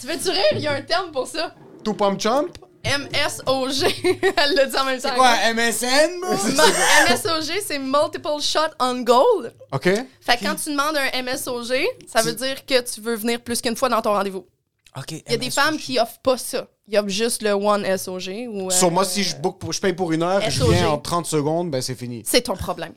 Tu veux-tu rire? Il y a un terme pour ça. Tout pump chump? MSOG. Elle l'a dit en même temps. Quoi, MSN, MSOG, c'est Multiple Shot on Goal. OK? Fait que quand tu demandes un MSOG, ça veut dire que tu veux venir plus qu'une fois dans ton rendez-vous. Ok. Il y a des femmes qui offrent pas ça. Ils offrent juste le One SOG. Ou, Sur euh, moi, si je, paye pour une heure, je viens en 30 secondes, ben c'est fini. C'est ton problème.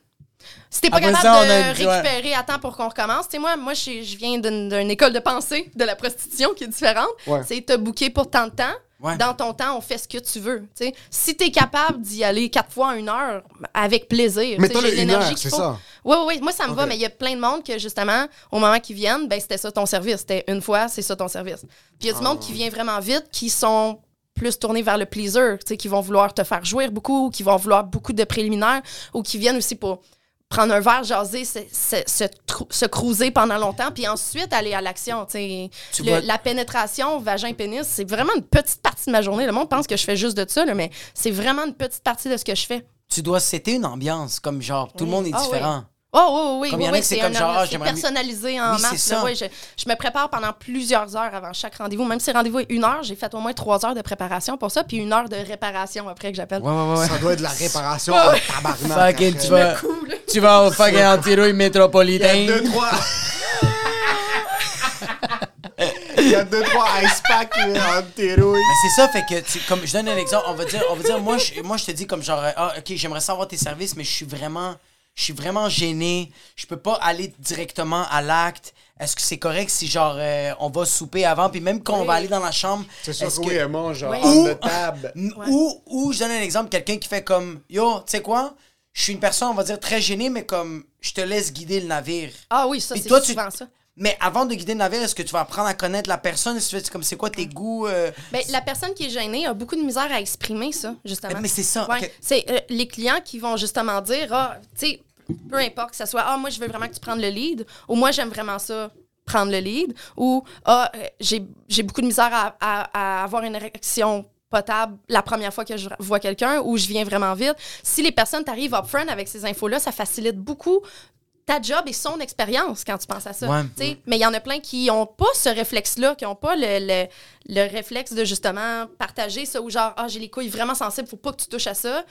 Si t'es pas Après capable ça, de a une- ouais. récupérer à temps pour qu'on recommence, tu sais, moi, moi je viens d'une école de pensée de la prostitution qui est différente. Ouais. C'est te booker pour tant de temps. Ouais. Dans ton temps, on fait ce que tu veux. tu. Si t'es capable d'y aller quatre fois en une heure, avec plaisir. Mais tu l'énergie qu'il faut. ça. Oui, oui, oui. Moi, ça me va, mais il y a plein de monde que, justement, au moment qu'ils viennent, ben, c'était ça ton service. C'était une fois, c'est ça ton service. Puis il y a du Ah. monde qui vient vraiment vite, qui sont plus tournés vers le tu sais, qui vont vouloir te faire jouir beaucoup, ou qui vont vouloir beaucoup de préliminaires, ou qui viennent aussi pour prendre un verre, jaser, se, se, se, se cruiser pendant longtemps, puis ensuite aller à l'action. vois- La pénétration, vagin-pénis, c'est vraiment une petite partie de ma journée. Le monde pense que je fais juste de ça, là, mais c'est vraiment une petite partie de ce que je fais. Tu dois setter une ambiance, comme genre, tout le monde est Ah oui. Oh, oui, oui, Comme oui. il y en a oui, c'est comme genre, ah, j'aimerais- personnalisé en Oui, masse. là, ouais, je, je me prépare pendant plusieurs heures avant chaque rendez-vous. Même si le rendez-vous est une heure, j'ai fait au moins trois heures de préparation pour ça, puis une heure de réparation après que j'appelle. Ouais, ouais, ouais. Ça doit être de la réparation en tabarnak. Fucking, après. tu vas, tu vas au fucking anti-rouille Il y métropolitain. a deux, trois. Il y a deux, trois ice packs en. Mais c'est ça, fait que, tu- comme je donne un exemple, on va dire, on va dire moi, je, moi, je te dis comme genre, ah, ok, j'aimerais savoir tes services, mais je suis vraiment, je suis vraiment gêné. Je peux pas aller directement à l'acte. Est-ce que c'est correct si genre euh, on va souper avant, puis même quand on va aller dans la chambre, C'est sûr que oui, elle mange genre on the table. Ou, ou je donne un exemple, quelqu'un qui fait comme Yo, tu sais quoi? Je suis une personne, on va dire, très gênée, mais comme je te laisse guider le navire. Ah oui, ça, c'est tu- souvent ça. Mais avant de guider le navire, est-ce que tu vas apprendre à connaître la personne? Est-ce que tu fais comme c'est quoi tes goûts? euh? Ben, la personne qui est gênée a beaucoup de misère à exprimer ça, justement. Mais c'est ça. Ouais. C'est euh, les clients qui vont justement dire, ah, tu sais, peu importe que ce soit, ah, moi, je veux vraiment que tu prennes le lead, ou moi, j'aime vraiment ça, prendre le lead, ou, ah, euh, j'ai beaucoup de misère à, avoir une érection potable la première fois que je vois quelqu'un, ou je viens vraiment vite. Si les personnes t'arrivent upfront avec ces infos-là, ça facilite beaucoup ta job et son expérience quand tu penses à ça. Ouais. Tu sais, Mais il y en a plein qui n'ont pas ce réflexe-là, qui n'ont pas le, le, le réflexe de justement partager ça ou genre, ah, j'ai les couilles vraiment sensibles, faut pas que tu touches à ça.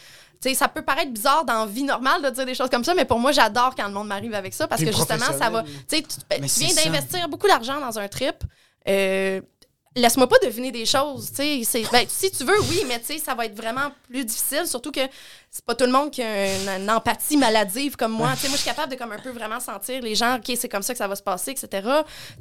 Tu sais, ça peut paraître bizarre dans la vie normale de dire des choses comme ça, mais pour moi, j'adore quand le monde m'arrive avec ça parce Puis que justement, ça va. Tu sais, tu, ben, viens d'investir beaucoup d'argent dans un trip. euh, Laisse-moi pas deviner des choses, tu sais. c'est- Ben, si tu veux, oui, mais tu sais, ça va être vraiment plus difficile, surtout que c'est pas tout le monde qui a une, une empathie maladive comme moi. Tu sais, moi, je suis capable de comme un peu vraiment sentir les gens, OK, c'est comme ça que ça va se passer, etc.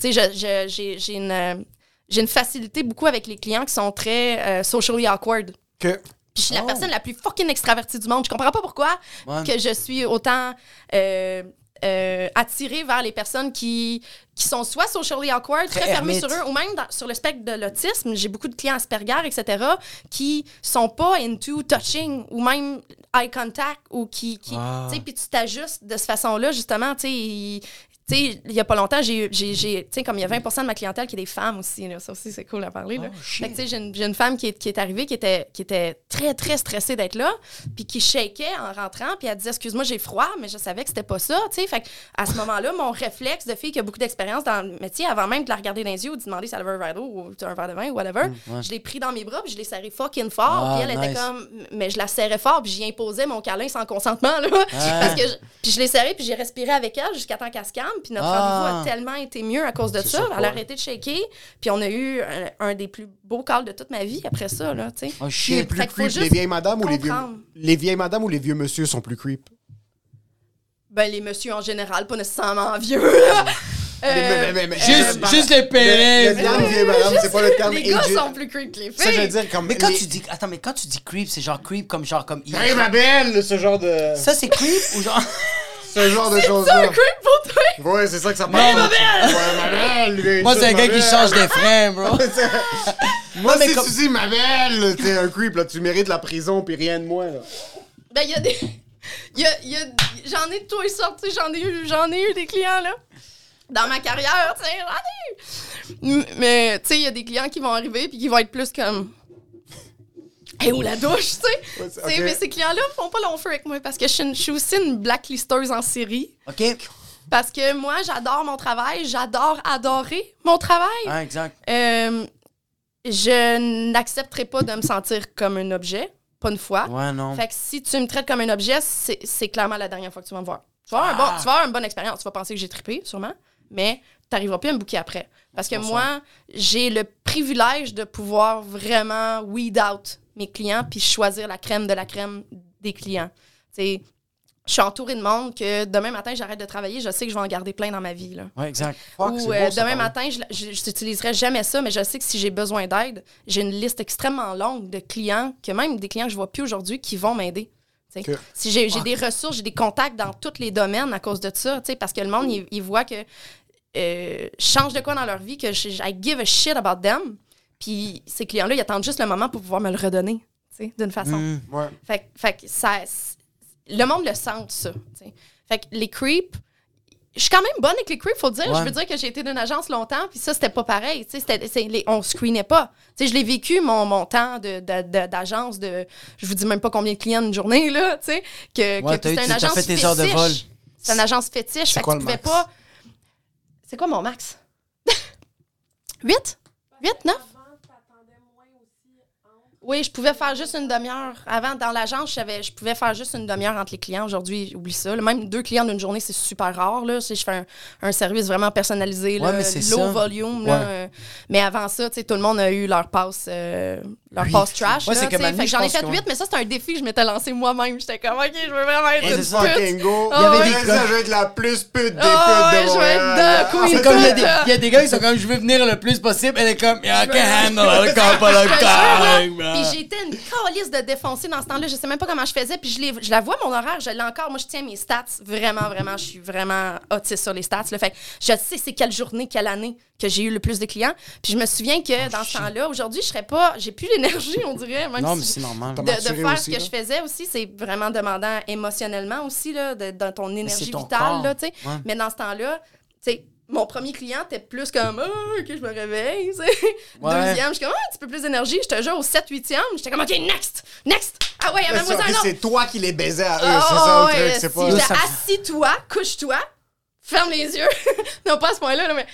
J'ai une, une facilité beaucoup avec les clients qui sont très euh, socially awkward. Que Puis je suis la Oh. personne la plus fucking extravertie du monde. Je comprends pas pourquoi Ouais. que je suis autant euh, euh, attirée vers les personnes qui, qui sont soit socially awkward, Très très, fermées sur eux, ou même dans- sur le spectre de l'autisme. J'ai beaucoup de clients Asperger, etc., qui sont pas into touching ou même eye contact ou qui. qui Ah. tu sais, Puis tu t'ajustes de cette façon-là, justement. tu sais, tu sais, il y a pas longtemps, j'ai, tu sais, comme il y a 20% de ma clientèle qui est des femmes aussi, là. Ça aussi, c'est cool à parler, là. Oh. Fait que, tu sais, j'ai une, une femme qui est, qui est arrivée, qui était, qui était très, très stressée d'être là, puis qui shakeait en rentrant, puis elle disait, excuse-moi, j'ai froid, mais je savais que c'était pas ça, tu sais. Fait que, à ce moment-là, mon réflexe de fille qui a beaucoup d'expérience dans le métier, avant même de la regarder dans les yeux ou de demander si elle avait un verre d'eau ou un verre de vin ou whatever, ouais. je l'ai pris dans mes bras, puis je l'ai serré fucking fort, Ah, puis elle était comme, mais je la serrais fort, puis j'y imposais mon câlin sans consentement, là. Parce que je- puis je l'ai serré, puis j'ai respiré avec elle jusqu'à temps qu'elle se calme. Puis notre Ah. rendez-vous a tellement été mieux à cause de ça. Elle a arrêté de shaker. Puis on a eu un, un des plus beaux calls de toute ma vie après ça, là, tu sais. Oh est shit. plus Fait creep, les vieilles madames ou les vieux... Les vieilles madames ou les vieux monsieur sont plus creep? Ben, les messieurs en général, pas nécessairement vieux, là. Euh, Mais- mais- mais- Juste, euh, juste les Le, le périls. terme vieille madame, c'est pas le terme les gars sont plus creep que les filles. Ça, je veux dire, comme... Mais quand les- tu dis. Attends, mais quand tu dis creep, c'est genre creep comme genre comme. Hey, ma belle! Ce genre de... Ça, c'est creep ou genre. Ce genre de choses-là. creep pour toi! Ouais, c'est ça que ça parle. ma belle! Ouais, ma Moi, c'est un gars qui change des freins, bro. Moi, Non, si comme- tu dis ma belle, t'es un creep, là. Tu mérites la prison, puis rien de moins, là. Ben, il y a des. il Y a, il y a- j'en ai de tous les sortes, j'en ai eu, j'en ai eu des clients, là. Dans ma carrière, tu sais, j'en ai eu. Mais, tu sais, il y a des clients qui vont arriver puis qui vont être plus comme. Hey, où la douche, tu sais? Ouais, c'est- Tu sais, ok. Mais ces clients-là font pas long feu avec moi parce que je suis, une- je suis aussi une blacklisteuse en série. Ok. Parce que moi, j'adore mon travail, j'adore adorer mon travail. Ah, exact. Euh, je n'accepterai pas de me sentir comme un objet, pas une fois. Ouais, non. Fait que si tu me traites comme un objet, c'est clairement la dernière fois que tu vas me voir. Tu vas avoir, un bon, tu vas avoir une bonne expérience. Tu vas penser que j'ai trippé, sûrement, mais tu n'arriveras plus à me bouquer après. Parce que moi, j'ai le privilège de pouvoir vraiment weed out mes clients puis choisir la crème de la crème des clients. Je suis entourée de monde que demain matin, j'arrête de travailler, je sais que je vais en garder plein dans ma vie. Exact. Fuck, Ou euh, beau, demain matin, je n'utiliserai jamais ça, mais je sais que si j'ai besoin d'aide, j'ai une liste extrêmement longue de clients, que même des clients que je vois plus aujourd'hui, qui vont m'aider. Que- Si j'ai des ressources, j'ai des contacts dans tous les domaines à cause de ça, parce que le monde, il, il voit que euh, je change de quoi dans leur vie, que je, I give a shit about them. Puis ces clients-là, ils attendent juste le moment pour pouvoir me le redonner, tu sais, d'une façon. Mm. Ouais. Fait, que- fait que ça, c- le monde le sent, ça. tu. Fait que les creeps, je suis quand même bonne avec les creeps, faut dire. Ouais. Je veux dire que j'ai été d'une agence longtemps, puis ça, c'était pas pareil. tu sais, c'était- c'est les- on screenait pas. Tu sais, je l'ai vécu, mon, mon temps de- de- de- d'agence, de, je vous dis même pas combien de clients une journée, là, tu sais, que, Ouais, que c'était une agence fait tes heures de fétiche. vol. C'est une agence fétiche, fait que quoi tu le pouvais max? pas... C'est quoi mon max? 8? 8, 9? Avant, t'attendais moins aussi entre. Oui, je pouvais faire juste une demi-heure. Avant, dans l'agence, je, savais- je pouvais faire juste une demi-heure entre les clients. Aujourd'hui, oublie ça. là. Même deux clients d'une journée, c'est super rare. Là. Si je fais un, un service vraiment personnalisé, Ouais, là, mais c'est low ça. volume. Ouais. euh, mais avant ça, tout le monde a eu leur passe, euh, leur Oui. passe trash. Ouais, c'est j'en ai fait huit, mais ça, c'était un défi que je m'étais lancé moi-même. J'étais comme, OK, je veux vraiment être une c'est ça. pute. Fucking go. Il y avait des ça, gars- je vais être la plus pute des Ah putes ouais, de je vais être Montréal. de queen. C'est comme il y, a des- gars qui sont comme je veux venir le plus possible. Elle est comme I can handle pas le Là. Puis j'étais une calice de défoncer dans ce temps-là. Je sais même pas comment je faisais. Puis je, la vois, mon horaire, je l'ai encore. Moi, je tiens mes stats. Vraiment, vraiment, je suis vraiment autiste sur les stats. Le fait que je sais c'est quelle journée, quelle année que j'ai eu le plus de clients. Puis je me souviens que dans ce temps-là, aujourd'hui, je serais pas... J'ai plus l'énergie, on dirait. Même Non, si- mais c'est normal. De, faire aussi, ce que là. je faisais aussi, c'est vraiment demandant émotionnellement aussi, là, de- dans ton énergie ton vitale. corps. Là, tu sais. Ouais. Mais dans ce temps-là, tu sais, mon premier client était plus comme Ah, OK, je me réveille. tu sais. Ouais. Deuxième, je suis comme Ah, un petit peu plus d'énergie. Je te jure, au 7-8e, j'étais comme OK, next, next. Ah ouais, amène-moi non. C'est toi qui les baisais à eux, Ah, c'est ça ouais, le truc. C'est si pas. j'étais Ça- assis-toi, couche-toi, ferme les yeux. non, pas à ce point-là, là, mais.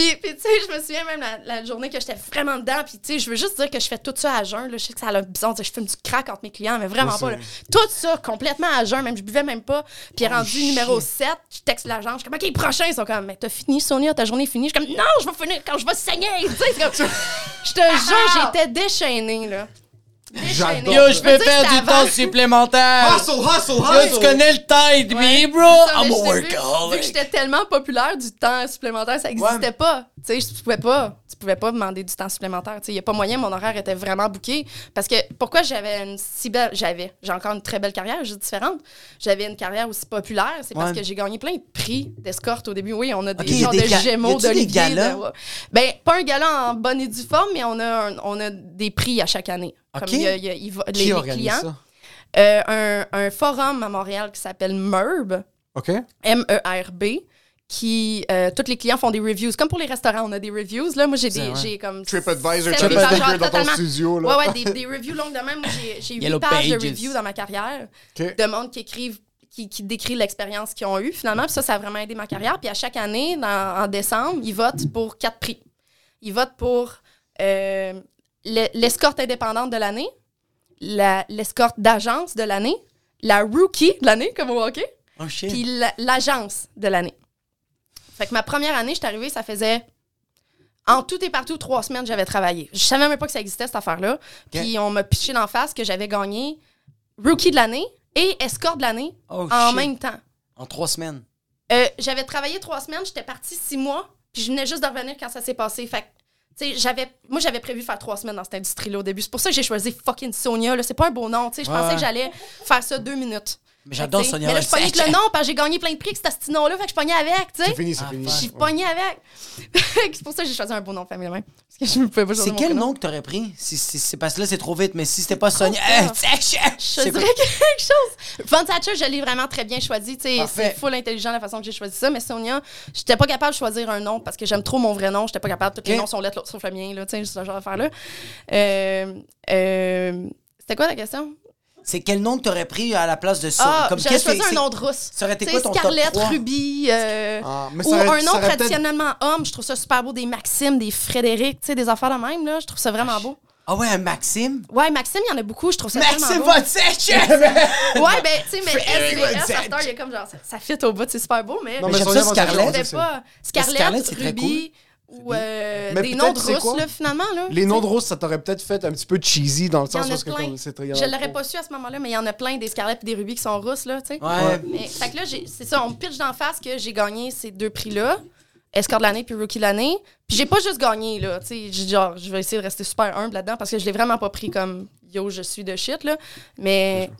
Puis, puis tu sais, je me souviens même la, la journée que j'étais vraiment dedans. Puis, tu sais, je veux juste dire que je fais tout ça à jeun. Là. Je sais que ça a l'air bizarre je fume du crack entre mes clients, mais vraiment pas. là. Tout ça, complètement à jeun. Même, je buvais même pas. Puis, Oh, rendu numéro 7, je texte l'agent. Je suis comme, OK, prochain. Ils sont comme, mais t'as fini, Sonia, ta journée est finie. Je suis comme, non, je vais finir quand je vais saigner. Tu sais, je te jure, j'étais déchaînée, là. J'adore. Yo, je peux faire du temps supplémentaire. Hustle, hustle, Yo, hustle. tu connais le Tide Me, bro? Ça, I'm a j'étais vu- Vu que workaholic. j'étais tellement populaire, du temps supplémentaire, ça n'existait pas. Tu sais, je pouvais pas. Tu pouvais pas demander du temps supplémentaire. Tu sais, il y a pas moyen, mon horaire était vraiment booké. Parce que pourquoi j'avais une si belle. J'avais. J'ai encore une très belle carrière, juste différente. J'avais une carrière aussi populaire. C'est parce Ouais. que j'ai gagné plein de prix d'escorte au début. Oui, on a des Ok, il y a genres des de ga- gémeaux, a-tu des galas? de- ouais. Ben, pas un gala en bonne et due forme, mais on a, un- on a des prix à chaque année. Ok. Comme il y a- il y a- il va- les, Qui les organise clients. ça? Euh, un, un forum à Montréal qui s'appelle MERB. OK. M-E-R-B, qui euh, tous les clients font des reviews. Comme pour les restaurants, on a des reviews. Là, moi, j'ai des, j'ai comme TripAdvisor, genre, dans ton studio, là. Ouais, ouais, des, des reviews longues de même. Moi, j'ai- Yellow 8 pages de reviews dans ma carrière OK. de monde qui écrivent, qui, qui décrit l'expérience qu'ils ont eue, finalement. Puis ça, ça a vraiment aidé ma carrière. Puis à chaque année, dans- en décembre, ils votent pour quatre prix. Ils votent pour euh, le- l'escorte indépendante de l'année, la- l'escorte d'agence de l'année, la rookie de l'année, comme au hockey, Oh puis la- l'agence de l'année. Fait que ma première année, je suis arrivée, ça faisait en tout et partout trois semaines j'avais travaillé. Je savais même pas que ça existait cette affaire-là. Puis on m'a piché d'en face que j'avais gagné rookie de l'année et escorte de l'année Oh, en shit. même temps. En trois semaines. Euh, j'avais travaillé trois semaines, j'étais partie six mois, puis je venais juste de revenir quand ça s'est passé. Fait que, j'avais, moi, j'avais prévu faire trois semaines dans cette industrie-là au début. C'est pour ça que j'ai choisi fucking Sonia. Là. C'est pas un beau nom, tu sais. Je Ouais, pensais que j'allais faire ça deux minutes. Mais j'adore Sonia. Mais là, je pognais avec le nom, parce que j'ai gagné plein de prix avec ce petit nom-là. Fait que je pognais avec, tu sais. C'est fini, c'est Ah, fini. fuck. J'ai Ouais. pogné avec. c'est pour ça que j'ai choisi un beau nom de famille même. Parce que je ne pouvais pas choisir C'est quel prénom. nom que t'aurais pris? Si, si- c'est parce que là, c'est trop vite, mais si c'était pas Sonia. c'est- Je dirais quelque chose. Von Thatcher, je l'ai vraiment très bien choisi. tu sais, Parfait. C'est full intelligent la façon que j'ai choisi ça. Mais Sonia, j'étais pas capable de choisir un nom parce que j'aime trop mon vrai nom. J'étais pas capable. Tous les noms sont lettres, l'autre sauf le mien. Là, tu sais, ce genre d'affaire-là. Euh, euh, C'était quoi la question? C'est quel nom que t'aurais pris à la place de ça? Ah, Comme j'aurais qu'est-ce que choisi un c'est- nom de rousse. Ça aurait été quoi ton top Scarlett, 3? Ruby. euh, Ah, mais ou ça aurait- un ça nom aurait traditionnellement homme. Je trouve ça super beau. Des Maxime, des Frédéric, tu sais, des affaires de même. Là. Je trouve ça vraiment beau. Ah ouais, un Maxime? Ouais, Maxime, il y en a beaucoup. Je trouve ça Maxime tellement beau. Von Thatcher! Ouais, ben, tu sais, mais S, heure, il y a comme genre, ça, ça fit au bout, c'est super beau, mais. Non, Mais j'aime ça, Scarlett. Scarlett, Scarlett, Ruby ou euh, des noms de Russes, là, finalement. Là. Les noms de roses, ça t'aurait peut-être fait un petit peu cheesy dans le sens où c'est très. Je l'aurais pas su à ce moment-là, mais il y en a plein, des Scarlett et des Ruby qui sont russes, là, tu sais. Ouais. Mais, fait que là, j'ai- c'est ça, on me pitch d'en face que j'ai gagné ces deux prix-là, Escort de l'année puis Rookie de l'année. Puis j'ai pas juste gagné, là, tu sais, j'ai- genre, je vais essayer de rester super humble là-dedans parce que je l'ai vraiment pas pris comme yo, je suis de shit, là. Mais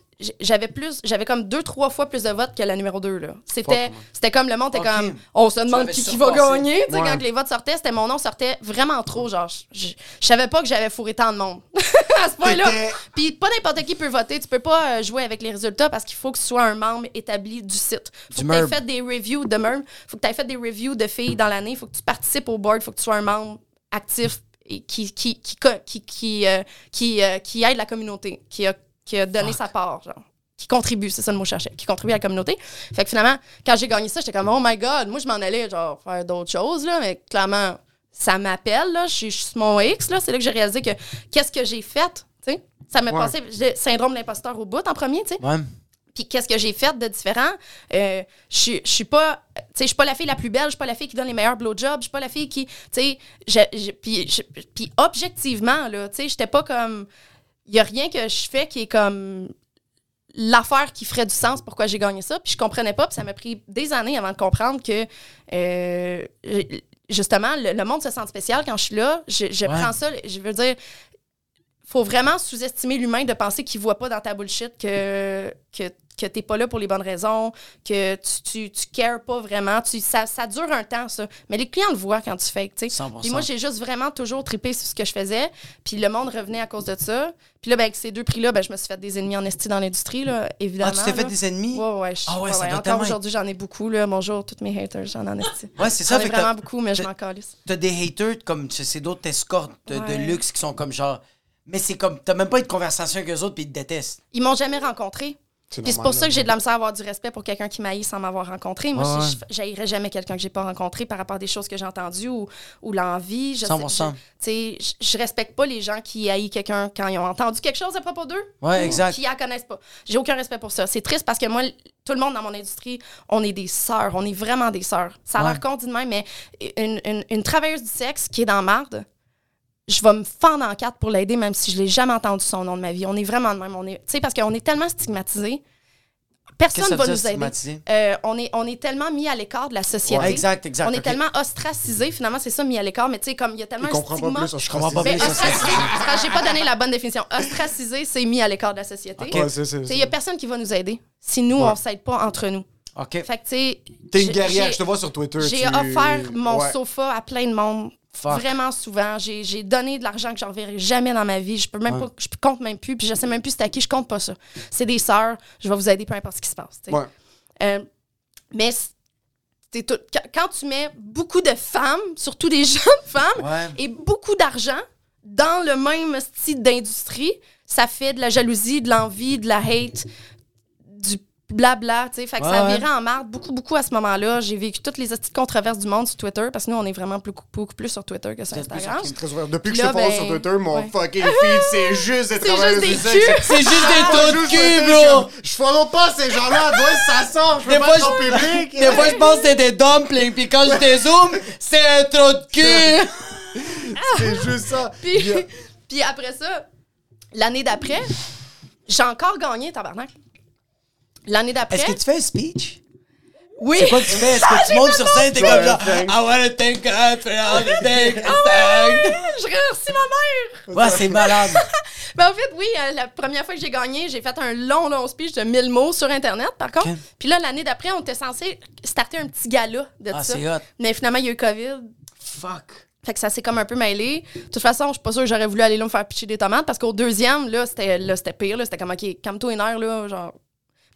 j'avais plus, j'avais comme deux, trois fois plus de votes que la numéro 2, là. C'était, c'était comme le monde était comme, on se demande qui, qui va gagner, tu sais, Ouais. quand les votes sortaient, c'était mon nom sortait vraiment trop, genre, je, je- je savais pas que j'avais fourré tant de monde. à ce point-là. Puis pas n'importe qui peut voter. Tu peux pas euh, jouer avec les résultats parce qu'il faut que tu sois un membre établi du site. Faut Du que tu aies fait des reviews de MERB. Faut que tu aies fait des reviews de filles dans l'année. Faut que tu participes au board. Faut que tu sois un membre actif et qui, qui, qui, qui, qui, euh, qui, euh, qui aide la communauté, qui a, qui a donné sa part, genre. Qui contribue, c'est ça le mot que je cherchais, qui contribue à la communauté. Fait que finalement, quand j'ai gagné ça, j'étais comme, oh my god, moi je m'en allais, genre, faire d'autres choses, là, mais clairement, ça m'appelle, là, je suis sur mon X, là, c'est là que j'ai réalisé que qu'est-ce que j'ai fait, tu sais? Ça m'a Ouais. passé, j'ai syndrome de l'imposteur au bout en premier, tu sais. Ouais. Puis qu'est-ce que j'ai fait de différent? Euh, je suis- pas, tu sais, je suis pas la fille la plus belle, je suis pas la fille qui donne les meilleurs blowjobs, je suis pas la fille qui, tu sais, puis objectivement là, tu sais, j'étais pas comme, il y a rien que je fais qui est comme l'affaire qui ferait du sens pourquoi j'ai gagné ça, puis je comprenais pas, puis ça m'a pris des années avant de comprendre que euh, justement le, le monde se sent spécial quand je suis là, je, je Ouais. prends ça, je veux dire faut vraiment sous-estimer l'humain de penser qu'il voit pas dans ta bullshit que, que, que t'es pas là pour les bonnes raisons, que tu, tu, tu cares pas vraiment. Tu, ça, ça dure un temps, ça. Mais les clients le voient quand tu fais, tu sais. 100%. Puis moi, j'ai juste vraiment toujours trippé sur ce que je faisais. Puis le monde revenait à cause de ça. Puis là, ben, avec ces deux prix-là, ben, je me suis fait des ennemis en esti dans l'industrie, là, évidemment. Ah, tu t'es fait là. des ennemis? Ouais, ouais. je- Ah ouais, ça doit Encore aujourd'hui, j'en ai beaucoup, là. Bonjour, tous mes haters, j'en en esti. Ouais, c'est J'en ça. ai Fait que vraiment beaucoup, mais je m'en calisse. t'as des haters comme c'est d'autres escortes de, de Ouais. luxe qui sont comme genre. Mais c'est comme. T'as même pas eu de conversation avec eux autres puis ils te détestent. Ils m'ont jamais rencontré. C'est Puis c'est pour ça que j'ai de la misère à avoir du respect pour quelqu'un qui m'haït sans m'avoir rencontré. Moi, Ouais, je j'haïrais jamais quelqu'un que j'ai pas rencontré par rapport à des choses que j'ai entendues ou, ou l'envie. Je, sais- 100%. je- tu sais, je, je respecte pas les gens qui haïssent quelqu'un quand ils ont entendu quelque chose à propos d'eux. Ouais, ou exact. Qui la connaissent pas. J'ai aucun respect pour ça. C'est triste parce que moi, tout le monde dans mon industrie, on est des sœurs. On est vraiment des sœurs. Ça a Ouais. l'air con dit de même, mais une, une- une travailleuse du sexe qui est dans marde, je vais me fendre en quatre pour l'aider, même si je l'ai jamais entendu son nom de ma vie. On est vraiment de même. On est, tu sais, parce qu'on est tellement stigmatisés. Personne ne va veut nous dire, aider. stigmatisé? Euh, on, est, on est tellement mis à l'écart de la société. Ouais, exact, exact. On est tellement ostracisés, finalement, c'est ça, mis à l'écart, mais tu sais, comme il y a tellement un stigma. pas plus. Je comprends pas plus, ostracisé, j'ai pas donné la bonne définition. Ostracisé, c'est mis à l'écart de la société. Ok. Ouais, c'est- c'est- Tu sais, Il y a personne qui va nous aider si nous, Ouais. on s'aide pas entre nous. Ok. Fait que, tu sais. T'es une guerrière, j'ai- je te vois sur Twitter. J'ai tu- offert mon Ouais. sofa à plein de monde. Fuck. Vraiment souvent. J'ai donné de l'argent que je reverrai jamais dans ma vie. Je peux même Ouais. pas, je compte même plus, puis je sais même plus c'est à qui, je compte pas ça. C'est des sœurs, je vais vous aider peu importe ce qui se passe. Ouais. Euh, mais tout- quand, tu mets beaucoup de femmes, surtout des jeunes femmes, Ouais. et beaucoup d'argent dans le même style d'industrie, ça fait de la jalousie, de l'envie, de la hate, blabla, tu sais. Fait que ça Ouais, ouais. virait en marde beaucoup, beaucoup à ce moment-là. J'ai vécu toutes les petites controverses du monde sur Twitter, parce que nous, on est vraiment beaucoup, beaucoup plus sur Twitter que sur plus Instagram. Depuis que je follow ben, sur Twitter, mon ouais. fucking feed, c'est juste des travailleurs du sexe. C'est juste des Ah, taux de juste cul, bro! Je follow pas ces gens-là, d'où ça sort? Je Des peux pas être public. Des fois, je pense que c'est des dumplings, puis quand je dézoome, c'est un trou de cul! C'est juste ça. Puis, a- puis après ça, l'année d'après, j'ai encore gagné, tabarnak. L'année d'après? Est-ce que tu fais un speech? Oui. C'est quoi que tu fais? Est-ce que tu montes sur scène, t'es Ouais, comme genre. I wanna thank God for all the things, Ah thanks. Je remercie ma mère. Ouais, c'est malade. Ben, en fait, oui, euh, la première fois que j'ai gagné, j'ai fait un long, long speech de 1000 mots sur Internet, par contre. Puis là, l'année d'après, on était censé starter un petit gala de Ah, ça. c'est hot. Mais finalement, il y a eu COVID. Fuck. Fait que ça s'est comme un peu mêlé. De toute façon, je suis pas sûre que j'aurais voulu aller là me faire pitcher des tomates parce qu'au deuxième, là, c'était là, c'était pire. là. C'était comme, OK, calme-toi une heure, là, genre...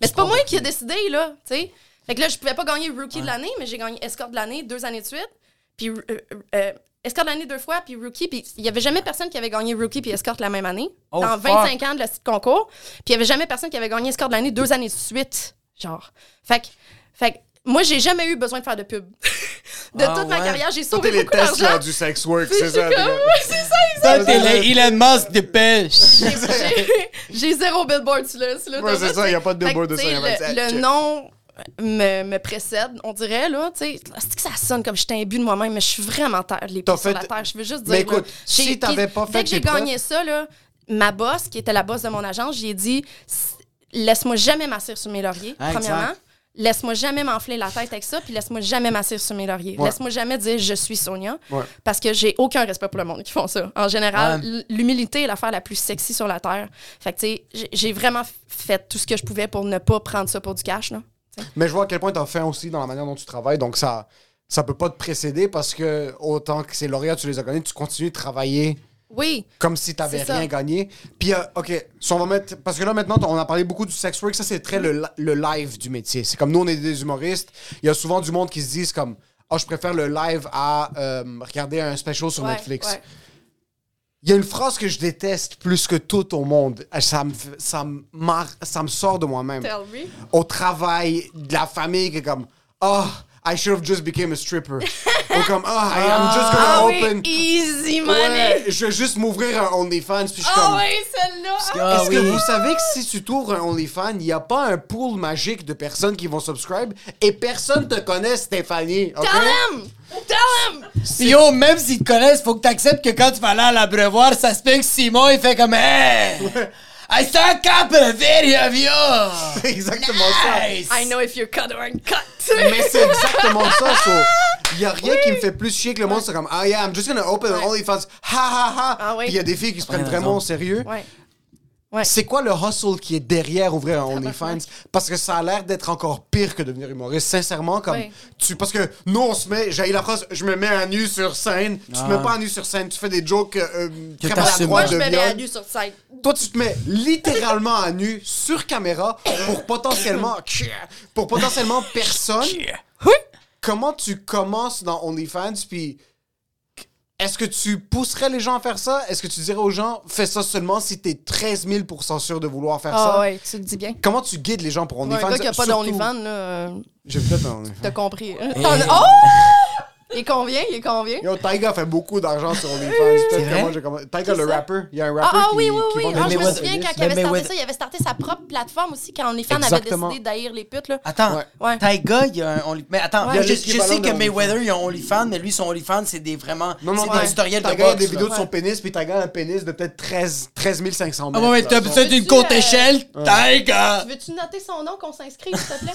Mais c'est pas moi qui ai décidé, là, tu sais. Fait que là, je pouvais pas gagner Rookie de l'année, mais j'ai gagné Escort de l'année deux années de suite. Puis euh, euh, Escort de l'année deux fois, puis Rookie. Puis il y avait jamais personne qui avait gagné Rookie puis Escort la même année. Oh, dans fuck. 25 ans de le site concours. Puis il y avait jamais personne qui avait gagné Escort de l'année deux années de suite. Genre. Fait que, fait que moi, j'ai jamais eu besoin de faire de pub. de Ah, toute ma ouais. carrière, j'ai sauvé les beaucoup tests là, d'argent. du sex work, c'est ça. comme, c'est ça, le Elon Musk de pêche. j'ai- J'ai zéro billboard sur le sur Ouais, c'est ça, y a pas de billboard de ça, Le, le nom me, me précède, on dirait, là, tu sais. C'est que ça sonne comme j'étais imbu de moi-même, mais je suis vraiment terre, les pieds sur la terre. Je veux juste dire, Mais écoute, là, si t'avais pas Dès fait que j'ai gagné ça, là, ma boss, qui était la boss de mon agence, j'ai dit, laisse-moi jamais m'asseoir sur mes lauriers, Ah, premièrement. Laisse-moi jamais m'enfler la tête avec ça, puis laisse-moi jamais m'asseoir sur mes lauriers. Ouais. Laisse-moi jamais dire je suis Sonia, Ouais. parce que j'ai aucun respect pour le monde qui font ça. En général, Ouais. l'humilité est l'affaire la plus sexy sur la terre. Fait que, tu sais, j'ai- vraiment fait tout ce que je pouvais pour ne pas prendre ça pour du cash, là. Mais je vois à quel point t'as fin aussi dans la manière dont tu travailles, donc ça, ça peut pas te précéder parce que autant que ces lauréats, tu les as gagnés, tu continues de travailler Oui, comme si t'avais ça. rien gagné. Puis, euh, OK, si on va mettre... Parce que là, maintenant, on a parlé beaucoup du sex work. Ça, c'est très le, le live du métier. C'est comme nous, on est des humoristes. Il y a souvent du monde qui se disent comme... Ah, je préfère le live à euh, regarder un special sur Ouais, Netflix. ouais. Il y a une phrase que je déteste plus que tout au monde. Ça me, ça me, mar- ça me sort de moi-même. Au travail, de la famille, qui est comme... Oh, I should have just became a stripper. Ou comme, oh, I am just gonna Ah open... oui, easy money. Ouais, je vais juste m'ouvrir un OnlyFans. Puis je suis Ah comme... oui, celle-là. Ah Est-ce oui. que vous savez que si tu t'ouvres un OnlyFans, il n'y a pas un pool magique de personnes qui vont subscribe et personne te connaît, Stéphanie. ok? Tell him! Tell him! Yo, même s'ils te connaissent, faut que t'acceptes que quand tu vas aller à l'abreuvoir, ça se peut que Simon, il fait comme Hey! I saw a couple of video of you! C'est exactement ça. Nice! I know if you're cut or uncut. Mais c'est exactement ça. so, Il n'y a rien qui me fait plus chier que le monde. C'est comme, ah yeah, I'm just gonna open an. OnlyFans. Ha ha ha. Ah oui. Puis il y a des filles qui se prennent Ouais, vraiment au sérieux. Ouais. Ouais. C'est quoi le hustle qui est derrière ouvrir un OnlyFans? Parce que ça a l'air d'être encore pire que devenir humoriste. Sincèrement, comme Ouais. tu. Parce que nous, on se met. J'ai la phrase, je me mets à nu sur scène. Tu te Ah. mets pas à nu sur scène. Tu fais des jokes euh, Que très. Moi, maladroits je de me mets à nu sur scène. Toi, tu te mets littéralement à nu sur caméra pour potentiellement. pour potentiellement personne. Oui. Comment tu commences dans OnlyFans, puis. Est-ce que tu pousserais les gens à faire ça? Est-ce que tu dirais aux gens, fais ça seulement si t'es 13 000% sûr de vouloir faire Ah ça? ouais, tu le dis bien. Comment tu guides les gens pour Pour un OnlyFans? gars qui a pas d'OnlyFans, là, euh, J'ai peut-être un OnlyFans. t'as compris. Oh! Il est combien? Il est combien? Yo, Tyga fait beaucoup d'argent sur OnlyFans. C'est Peut-être moi. Tyga, le rapper. Il y a un Ah, rapper ah qui, oui, oui, oui. Ah, je me souviens quand il Mais avait starté ça, il avait starté sa propre plateforme aussi quand OnlyFans avait décidé d'haïr les putes. Là. Attends, Ouais. Ouais. Tyga, il y a un OnlyFans. Mais attends, je, sais que Mayweather, il y a un OnlyFans, mais lui, son OnlyFans, c'est des vraiment. Non, non, c'est ouais. des tutoriels de a des là. vidéos de son Ouais. pénis, puis Tyga a un pénis de peut-être 13, 13 500 Ah mètres. ouais, là. t'as d'une Veux-tu, courte euh, échelle? Tyga! Veux-tu noter son nom qu'on s'inscrive, s'il te plaît?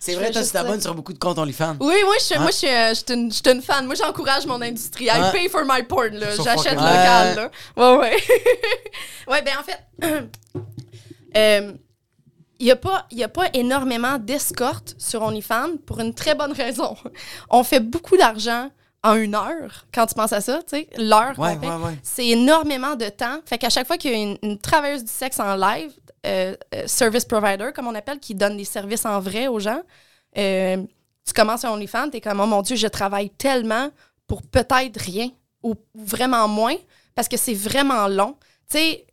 C'est vrai, toi, tu t'abonnes sur beaucoup de comptes OnlyFans. Oui, moi, je suis, Hein? moi, je suis, euh, je suis une, je suis une fan. Moi, j'encourage mon industrie. I Ouais. pay for my porn, là. J'achète local, là. Ouais, ouais. ouais, ben, en fait, euh, il n'y a, pas- y a pas énormément d'escortes sur OnlyFans pour une très bonne raison. On fait beaucoup d'argent en une heure, quand tu penses à ça, tu sais, l'heure Ouais, ouais, ouais. C'est énormément de temps. Fait qu'à chaque fois qu'il y a une, une travailleuse du sexe en live, euh, euh, service provider, comme on appelle, qui donne des services en vrai aux gens, euh, tu commences un OnlyFans, t'es comme, oh mon Dieu, je travaille tellement pour peut-être rien ou vraiment moins parce que c'est vraiment long. Tu sais,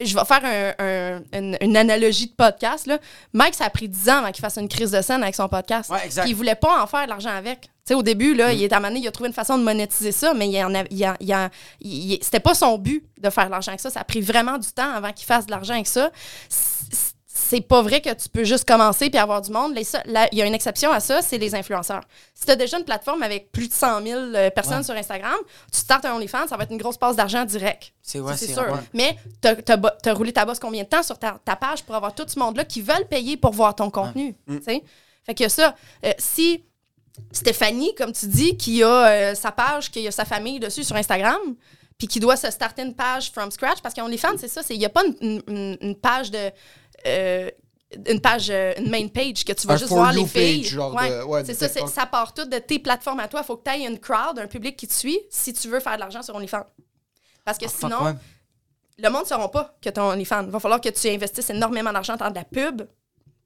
je vais faire un- un- une, une analogie de podcast. Là. Mike, ça a pris 10 ans avant qu'il fasse une crise de scène avec son podcast. Ouais, exact. Puis il voulait pas en faire de l'argent avec. Tu sais, au début, là, il est à il a trouvé une façon de monétiser ça, mais il en a, il a- il a- il- il- c'était pas son but de faire de l'argent avec ça. Ça a pris vraiment du temps avant qu'il fasse de l'argent avec ça. C'est pas vrai que tu peux juste commencer puis avoir du monde. Les Il y a une exception à ça, c'est les influenceurs. Si tu as déjà une plateforme avec plus de 100 000 euh, personnes Ouais. sur Instagram, tu startes un OnlyFans, ça va être une grosse passe d'argent direct. C'est ouais, sûr. ouais. Mais t'as as, roulé ta bosse combien de temps sur ta, ta page pour avoir tout ce monde-là qui veulent payer pour voir ton contenu? tu sais? Fait que ça, euh, si Stéphanie, comme tu dis, qui a euh, sa page, qui a sa famille dessus sur Instagram, puis qui doit se starter une page from scratch, parce qu'OnlyFans, c'est ça, il n'y a pas une, une- une page de. Euh, une page, euh, une main page que tu vas Un juste voir You les filles. page, genre Ouais, de- ouais, c'est ça, c'est- ça part tout de tes plateformes à toi. Il faut que tu aies une crowd, un public qui te suit si tu veux faire de l'argent sur OnlyFans. Parce que Ah, sinon, ouais. le monde ne saura pas que ton OnlyFans. Il va falloir que tu investisses énormément d'argent dans de la pub.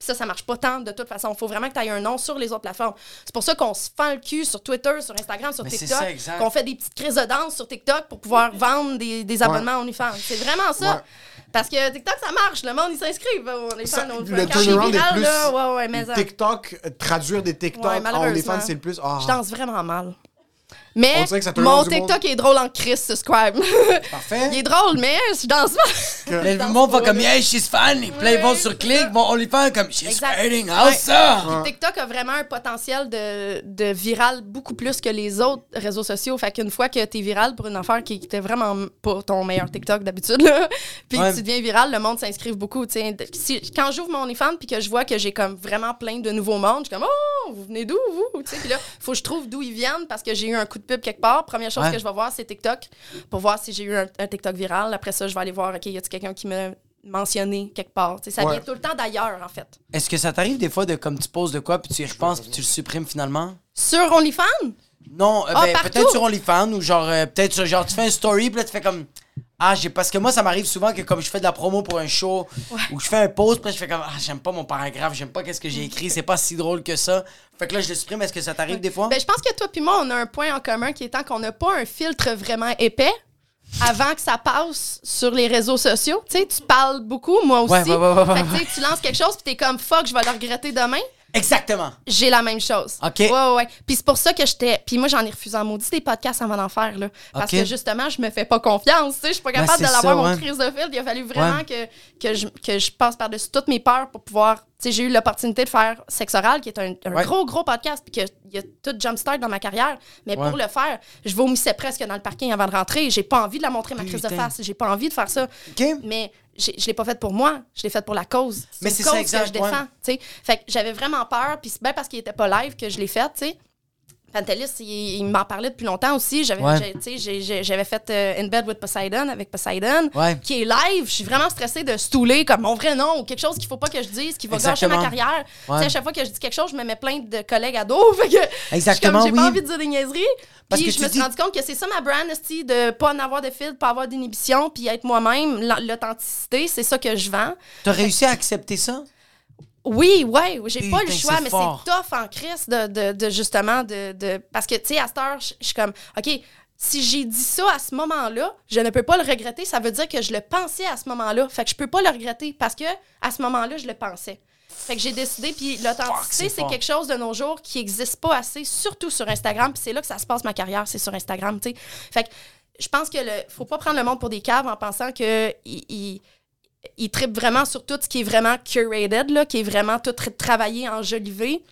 Ça, ça marche pas tant de toute façon. Il faut vraiment que tu aies un nom sur les autres plateformes. C'est pour ça qu'on se fend le cul sur Twitter, sur Instagram, sur Mais c'est TikTok. Qu'on fait des petites crises de danse sur TikTok pour pouvoir vendre des, des abonnements à OnlyFans. C'est vraiment ça. Parce que TikTok, ça marche. Le monde, ils s'inscrivent le turnaround est plus là, ouais, ouais, mais ça- TikTok, traduire des TikTok Ouais, en. OnlyFans, c'est le plus. Ah. Je danse vraiment mal. Mais On dirait que ça turn mon. TikTok est drôle en Chris, subscribe. Parfait. Il est drôle, mais je danse mal. Mais le monde va comme, hey, she's funny. Puis là, ils vont sur clic, vont on lui fait comme, she's hurting, how's ça? TikTok a vraiment un potentiel de, de viral beaucoup plus que les autres réseaux sociaux. Fait qu'une fois que t'es viral pour une affaire qui était vraiment pas ton meilleur TikTok d'habitude, là, puis Ouais. que tu deviens viral, le monde s'inscrive beaucoup. tu sais. Si, quand j'ouvre mon OnlyFans puis que je vois que j'ai comme vraiment plein de nouveaux mondes, je suis comme Oh, vous venez d'où, vous? Tu sais, Puis là, faut que je trouve d'où ils viennent parce que j'ai eu un coup de pub quelque part. Première chose Ouais. que je vais voir, c'est TikTok pour voir si j'ai eu un, un TikTok viral. Après ça, je vais aller voir, OK, y a-t-il quelqu'un qui m'a mentionné quelque part? Ça Ouais. vient tout le temps d'ailleurs, en fait. Est-ce que ça t'arrive des fois de comme tu poses de quoi, puis tu y repenses, puis tu le supprimes finalement? Sur OnlyFans? Non, euh, Ah, ben, peut-être sur OnlyFans ou genre, euh, peut-être genre, tu fais un story, puis là, tu fais comme. Ah, j'ai. Parce que moi, ça m'arrive souvent que comme je fais de la promo pour un show, ou que je fais un post, puis je fais comme. Ah, j'aime pas mon paragraphe, j'aime pas qu'est-ce que j'ai écrit, c'est pas si drôle que ça. Fait que là, je le supprime. Est-ce que ça t'arrive des fois? Ben, je pense que toi puis moi, on a un point en commun qui étant qu'on n'a pas un filtre vraiment épais avant que ça passe sur les réseaux sociaux. Tu sais, tu parles beaucoup, moi aussi. Ouais, ouais, ouais, ouais, ouais, Fait que, tu sais, tu lances quelque chose puis t'es comme fuck, je vais le regretter demain. Exactement. J'ai la même chose. OK. Ouais, ouais, ouais. Puis c'est pour ça que j'étais. Puis moi, j'en ai refusé en maudit des podcasts avant d'en faire, là. Parce que justement, je me fais pas confiance. Tu sais, je suis pas Ben, capable c'est de l'avoir, mon ouais. crise de fil. Il a fallu vraiment que, que, je, que je passe par-dessus toutes mes peurs pour pouvoir. Tu sais, j'ai eu l'opportunité de faire Sexe Oral, qui est un, un Ouais. gros, gros podcast, puis qu'il y a tout jumpstart dans ma carrière. Mais pour le faire, je vomissais presque dans le parking avant de rentrer. J'ai pas envie de la montrer, ma crise de Putain. face. J'ai pas envie de faire ça. OK? Mais je l'ai pas fait pour moi, je l'ai fait pour la cause. Mais c'est cause ça, exact, que je défends, ouais. Fait que j'avais vraiment peur, puis c'est bien parce qu'il était pas live que je l'ai fait, tu sais. Pantelis, il, il m'en parlait depuis longtemps aussi. J'avais Ouais. tu fait euh, In Bed with Poseidon avec Poseidon, Ouais. qui est live. Je suis vraiment stressée de stouler comme mon vrai nom ou quelque chose qu'il faut pas que je dise, qui va gâcher ma carrière. Tu Ouais. à chaque fois que je dis quelque chose, je me mets plein de collègues à dos. Fait que Exactement, J'ai pas envie de dire des niaiseries. Parce Puis que je tu me suis dis- rendu compte que c'est ça ma brand, de pas en avoir de fil, de pas avoir d'inhibition, puis être moi-même, la- l'authenticité, c'est ça que je vends. T'as réussi à accepter ça? Oui, ouais, j'ai pas le Putain, choix, mais c'est tough en crise de, de, de justement de, de- Parce que, tu sais, à cette heure, je suis comme, OK, si j'ai dit ça à ce moment-là, je ne peux pas le regretter. Ça veut dire que je le pensais à ce moment-là. Fait que je peux pas le regretter parce que à ce moment-là, je le pensais. Fait que j'ai décidé, puis l'authenticité, c'est quelque chose de nos jours qui n'existe pas assez, surtout sur Instagram. Puis c'est là que ça se passe ma carrière, c'est sur Instagram, tu sais. Fait que je pense que le faut pas prendre le monde pour des caves en pensant que il, il, il trippe vraiment sur tout ce qui est vraiment curated, là, qui est vraiment tout tra- travaillé, enjolivé.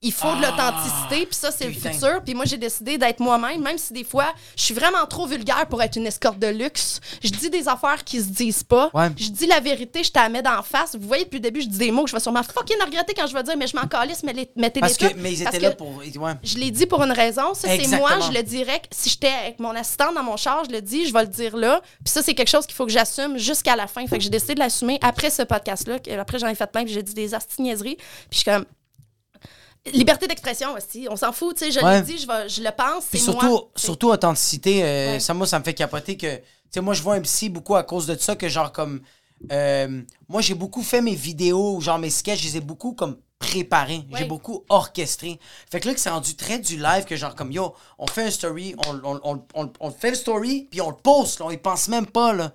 Il faut de l'authenticité, puis ça, c'est le futur. Puis moi, j'ai décidé d'être moi-même, même si des fois, je suis vraiment trop vulgaire pour être une escorte de luxe. Je dis des affaires qui se disent pas. Ouais. Je dis la vérité, je te la mets d'en face. Vous voyez, depuis le début, je dis des mots que je vais sûrement fucking regretter quand je vais dire, mais je m'en calisse, mais les- Parce que, toutes. mais ils étaient là pour. Ouais. je l'ai dit pour une raison. Ça, c'est moi, je le dirais. Si j'étais avec mon assistante dans mon char, je le dis, je vais le dire là. Puis ça, c'est quelque chose qu'il faut que j'assume jusqu'à la fin. Fait que j'ai décidé de l'assumer après ce podcast-là. Après, j'en ai fait plein, puis j'ai dit des astiniaiseries. Puis je suis comme. Liberté d'expression aussi. On s'en fout, tu sais. Je Ouais. l'ai dit, je, vais- je le pense. Puis surtout, moi. Surtout authenticité, euh, Ouais. ça, moi, ça me fait capoter que. Tu sais, moi, je vois un psy beaucoup à cause de ça, que genre, comme. euh, moi, j'ai beaucoup fait mes vidéos, genre mes sketchs, je les ai beaucoup comme préparé, j'ai beaucoup orchestré. Fait que là, que c'est rendu très du live que genre comme yo, on fait un story, on, on, on, on, on fait le story, puis on le poste, là, on y pense même pas, là.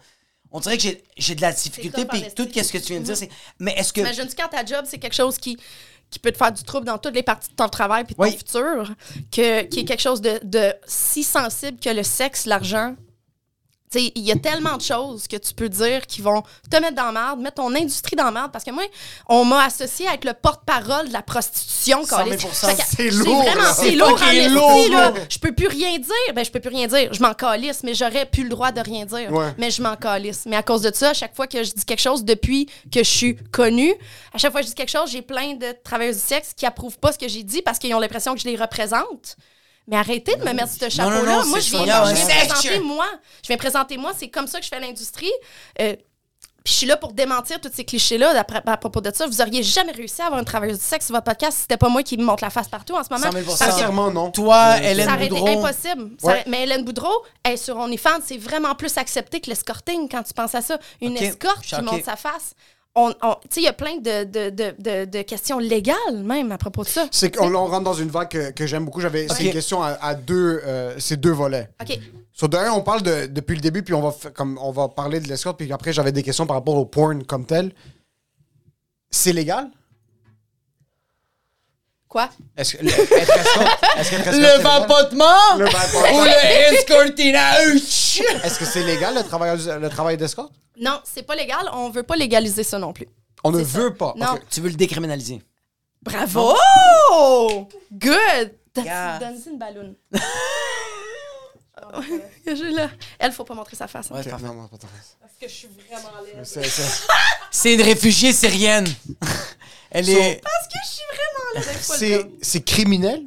On dirait que j'ai- de la difficulté, puis tout ce que tu viens de dire, c'est. Mais est-ce que. Imagine-tu quand ta job, c'est quelque chose qui, qui peut te faire du trouble dans toutes les parties de ton travail puis de Oui. ton futur, que, qui est quelque chose de, de si sensible que le sexe, l'argent. Il y a tellement de choses que tu peux dire qui vont te mettre dans la merde, mettre ton industrie dans la merde. Parce que moi, on m'a associé avec le porte-parole de la prostitution. 100 000 câlisse. C'est lourd, c'est lourd en. Je peux plus rien dire. Ben, je peux plus rien dire. Je m'en calisse, mais j'aurais plus le droit de rien dire. Ouais. Mais je m'en calisse. Mais à cause de ça, à chaque fois que je dis quelque chose depuis que je suis connue, à chaque fois que je dis quelque chose, j'ai plein de travailleuses du sexe qui approuvent pas ce que j'ai dit parce qu'ils ont l'impression que je les représente. Mais arrêtez de me mettre ce non, chapeau-là. non, moi, c'est je viens, je viens présenter moi. Je viens présenter moi. C'est comme ça que je fais l'industrie. Euh, puis je suis là pour démentir tous ces clichés-là d'après- à propos de ça. Vous auriez jamais réussi à avoir une travailleuse du sexe sur votre podcast si c'était pas moi qui me montre la face partout en ce moment. 100 000 Parce que Sincèrement, non. Toi, Hélène ça aurait été Boudreau. impossible. Ça Ouais. aurait- Mais Hélène Boudreau, elle, sur OnlyFans, c'est vraiment plus accepté que l'escorting quand tu penses à ça. Une escorte qui Ok. montre sa face. On, on- tu sais, il y a plein de, de, de, de, de questions légales, même, à propos de ça. C'est qu'on on rentre dans une vague que, que j'aime beaucoup. J'avais c'est Ok. une question à, à deux, euh, c'est deux volets. OK. Sur d'un, on parle de, depuis le début, puis on va, comme, on va parler de l'escorte, puis après, j'avais des questions par rapport au porn comme tel. C'est légal? Quoi? Est-ce que le- c'est Le vapotement? Le vapotement. ou le escortinage? Est-ce que c'est légal le travail, le travail d'escorte? Non, c'est pas légal. On veut pas légaliser ça non plus. On ne ça. veut pas. Non. Tu veux le décriminaliser? Bravo! Good! Yeah. Donne-y une balloune. Je là. Elle, faut pas montrer sa face. hein. Ouais, Ok, parfait. non, non, pas ta face. Parce que je suis vraiment laide. C'est- c'est- C'est une réfugiée syrienne. Elle est. Parce que je suis vraiment le C'est criminel?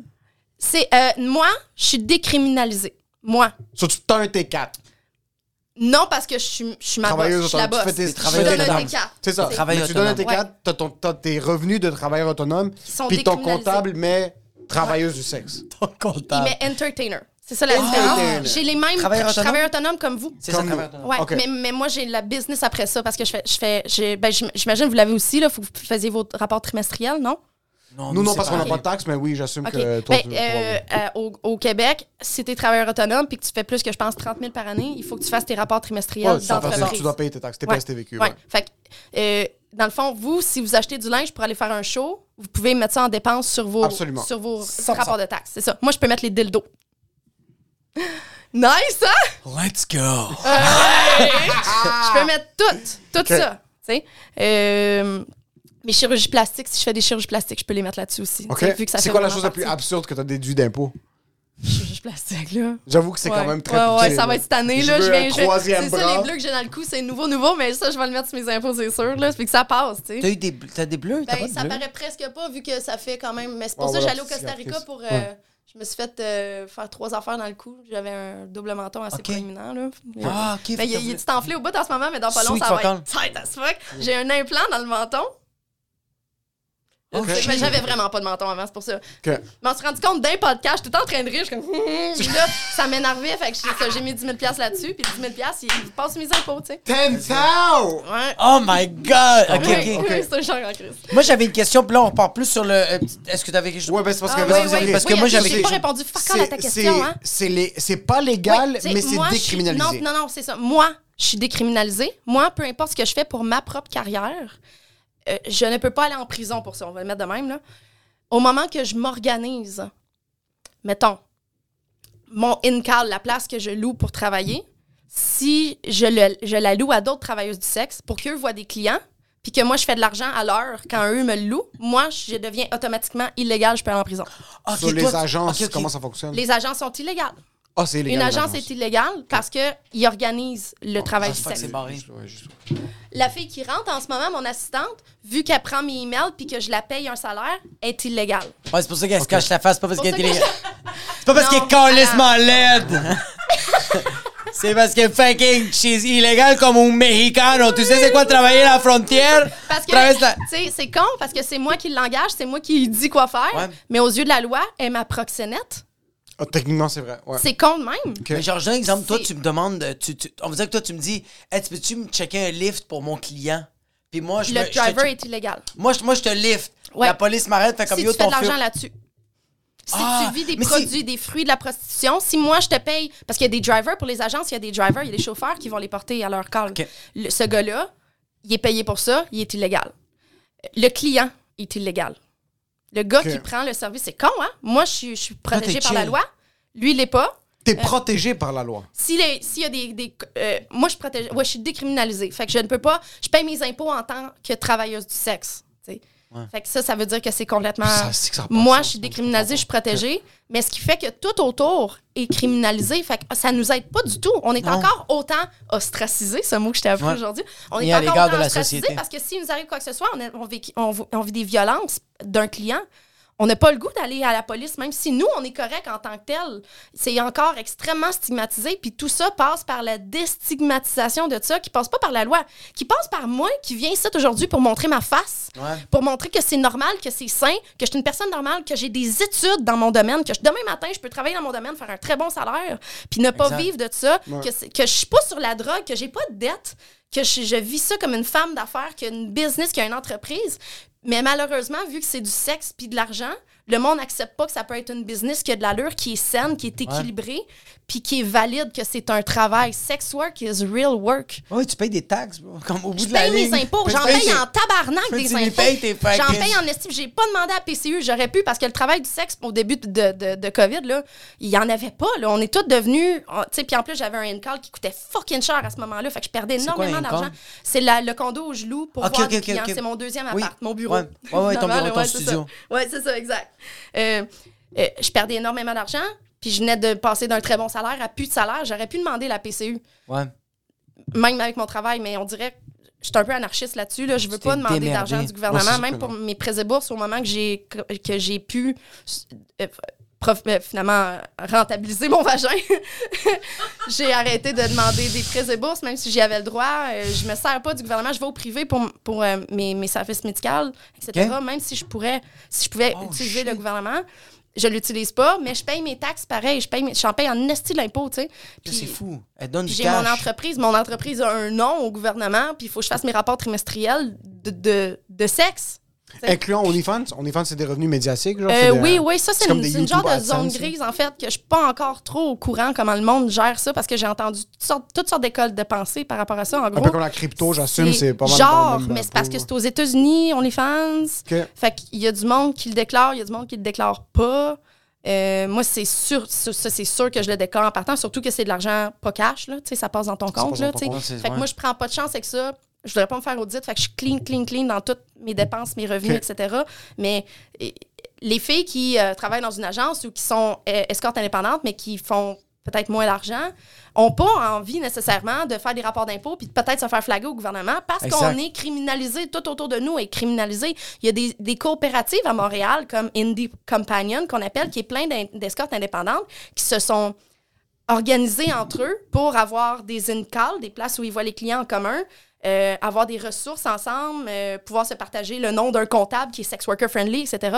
C'est euh, moi, je suis décriminalisée. Moi. Sur tu t'as un T4. Non, parce que je suis, je suis ma boss. Travailleuse Je suis la autonome. boss. Tu fais tes travailleurs donne un autonomes. T4. C'est ça. Mais tu donnes un autonome. T4, t'as ton- t'as tes revenus de travailleur autonome, sont puis ton comptable, mais travailleuse du sexe. ton Il comptable. met entertainer. C'est ça la différence. J'ai les mêmes. Travailleur autonome? travailleur autonome comme vous. C'est ça, travailleur autonome. Ouais, Ok. mais, mais moi, j'ai la business après ça parce que je fais. Je fais j'ai- ben, j'im- J'imagine, vous l'avez aussi, là. Faut que vous faisiez vos rapports trimestriels, non? Nous, non, parce qu'on n'a pas de taxes, mais oui, j'assume que toi, Ben, tu- euh, euh, au, au Québec, si tu es travailleur autonome puis que tu fais plus que, je pense, 30 000 par année, il faut que tu fasses tes rapports trimestriels Ouais, d'entreprise. tu dois payer tes taxes, Ouais. TPS, TVQ. Ouais. ouais. Fait que, euh, dans le fond, vous, si vous achetez du linge pour aller faire un show, vous pouvez mettre ça en dépense sur vos, Absolument. sur vos 100%. rapports de taxes. C'est ça. Moi, je peux mettre les dildos. Nice, hein? Let's go. Je peux mettre tout, tout ça. tu sais. Euh, mes chirurgies plastiques, si je fais des chirurgies plastiques, je peux les mettre là-dessus aussi. C'est quoi la chose la plus absurde que tu as déduit d'impôt? Chirurgie plastique, là. J'avoue que c'est Ouais. quand même très Ouais, ça là. va être cette année, Je là. veux Je troisième C'est ça, les bleus que j'ai dans le cou, c'est nouveau, nouveau, mais ça, je vais le mettre sur mes impôts, c'est sûr, là. Ça fait que ça passe, tu sais. T'as eu des, t'as des bleus? Ben, pas de ça bleus? paraît presque pas, vu que ça fait quand même. Mais c'est pour Ah, ça que voilà, j'allais au Costa Rica pour. euh, Ouais. Je me suis fait euh, faire trois affaires dans le cou. J'avais un double menton assez Ok. proéminent, là. Ah, ok. Mais il, est enflé au bout en ce moment, mais dans pas long, ça va être tight as fuck. J'ai un implant dans le menton. Mais j'avais vraiment pas de menton avant, c'est pour ça. Mais on s'est rendu compte d'un podcast, j'étais tout en train de rire, je suis comme. Puis là, ça m'énervait, fait que j'ai mis 10 000 là-dessus, puis 10 000 il passe mes impôts, tu sais. 10 000! Ouais. Oh my god! Ok, ok. c'est un genre en crise. Moi, j'avais une question, puis là, on repart plus sur le. euh, Est-ce que t'avais quelque chose? Ouais, ben c'est parce que... Ah, oui, oui. parce que Oui, moi, j'ai- j'avais J'ai quelque pas chose. répondu fuck à ta C'est- question, hein. c'est les- C'est pas légal, mais c'est moi, décriminalisé. Non, non, non, c'est ça. Moi, je suis décriminalisée. Moi, peu importe ce que je fais pour ma propre carrière, euh, je ne peux pas aller en prison pour ça. On va le mettre de même, là. Au moment que je m'organise, mettons, mon in-call, la place que je loue pour travailler, si je, le- je la loue à d'autres travailleuses du sexe pour qu'eux voient des clients, puis que moi, je fais de l'argent à l'heure quand eux me le louent, moi, je deviens automatiquement illégale, je peux aller en prison. Ok, Sur les agences, comment ça fonctionne? Les agences sont illégales. Ah, c'est illégal. Une agence est illégale parce qu'ils organisent le travail du sexe. La fille qui rentre en ce moment, mon assistante, vu qu'elle prend mes emails puis que je la paye un salaire, est illégale. Ouais, c'est pour ça qu'elle se cache la face, c'est pas parce Pour qu'elle est illégale. C'est pas parce qu'elle est calissement laide. C'est parce que fucking she's illégale comme un mexicano. Tu sais c'est quoi travailler à la frontière? Parce que, Traverse la- tu sais, c'est con parce que c'est moi qui l'engage, c'est moi qui lui dis quoi faire. Ouais. Mais aux yeux de la loi, elle est ma proxénète. Ah, techniquement, c'est vrai. Ouais. C'est con de même. Mais genre, je donne un exemple. Toi, tu me demandes, euh, tu, tu- on va dire que toi, tu me dis, hey, tu peux-tu me checker un lift pour mon client? Puis moi, je Le me- je te- driver est illégal. Moi, je, moi, je te lift. Ouais. La police m'arrête, fait comme si yo, tu fais ton de l'argent là-dessus. Si Ah, tu vis des produits, des fruits de la prostitution, si moi je te paye, parce qu'il y a des drivers pour les agences, il y a des drivers, il y a des chauffeurs qui vont les porter à leur call. Le- ce gars-là, il est payé pour ça, il est illégal. Le client est illégal. Le gars qui prend le service, c'est con, hein? Moi, je suis, je suis protégée par la loi. Lui, il l'est pas. T'es protégé par la loi. S'il y a des. des- euh, moi, je protège. Ouais, je suis décriminalisée. Fait que je ne peux pas. Je paye mes impôts en tant que travailleuse du sexe. Fait que ça, ça veut dire que c'est complètement. Ça, ça moi, je suis décriminalisée, je suis protégée. Mais ce qui fait que tout autour est criminalisé. Fait que ça nous aide pas du tout. On est Non. encore autant ostracisé, ce mot que je t'ai appris Ouais. aujourd'hui. On est encore autant de la ostracisé société. parce que s'il nous arrive quoi que ce soit, on, a- on vit, on vit- on vit des violences d'un client. On n'a pas le goût d'aller à la police, même si nous, on est correct en tant que tel. C'est encore extrêmement stigmatisé. Puis tout ça passe par la déstigmatisation de ça, qui passe pas par la loi, qui passe par moi qui viens ici aujourd'hui pour montrer ma face, Ouais. pour montrer que c'est normal, que c'est sain, que je suis une personne normale, que j'ai des études dans mon domaine, que je- demain matin, je peux travailler dans mon domaine, faire un très bon salaire, puis ne pas Exact. vivre de ça, Ouais. que, je suis pas sur la drogue, que j'ai pas de dette, que je, je vis ça comme une femme d'affaires, qui a une business, qui a une entreprise. Mais malheureusement, vu que c'est du sexe puis de l'argent, le monde n'accepte pas que ça peut être une business qui a de l'allure, qui est saine, qui est équilibrée, puis qui est valide, que c'est un travail. Sex work is real work. Ouais, tu payes des taxes, bro, comme au bout Je de la paye mes ligne. impôts. J'en paye en tabarnak des impôts. J'en paye en estime. J'ai pas demandé à PCU. J'aurais pu parce que le travail du sexe au début de, de, de COVID, là, il y en avait pas. Là. On est tous devenus. tu sais, Puis en plus, j'avais un in-call qui coûtait fucking cher à ce moment-là. Fait que je perdais énormément d'argent. C'est le condo où je loue pour Ok, voir ok, des ok, clients. ok. C'est mon deuxième Oui. appart, mon bureau. Ouais. Ouais, ouais, ton bureau, ton ouais, c'est studio. ça. Ouais, c'est ça, exact. Euh, euh, je perdais énormément d'argent. Puis je venais de passer d'un très bon salaire à plus de salaire. J'aurais pu demander la PCU Ouais. même avec mon travail, mais on dirait que je suis un peu anarchiste là-dessus. Là. Je veux pas demander d'argent du gouvernement, même pour mes prêts et bourses, au moment que j'ai que j'ai pu euh, prof- euh, finalement rentabiliser mon vagin. j'ai arrêté de demander des prêts et bourses, même si j'y avais le droit. Euh, je me sers pas du gouvernement, je vais au privé pour, pour euh, mes, mes services médicaux, etc. Même si je pourrais, si je pouvais Oh, utiliser shit. le gouvernement. Je l'utilise pas, mais je paye mes taxes pareil. Je paye mes- j'en paye en esti l'impôt, tu sais. Puis C'est fou. Elle donne du j'ai mon entreprise. Mon entreprise a un nom au gouvernement, puis il faut que je fasse mes rapports trimestriels de, de, de sexe. Incluant OnlyFans? OnlyFans, c'est des revenus médiatiques, genre? Euh, des- oui, oui, ça, c'est une, genre de zone grise, en fait, que je suis pas encore trop au courant comment le monde gère ça, parce que j'ai entendu toutes sortes, toutes sortes d'écoles de pensée par rapport à ça. En Un peu comme la crypto, j'assume, c'est pas mal Genre, mais c'est parce que c'est aux États-Unis, OnlyFans. Ok. Fait qu'il y a du monde qui le déclare, il y a du monde qui le déclare pas. Euh, moi, c'est sûr, ça, ça, c'est sûr que je le déclare en partant, surtout que c'est de l'argent pas cash, là, tu sais, ça passe dans ton compte. Là, ton tu sais. compte, c'est- fait que moi, je prends pas de chance avec ça. Je voudrais pas me faire audit, fait que je suis clean, clean, clean dans toutes mes dépenses, mes revenus, etc. Mais les filles qui euh, travaillent dans une agence ou qui sont euh, escortes indépendantes, mais qui font peut-être moins d'argent, ont pas envie nécessairement de faire des rapports d'impôts puis de peut-être se faire flaguer au gouvernement parce qu'on est criminalisé, tout autour de nous est criminalisé. Il y a des, des coopératives à Montréal comme Indie Companion qu'on appelle, qui est plein d'escortes indépendantes qui se sont organisées entre eux pour avoir des in-calls, des places où ils voient les clients en commun, euh, avoir des ressources ensemble, euh, pouvoir se partager le nom d'un comptable qui est sex worker friendly, etc.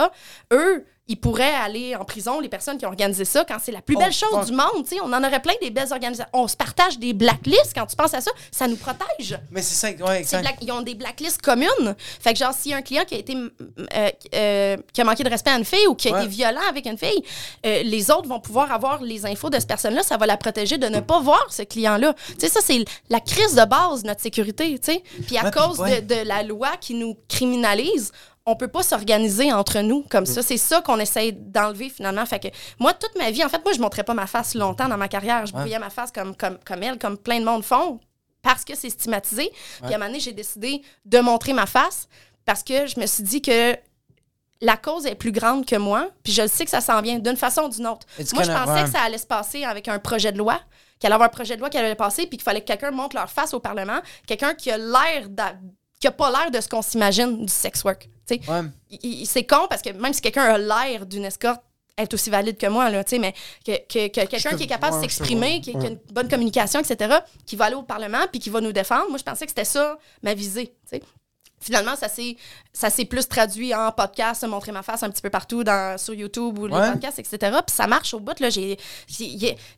Eux, ils pourraient aller en prison, les personnes qui ont organisé ça, quand c'est la plus Oh, belle chose du monde. On en aurait plein des belles organisations. On se partage des blacklists quand tu penses à ça. Ça nous protège. Mais c'est ça, ouais, exact. black- ils ont des blacklists communes. Fait que, genre, s'il y a un client qui a été euh, euh, qui a manqué de respect à une fille ou qui a Ouais. été violent avec une fille, euh, les autres vont pouvoir avoir les infos de cette personne-là. Ça va la protéger de ne pas voir ce client-là. Tu sais, ça, c'est la crise de base de notre sécurité, tu sais. Puis à Ouais, cause ouais. de, de la loi qui nous criminalise, on peut pas s'organiser entre nous comme ça. C'est ça qu'on essaye d'enlever finalement. Fait que moi, toute ma vie, en fait, moi, je montrais pas ma face longtemps dans ma carrière. Je Ouais. brouillais ma face comme, comme, comme elle, comme plein de monde font, parce que c'est stigmatisé. Puis à un moment donné, j'ai décidé de montrer ma face parce que je me suis dit que la cause est plus grande que moi, puis je le sais que ça s'en vient d'une façon ou d'une autre. It's Moi, je pensais ouais. que ça allait se passer avec un projet de loi, qu'il allait avoir un projet de loi qui allait passer, puis qu'il fallait que quelqu'un montre leur face au Parlement, quelqu'un qui a l'air qui a pas l'air de ce qu'on s'imagine du sex work. Ouais. C'est con parce que même si quelqu'un a l'air d'une escorte, est aussi valide que moi, là, mais que, que- que quelqu'un qui est capable de ouais, s'exprimer, qui, qui a une bonne communication, etc., qui va aller au Parlement puis qui va nous défendre, moi, je pensais que c'était ça ma visée. Finalement, ça s'est, ça s'est plus traduit en podcast, montrer ma face un petit peu partout dans, sur YouTube ou les Ouais. podcasts, etc. Puis ça marche au bout. Là, j'ai,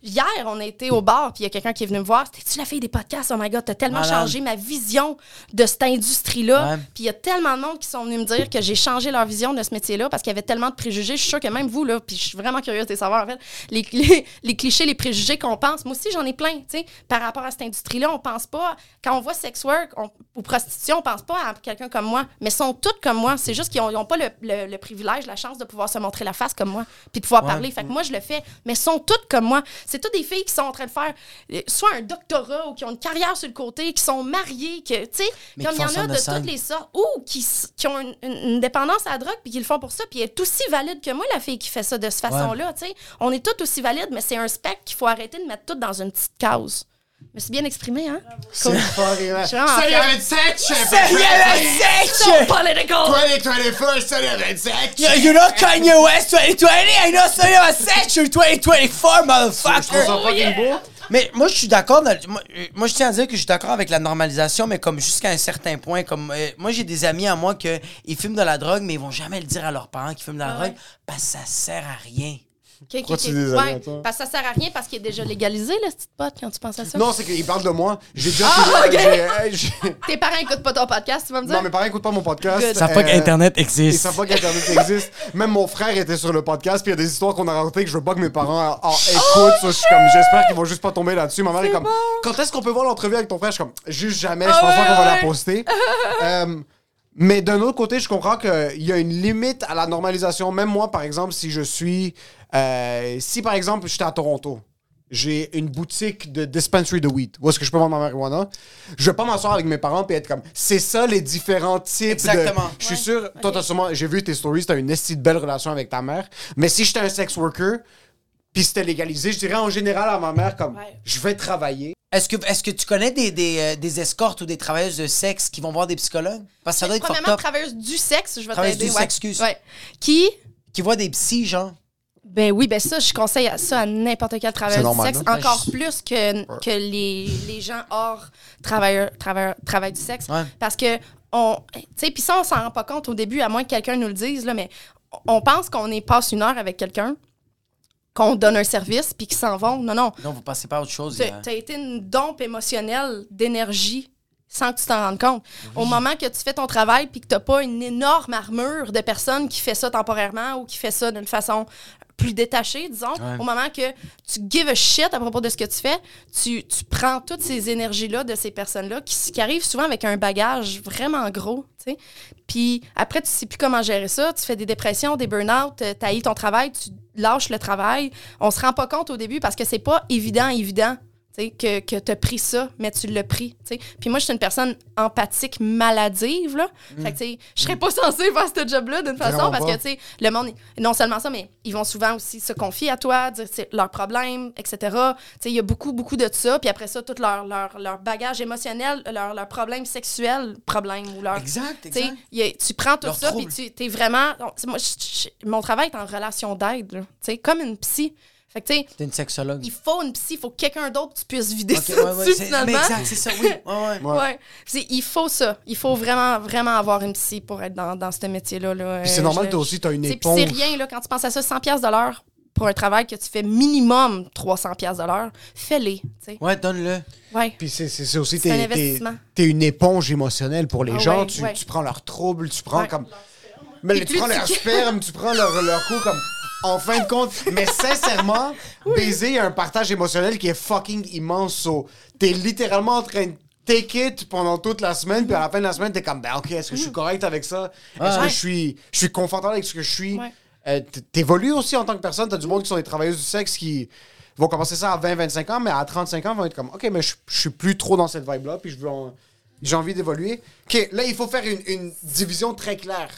hier, on a été au bar, puis il y a quelqu'un qui est venu me voir. T'es-tu la fille des podcasts? Oh my God, t'as tellement Malade. changé ma vision de cette industrie-là. Ouais. Puis il y a tellement de monde qui sont venus me dire que j'ai changé leur vision de ce métier-là parce qu'il y avait tellement de préjugés. Je suis sûre que même vous, là, puis je suis vraiment curieuse de savoir, en fait, les, les, les clichés, les préjugés qu'on pense. Moi aussi, j'en ai plein, tu sais. Par rapport à cette industrie-là, on pense pas, quand on voit sex work on- ou prostitution, on pense pas à quelqu'un comme moi. Mais sont toutes comme moi. C'est juste qu'ils n'ont pas le, le- le privilège, la chance de pouvoir se montrer la face comme moi, puis de pouvoir Ouais. parler. Fait que moi, je le fais. Mais sont toutes comme moi. C'est toutes des filles qui sont en train de faire euh, soit un doctorat ou qui ont une carrière sur le côté, qui sont mariées, que, tu sais, comme il y en a de scène. toutes les sortes, ou qui, qui ont une, dépendance à la drogue, puis qui le font pour ça, puis elle est aussi valide que moi, la fille qui fait ça de cette façon-là, tu sais. On est toutes aussi valides, mais c'est un spectre qu'il faut arrêter de mettre toutes dans une petite case. Je me suis bien exprimée, hein? C'est Ça y fière. est, 27, Ça y est, le So sexe! political! 2021, ça y est, 27. You, know Kanye West 2020? I know y est, section 2024, Je trouve motherfucker! ça fucking beau. Mais moi, je suis d'accord. dans le- Moi, moi, je tiens à dire que je suis d'accord avec la normalisation, mais comme jusqu'à un certain point. Comme euh, moi, j'ai des amis à moi que ils fument de la drogue, mais ils vont jamais le dire à leurs parents qu'ils fument de la Ah drogue ouais. parce que ça sert à rien. Ok, ok, Pourquoi tu Ouais? Parce que ça sert à rien parce qu'il est déjà légalisé, le petit pot, quand tu penses à ça. Non, c'est qu'il parle de moi. J'ai déjà. Ah, ok. j'ai- j'ai- Tes parents écoutent pas ton podcast, tu vas me dire? Non, mes parents écoutent pas mon podcast. Good. Ça pas Euh, qu'Internet Ils existe. savent pas qu'Internet existe. Même mon frère était sur le podcast, puis il y a des histoires qu'on a racontées que je veux pas que mes parents en écoutent. Ça, je suis comme, j'espère qu'ils vont juste pas tomber là-dessus. Ma mère est comme, quand est-ce qu'on peut voir l'entrevue avec ton frère? Je suis comme, juste jamais, je Ah pense ouais, pas qu'on va la poster. Euh, mais d'un autre côté, je comprends qu'il y a une limite à la normalisation. Même moi, par exemple, si je suis. euh, si par exemple, j'étais à Toronto, j'ai une boutique de dispensary de weed, où est-ce que je peux vendre ma marijuana, je vais pas m'asseoir avec mes parents et être comme, c'est ça les différents types Exactement. de. Je suis Ouais. sûr, toi, t'as sûrement. J'ai vu tes stories, t'as une esti de belle relation avec ta mère. Mais si j'étais un sex worker, puis c'était légalisé, je dirais en général à ma mère, comme, Ouais. je vais travailler. Est-ce que, est que tu connais des, des, euh, des escortes ou des travailleuses de sexe qui vont voir des psychologues? Parce que ça doit être Premièrement, up. travailleuse du sexe, je vais Travailleuse t'aider. du ouais. sexe, excuse. Ouais. Qui? Qui voient des psys, genre. Ben oui, ben ça, je conseille à ça à n'importe quel travailleur du sexe, hein? encore plus que, que les, les gens hors travailleur, travailleur, travail du sexe. Ouais. Parce que, on, tu sais, puis ça, on s'en rend pas compte au début, à moins que quelqu'un nous le dise, là, mais on pense qu'on est passe une heure avec quelqu'un, qu'on donne un service, puis qu'ils s'en vont. Non, non. Non, vous passez pas à autre chose. Tu as été une dompe émotionnelle d'énergie sans que tu t'en rendes compte. Au moment que tu fais ton travail puis que tu n'as pas une énorme armure de personnes qui fait ça temporairement ou qui fait ça d'une façon plus détachée, disons, Ouais. au moment que tu give a shit à propos de ce que tu fais, tu, tu prends toutes ces énergies-là de ces personnes-là qui, qui arrivent souvent avec un bagage vraiment gros, tu sais. Puis après, tu sais plus comment gérer ça, tu fais des dépressions, des burn-out, tu haïs ton travail, tu lâches le travail. On se rend pas compte au début parce que c'est pas évident, évident tu que, que tu as pris ça, mais tu l'as pris. Puis moi, je suis une personne empathique maladive. Là. Fait que, tu sais, je serais pas censée faire ce job-là d'une façon parce pas. que le monde, non seulement ça, mais ils vont souvent aussi se confier à toi, dire leurs problèmes, etc. Il y a beaucoup, beaucoup de ça. Puis après ça, tout leur, leur, leur bagage émotionnel, leur problèmes sexuels, problèmes ou leur. Exact, exact. il y a- tu prends tout Leur ça, puis tu es vraiment. moi, mon travail est en relation d'aide, comme une psy. Fait que, tu sais, T'es une sexologue. il faut une psy, il faut que quelqu'un d'autre tu puisses vider Ok, ça ouais, ouais, dessus, finalement. mais exact, c'est ça, oui. Ouais, ouais. Ouais. Ouais. C'est- Il faut ça. Il faut vraiment, vraiment avoir une psy pour être dans, dans ce métier-là. Là. Puis c'est Euh, normal, je- toi aussi, t'as une tu sais, puis éponge. C'est rien, là, quand tu penses à ça, 100$ piastres de l'heure pour un travail que tu fais minimum 300$ piastres de l'heure, fais-les. tu sais. Ouais, donne-le. Ouais. Puis c'est aussi, C'est un t'es- t'es investissement. t'es une éponge émotionnelle pour les Ah gens. ouais, tu, ouais. tu prends leurs troubles, tu prends Ouais. comme. Mais tu prends leur sperme, tu prends leur, leur coup comme. En fin de compte, mais sincèrement, baiser, il y a un partage émotionnel qui est fucking immense. So, t'es littéralement en train de take it pendant toute la semaine, puis à la fin de la semaine, t'es comme, ben ok, est-ce que je suis correct avec ça? Est-ce Ouais. que je suis, je suis confortable avec ce que je suis? Ouais. Euh, T'évolues aussi en tant que personne. T'as du monde qui sont des travailleuses du sexe qui vont commencer ça à 20-25 ans, mais à 35 ans, vont être comme, OK, mais je, je suis plus trop dans cette vibe-là, puis je veux en- j'ai envie d'évoluer. OK, là, il faut faire une, une division très claire.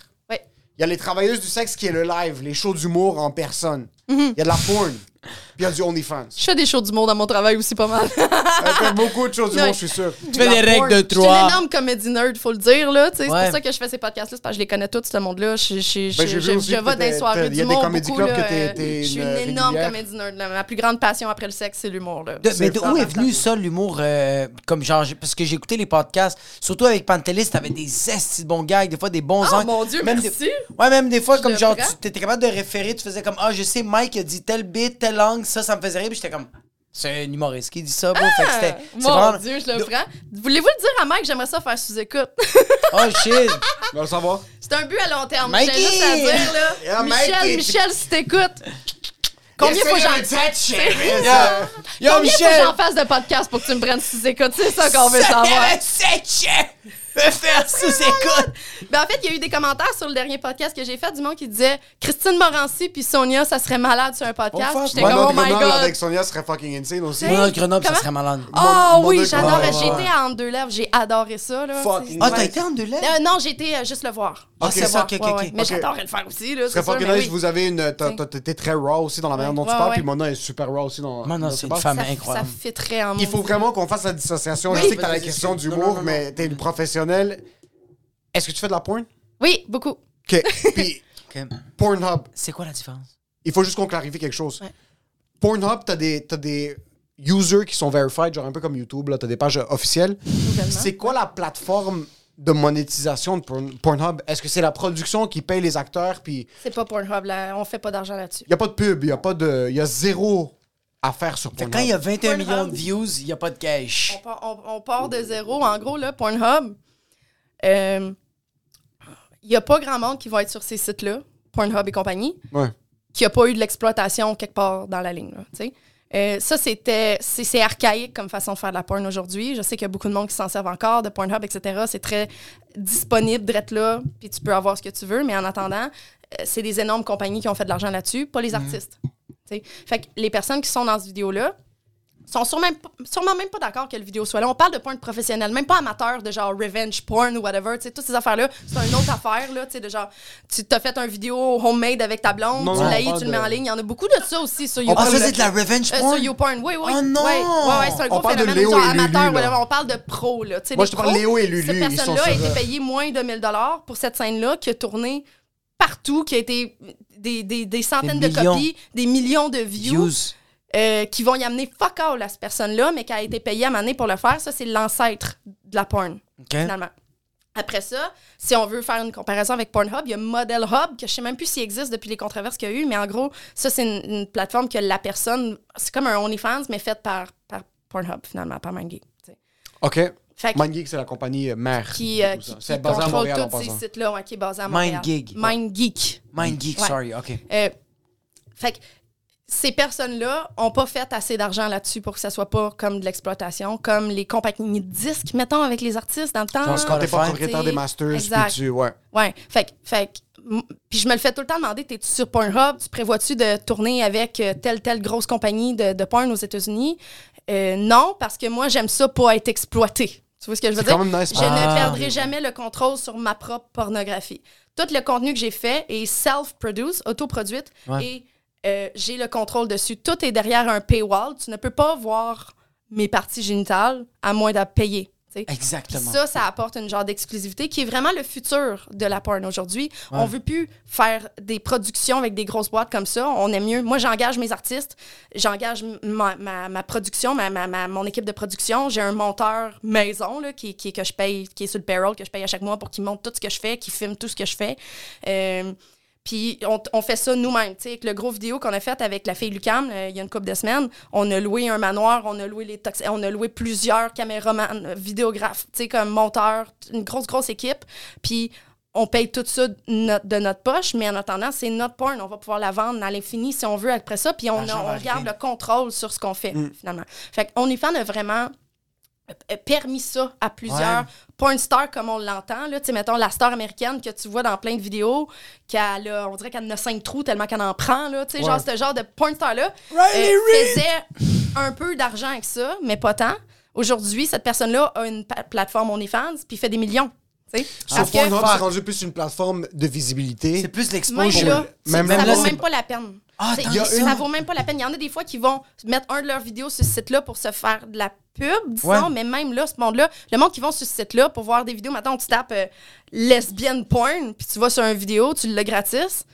Il y a les travailleuses du sexe qui est le live, les shows d'humour en personne. Il y a de la porn. Puis il y a du OnlyFans. Je fais des shows d'humour dans mon travail aussi pas mal. Elle fait beaucoup de choses du monde, je suis sûr. Tu fais des règles de Je suis une trois. énorme comédie nerd, faut le dire, là. C'est pour ça que je fais ces podcasts-là, c'est parce que je les connais tous, ce monde-là. Je, je, je, Ben, je- je vais dans les soirées t'as- il y a des d'humour comédie beaucoup, là, que t'es- euh, t'es Je suis une une énorme comédie nerd. là. Ma plus grande passion après le sexe, c'est l'humour, là. De- mais de C'est où est venu ça, l'humour? euh, comme genre, parce que j'ai écouté les podcasts, surtout avec Pantelis, t'avais des estis de bons gags, des fois des bons Oh angles. mon Dieu, Même merci. Ouais, même des fois, comme genre, tu étais capable de référer, tu faisais comme, ah, je sais, Mike a dit tel bit, tel angle, ça, ça me faisait rire, puis j'étais comme, c'est un humoriste qui dit ça, bro. Fait que c'était. c'est Mon vraiment- Dieu, je le prends. Voulez-vous le dire à Mike? J'aimerais ça faire sous-écoute. Oh shit! On va le savoir. c'est un but à long terme. Mikey! J'ai juste à dire, là. Yeah, Michel, Mikey. Michel, si t'écoutes. Combien faut que j'en... Yo, yo, Combien faut que Michel! j'en fasse de podcast pour que tu me prennes sous-écoute? C'est ça qu'on veut savoir. Faire sous-écoute! Ben, en fait, il y a eu des commentaires sur le dernier podcast que j'ai fait du monde qui disait Christine Morancy puis Sonia, ça serait malade sur un podcast. Puis J'étais Moi, comme, oh my Grenoble god. avec Sonia serait fucking insane aussi. Moi, dans Grenoble, ça Comment? serait malade. Oh Mon- mon oui, j'adore. Ouais, J'ai été à Entre deux lèvres, j'ai adoré ça. Là, Fuck. Ah, t'as été en deux lèvres? Euh, non, j'ai été euh, juste le voir. Ah, Juste c'est le ça, voir. ok, ok, Ouais, ok. ouais. Mais Ok. j'adorais le faire aussi. Là, Ce serait c'est sûr, fucking mais nice, oui. vous avez une. t'as- Oui. t'as- T'es très raw aussi dans la manière dont tu Ouais, parles, ouais. puis Mona est super raw aussi dans. Mona, dans c'est ce une femme Ça, incroyable. ça fait très en Il faut vraiment qu'on fasse la dissociation. Je sais que t'as la question d'humour, mais t'es une Est-ce que tu fais de la porn? Oui, beaucoup. OK. Puis. Pornhub, C'est quoi la différence? il faut juste qu'on clarifie quelque chose. Ouais. Pornhub, t'as des, t'as des users qui sont verified, genre un peu comme YouTube, là, t'as des pages officielles. C'est quoi la plateforme de monétisation de Porn- Pornhub? Est-ce que c'est la production qui paye les acteurs, puis C'est pas Pornhub, là. on fait pas d'argent là-dessus. il n'y a pas de pub, il y a pas de... Il y a zéro affaire sur Pornhub. quand il y a 21 Pornhub. millions de views, il n'y a pas de cash. On part, on- on part de zéro. En gros, là, Pornhub, il n'y a pas grand monde qui va être sur ces sites-là, Pornhub et compagnie, Ouais. qui n'a pas eu de l'exploitation quelque part dans la ligne. là. Euh, ça, c'était, c'est, archaïque comme façon de faire de la porn aujourd'hui. Je sais qu'il y a beaucoup de monde qui s'en servent encore, de Pornhub, etc. C'est très disponible d'être là, puis tu peux avoir ce que tu veux. Mais en attendant, euh, c'est des énormes compagnies qui ont fait de l'argent là-dessus, pas les artistes. tu sais. Fait que les personnes qui sont dans cette vidéo-là sont sûrement, sûrement même pas d'accord que le vidéo soit là. On parle de porn professionnel, même pas amateur de genre revenge porn ou whatever. Tu sais, toutes ces affaires-là, c'est une autre affaire, là. Tu sais, de genre, tu t'as fait un vidéo homemade avec ta blonde, Non, tu l'as on tu le mets en ligne. Il y en a beaucoup de ça aussi sur On YouTube. parle de la revenge Euh, porn? sur YouPorn, oui, oui. Oh non! Ouais, c'est un On gros parle de phénomène. Genre Lulu, amateur, whatever. On parle de pro, là. Moi, je te parle Léo et Lulu, Cette personne-là a été euh, payée moins de 1000 pour cette scène-là, qui a tourné partout, qui a été des, des, des centaines Des de copies, des millions de views, Views. Euh, qui vont y amener fuck all à cette personne-là, mais qui a été payée à maner pour le faire. Ça, c'est l'ancêtre de la porn, finalement. Après ça, si on veut faire une comparaison avec Pornhub, il y a Model Hub, que je sais même plus s'il existe depuis les controverses qu'il y a eu, mais en gros, ça, c'est une, une plateforme que la personne. C'est comme un OnlyFans, mais faite par, par Pornhub, finalement, par sais. OK. MindGeek, c'est la compagnie euh, mère. qui, euh, qui, qui basé à Montréal, tous ces sites-là, ouais, qui est basé à Montréal. MindGeek. MindGeek. MindGeek, Ouais. sorry, OK. Euh, fait que ces personnes-là ont pas fait assez d'argent là-dessus pour que ça soit pas comme de l'exploitation, comme les compagnies de disques, mettons, avec les artistes dans le temps. Genre Quand t'es pas propriétaire des masters, Exact. puis tu... Ouais. Ouais. Fait, que- fait puis je me le fais tout le temps demander, t'es-tu sur Pornhub? Tu prévois-tu de tourner avec euh, telle, telle grosse compagnie de, de porn aux États-Unis? Euh, non, parce que moi, j'aime ça pas être exploité. Tu vois ce que je veux C'est dire? quand même nice. Je Ah. ne perdrai jamais le contrôle sur ma propre pornographie. Tout le contenu que j'ai fait est self-produced, autoproduite, Ouais. et euh, j'ai le contrôle dessus. Tout est derrière un paywall. Tu ne peux pas voir mes parties génitales à moins de payer. tu sais. Puis Exactement. ça, ça apporte une genre d'exclusivité qui est vraiment le futur de la porn aujourd'hui. Ouais. On veut plus faire des productions avec des grosses boîtes comme ça. On aime mieux. Moi, j'engage mes artistes, j'engage ma, ma, ma production, ma, ma- ma- mon équipe de production. J'ai un monteur maison là, qui, qui, que je paye, qui est sur le payroll, que je paye à chaque mois pour qu'il monte tout ce que je fais, qu'il filme tout ce que je fais. Euh, puis on, on fait ça nous-mêmes. Tu sais, avec le gros vidéo qu'on a fait avec la fille Lucam euh, il y a une couple de semaines, on a loué un manoir, on a loué les tox- on a loué plusieurs caméramans, vidéographes, tu sais, comme monteurs, une grosse, grosse équipe. Puis on paye tout ça de notre, poche, mais en attendant, c'est notre porn. On va pouvoir la vendre à l'infini si on veut après ça. Puis on, a- on garde le contrôle sur ce qu'on fait, finalement. Fait qu'on a vraiment permis ça à plusieurs Ouais. porn stars comme on l'entend. Là. Tu sais, mettons la star américaine que tu vois dans plein de vidéos, qu'elle a, on dirait qu'elle en a cinq trous tellement qu'elle en prend. Là. Tu sais, Genre, ce genre de porn star-là Riley euh, faisait un peu d'argent avec ça, mais pas tant. Aujourd'hui, cette personne-là a une plateforme OnlyFans puis fait des millions. tu sais. Sur Parce que c'est rendu plus une plateforme de visibilité. C'est plus même l'exposure. là, Même là, c'est- même pas la peine. Ah, ça vaut même pas la peine. Il y en a des fois qui vont mettre un de leurs vidéos sur ce site-là pour se faire de la pub, disons, Ouais. mais même là, ce monde-là, le monde qui vont sur ce site-là pour voir des vidéos, maintenant tu tapes euh, lesbienne porn, puis tu vas sur une vidéo, tu l'as gratis.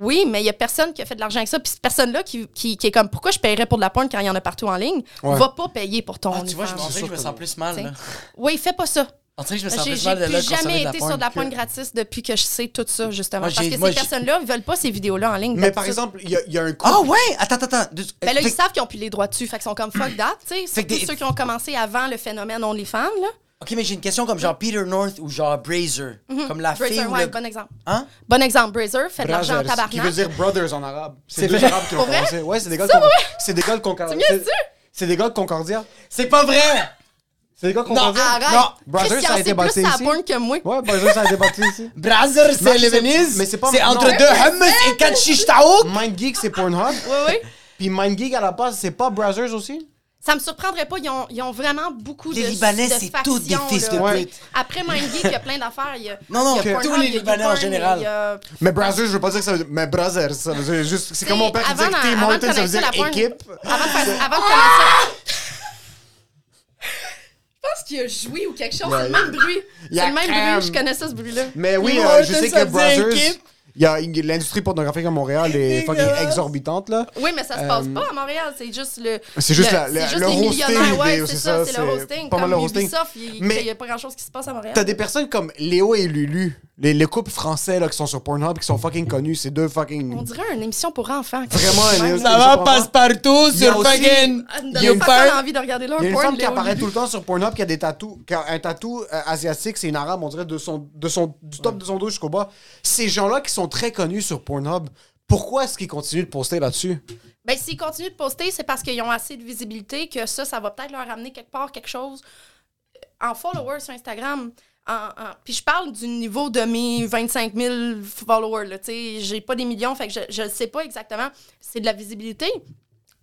Oui, mais il y a personne qui a fait de l'argent avec ça. Puis cette personne-là qui, qui, qui est comme pourquoi je paierais pour de la porn quand il y en a partout en ligne, Ouais. va pas payer pour ton Ah, tu vois, je, me sens plus mal. Là. Oui, fais pas ça. On dirait que je me sens J'ai plus mal de là jamais été sur de la porn gratis depuis que je sais tout ça, justement. Moi, Parce que moi, ces personnes-là, ils veulent pas ces vidéos-là en ligne. Mais par exemple, il y, a- il y a un couple. Ah ouais! Attends, attends, attends. De- Ben là, fait- ils savent qu'ils ont plus les droits dessus. Fait qu'ils sont comme fuck that, tu sais. Fait des- ceux qui ont commencé avant le phénomène OnlyFans, là. Ok, mais j'ai une question comme genre Peter North ou genre Brazer. Comme la fille Brazer, ou ouais, le... bon exemple. Hein? Bon exemple, Brazer fait de l'argent en Brothers, qui veut tabarnak. dire brothers en arabe. C'est deux arabes qui vrai? commencé. Ouais, c'est des gars de Con- C'est des gars de Concordia. C'est mieux, C'est des gars de Concordia. C'est pas vrai! C'est gars de Non. Arrête! Non, Brothers, ça a été c'est plus bâti ici. porn que moi. Ouais, brothers, ça a été bâti ici. Brazer, c'est c'est- Lebanese. mais c'est pas- C'est entre deux hummus et quatre shish taouk. MindGeek, c'est Pornhub. Oui, oui. Puis MindGeek, à la base, c'est pas Brothers aussi? Ça me surprendrait pas. Ils ont, ils ont vraiment beaucoup Les de Libanais, de c'est tous des fils de pute. Après MindGeek, il y a plein d'affaires. Il y a- Non, non, il y a tous les Libanais en général. Mais Brothers, je veux pas dire que ça veut dire. Mais Brothers, ça veut dire juste. C'est comme mon père qui disait que Hortons, ça veut dire équipe. Avant de, faire- avant de commencer. Je pense qu'il a joui ou quelque chose. Ouais, c'est le même bruit. C'est le même crème. bruit. Je connais ça, ce bruit-là. Mais oui, euh, je sais que Brothers. équipe. Il y a l'industrie pornographique à Montréal est fucking exorbitante, là. Oui, mais ça se passe Euh, pas à Montréal. C'est juste le. C'est juste le- le les hosting millionnaires, ouais, c'est ça, c'est le hosting. pas mal comme le hosting. Ubisoft, il Mais- n'y a pas grand-chose qui se passe à Montréal. T'as des personnes comme Léo et Lulu, les, les couples français là, qui sont sur Pornhub, qui sont fucking connus, c'est deux fucking. On dirait une émission pour enfants. Vraiment, une- Ça va passe-partout sur aussi- fucking... Ah, Il y a une envie de regarder leur Il y a une porn, femme qui apparaît tout le temps sur Pornhub qui a des tatous, qui a un tatou euh, asiatique, c'est une arabe, on dirait de son, de son, du top de son dos jusqu'au bas. Ces gens-là qui sont très connus sur Pornhub, pourquoi est-ce qu'ils continuent de poster là-dessus? Ben, s'ils continuent de poster, c'est parce qu'ils ont assez de visibilité que ça, ça va peut-être leur amener quelque part quelque chose euh, en followers sur Instagram. Puis je parle du niveau de mes 25 000 followers. Là, j'ai pas des millions, fait que je ne sais pas exactement. C'est de la visibilité.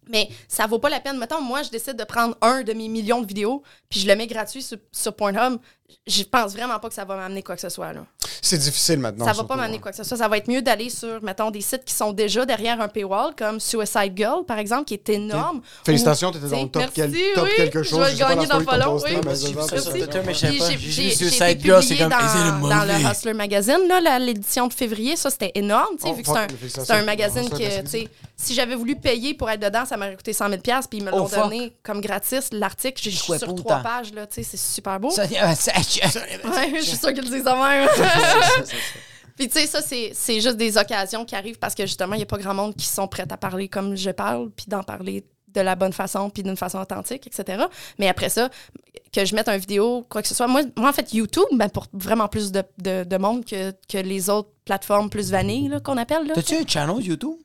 Mais ça vaut pas la peine. Mettons, moi, je décide de prendre un de mes millions de vidéos, puis je le mets gratuit sur, sur Pornhub. Je pense vraiment pas que ça va m'amener quoi que ce soit. Là. C'est difficile maintenant. ça va pas m'amener hein. quoi que ce soit. Ça va être mieux d'aller sur, mettons, des sites qui sont déjà derrière un paywall, comme Suicide Girl, par exemple, qui est énorme. Félicitations, Ou- t'étais dans le top, quel- merci, top oui, quelque chose. Je vais gagner dans pas long, oui. mais J'ai Suicide été Girl, c'est comme... dans, le dans mauvais. le Hustler Magazine, là, l'édition de février. Ça, c'était énorme, tu sais, Oh, vu que c'est un, magazine que, tu sais, si j'avais voulu payer pour être dedans, ça m'aurait coûté 100 000 puis ils me Oh, l'ont donné comme gratis. L'article, j'ai sur trois pages, là, tu sais, c'est super beau. Ça- euh, ça- Ouais, je suis sûre qu'ils le disent en même. Puis tu sais, ça, c'est c'est juste des occasions qui arrivent parce que justement, il n'y a pas grand monde qui sont prêts à parler comme je parle, puis d'en parler de la bonne façon, puis d'une façon authentique, etc. Mais après ça, que je mette un vidéo, quoi que ce soit. Moi, moi en fait, YouTube, ben, pour vraiment plus de, de, de monde que, que les autres plateformes plus vanilles, là, qu'on appelle. Là. T'as-tu un channel YouTube?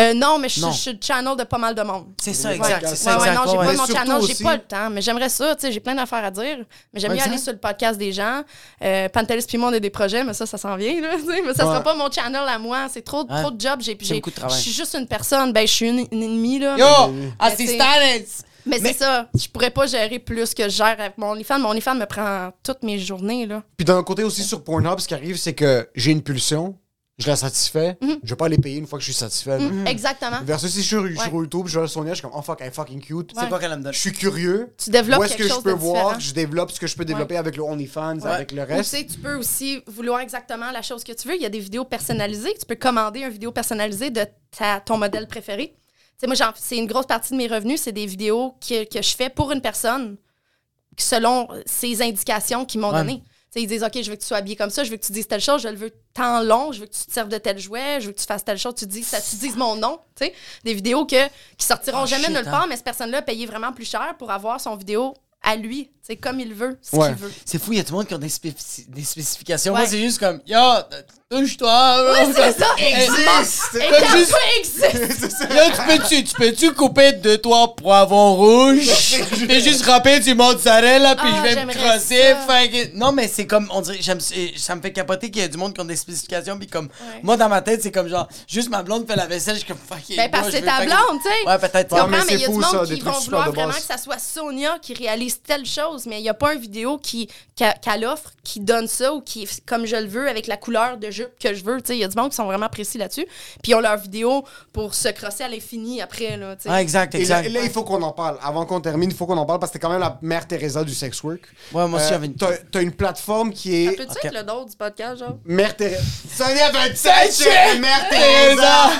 Euh, non, mais je Non. suis le channel de pas mal de monde. C'est ça, exact. Ouais, C'est ça, Ouais, ouais, exact. non, j'ai pas mon channel, j'ai pas le temps. Mais j'aimerais ça, tu sais, j'ai plein d'affaires à dire. Mais j'aime Ouais, mieux aller sur le podcast des gens. Euh, Pantelis puis moi, on a des projets, mais ça, ça s'en vient, là. Mais ça sera pas mon channel à moi. C'est trop, Ouais. trop de jobs. J'ai, j'ai-. Je suis juste une personne. Ben, je suis une, une ennemie, là. Yo, Mais assistance! Mais, mais- c'est ça. Je pourrais pas gérer plus que je gère avec mon OnlyFans. Mon OnlyFans me prend toutes mes journées, là. Puis d'un côté aussi sur Pornhub, ce qui arrive, c'est que j'ai une pulsion, je la satisfais, Mhm. je vais pas aller payer une fois que je suis satisfait. Mm, Exactement. Versus si je suis sur, Ouais. sur YouTube, je vais à Sonia, je suis comme, oh fuck, elle est fucking cute. C'est quoi qu'elle me donne? Je suis curieux. Tu développes Où est-ce que je peux voir, je développe ce que je peux développer avec le OnlyFans, Ouais. avec le Ou tu reste. sais, tu peux aussi vouloir exactement la chose que tu veux. Il y a des vidéos personnalisées. Tu peux commander une vidéo personnalisée de ta, ton modèle préféré. Tu sais, moi, j'en- c'est une grosse partie de mes revenus, c'est des vidéos que, que je fais pour une personne selon ses indications qu'ils m'ont Ouais. données. Ils disent, OK, je veux que tu sois habillé comme ça, je veux que tu dises telle chose, je le veux tant long, je veux que tu te serves de tel jouet, je veux que tu fasses telle chose, tu dis, ça, tu dises mon nom. Tu sais, des vidéos que, qui sortiront Oh, jamais shit, nulle hein. part, mais cette personne-là a payé vraiment plus cher pour avoir son vidéo à lui, c'est comme il veut, ce Ouais. qu'il veut. C'est fou, il y a tout le monde qui ont des, spécifi- des spécifications. Ouais. Moi, c'est juste comme, yo, touche-toi. Ouais, c'est ça. Existe! Et juste- existe. Tu peux-tu, tu peux-tu couper deux, trois poivrons rouges? T'es juste râpé du mozzarella, puis Ah, je vais me crosser. fait Non, mais c'est comme, on dirait, ça me fait capoter qu'il y a du monde qui ont des spécifications, puis comme, Ouais. moi, dans ma tête, c'est comme genre, juste ma blonde fait la vaisselle, je suis comme, fuck Ben, parce que c'est ta blonde, tu sais. Ouais, peut-être. Comprends, mais il y a du monde qui des vont vouloir vraiment que ça soit Sonia qui réalise telle chose, mais il n'y a pas une vidéo qui, qu'elle offre qui donne ça ou qui, comme je le veux, avec la couleur de je, que je veux. tu sais. Il y a du monde qui sont vraiment précis là-dessus. Puis ils ont leurs vidéos pour se crosser à l'infini après. Là, tu sais. Ah, exact, Et là, exact. et là, il faut qu'on en parle. Avant qu'on termine, il faut qu'on en parle parce que t'es quand même la mère Teresa du sex work. Ouais, moi aussi, Euh, j'avais une. t'as, t'as une plateforme qui Ça est peut-tu Ok. être le dos du podcast, genre? Mère Teresa. Sonia 27 chez Mère Teresa.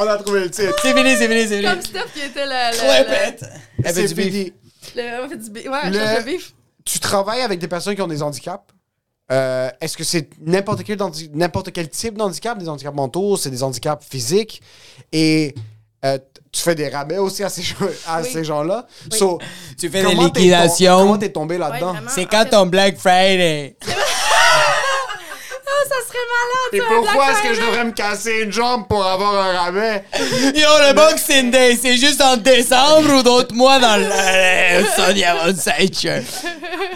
On a trouvé le titre. C'est fini, c'est fini, c'est Comme. Steph qui était la. la- la- veut C'est fini. Le- on fait du bi- Ouais, Le- change de bif. Tu travailles avec des personnes qui ont des handicaps. Euh, Est-ce que c'est n'importe quel, handi- n'importe quel type d'handicap, des handicaps mentaux, c'est des handicaps physiques, et euh, t- tu fais des rabais aussi à ces, gens- à Oui. ces gens-là. Oui. So, Tu fais des comment t'es tom- liquidations. Comment t'es tombé Ouais, là-dedans? vraiment. C'est En quand fait- ton Black Friday? Malade, Et pourquoi est-ce que je devrais me casser une jambe pour avoir un rabais? Yo, le Boxing Day, c'est juste en décembre ou d'autres mois dans le Sonia Von?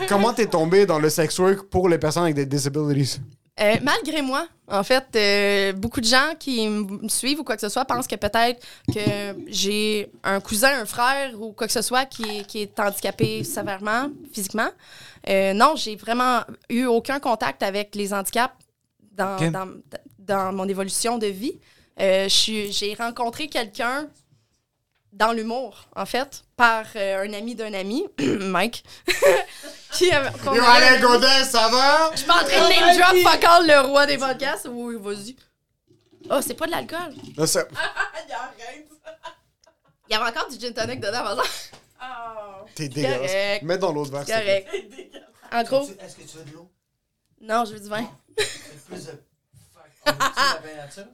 Comment t'es tombé dans le sex work pour les personnes avec des disabilities? Euh, malgré moi, en fait, euh, beaucoup de gens qui me suivent ou quoi que ce soit pensent que peut-être que j'ai un cousin, un frère ou quoi que ce soit qui est, qui est handicapé sévèrement, physiquement. Euh, non, j'ai vraiment eu aucun contact avec les handicaps dans, Ok. dans, dans mon évolution de vie. Euh, j'ai rencontré quelqu'un dans l'humour, en fait, par euh, un ami d'un ami, Mike, qui avait... Yo, Alain Godin, ça va? je suis pas en train de name drop fuck all le roi des podcasts. Oui, vas-y. Oh, c'est pas de l'alcool. Ça- Il arrête. Il y avait encore du gin tonic dedans, par exemple. Oh. T'es dégueulasse. Mets dans l'autre verre. Correct. En gros, Est-ce que tu veux de l'eau? non, je veux du vin.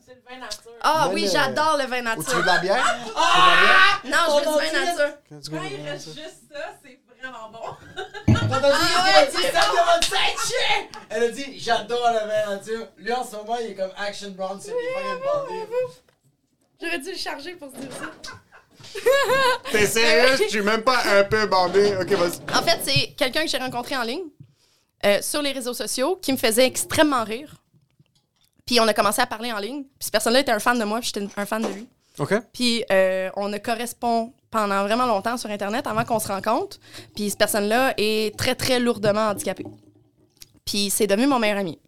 C'est le vin nature. Ah oui, j'adore le vin Ou tu veux de nature. la bière? Tu veux de la bière? Non, je veux du vin nature. Quand il reste juste ça, c'est vraiment bon. Dit, elle a dit Seicher! Elle a dit, j'adore le bain nature. Lui, en ce moment, il est comme Action Bronson. Il est fucking bandé. J'aurais dû le charger pour se dire ça. T'es sérieux? Je suis même pas un peu bandé. Ok, vas-y. En fait, c'est quelqu'un que j'ai rencontré en ligne euh, sur les réseaux sociaux qui me faisait extrêmement rire. Puis on a commencé à parler en ligne. Puis cette personne-là était un fan de moi, puis j'étais un fan de lui. Ok. Puis euh, on a correspond pendant vraiment longtemps sur Internet avant qu'on se rencontre. Puis cette personne-là est très, très lourdement handicapée. Puis c'est devenu mon meilleur ami.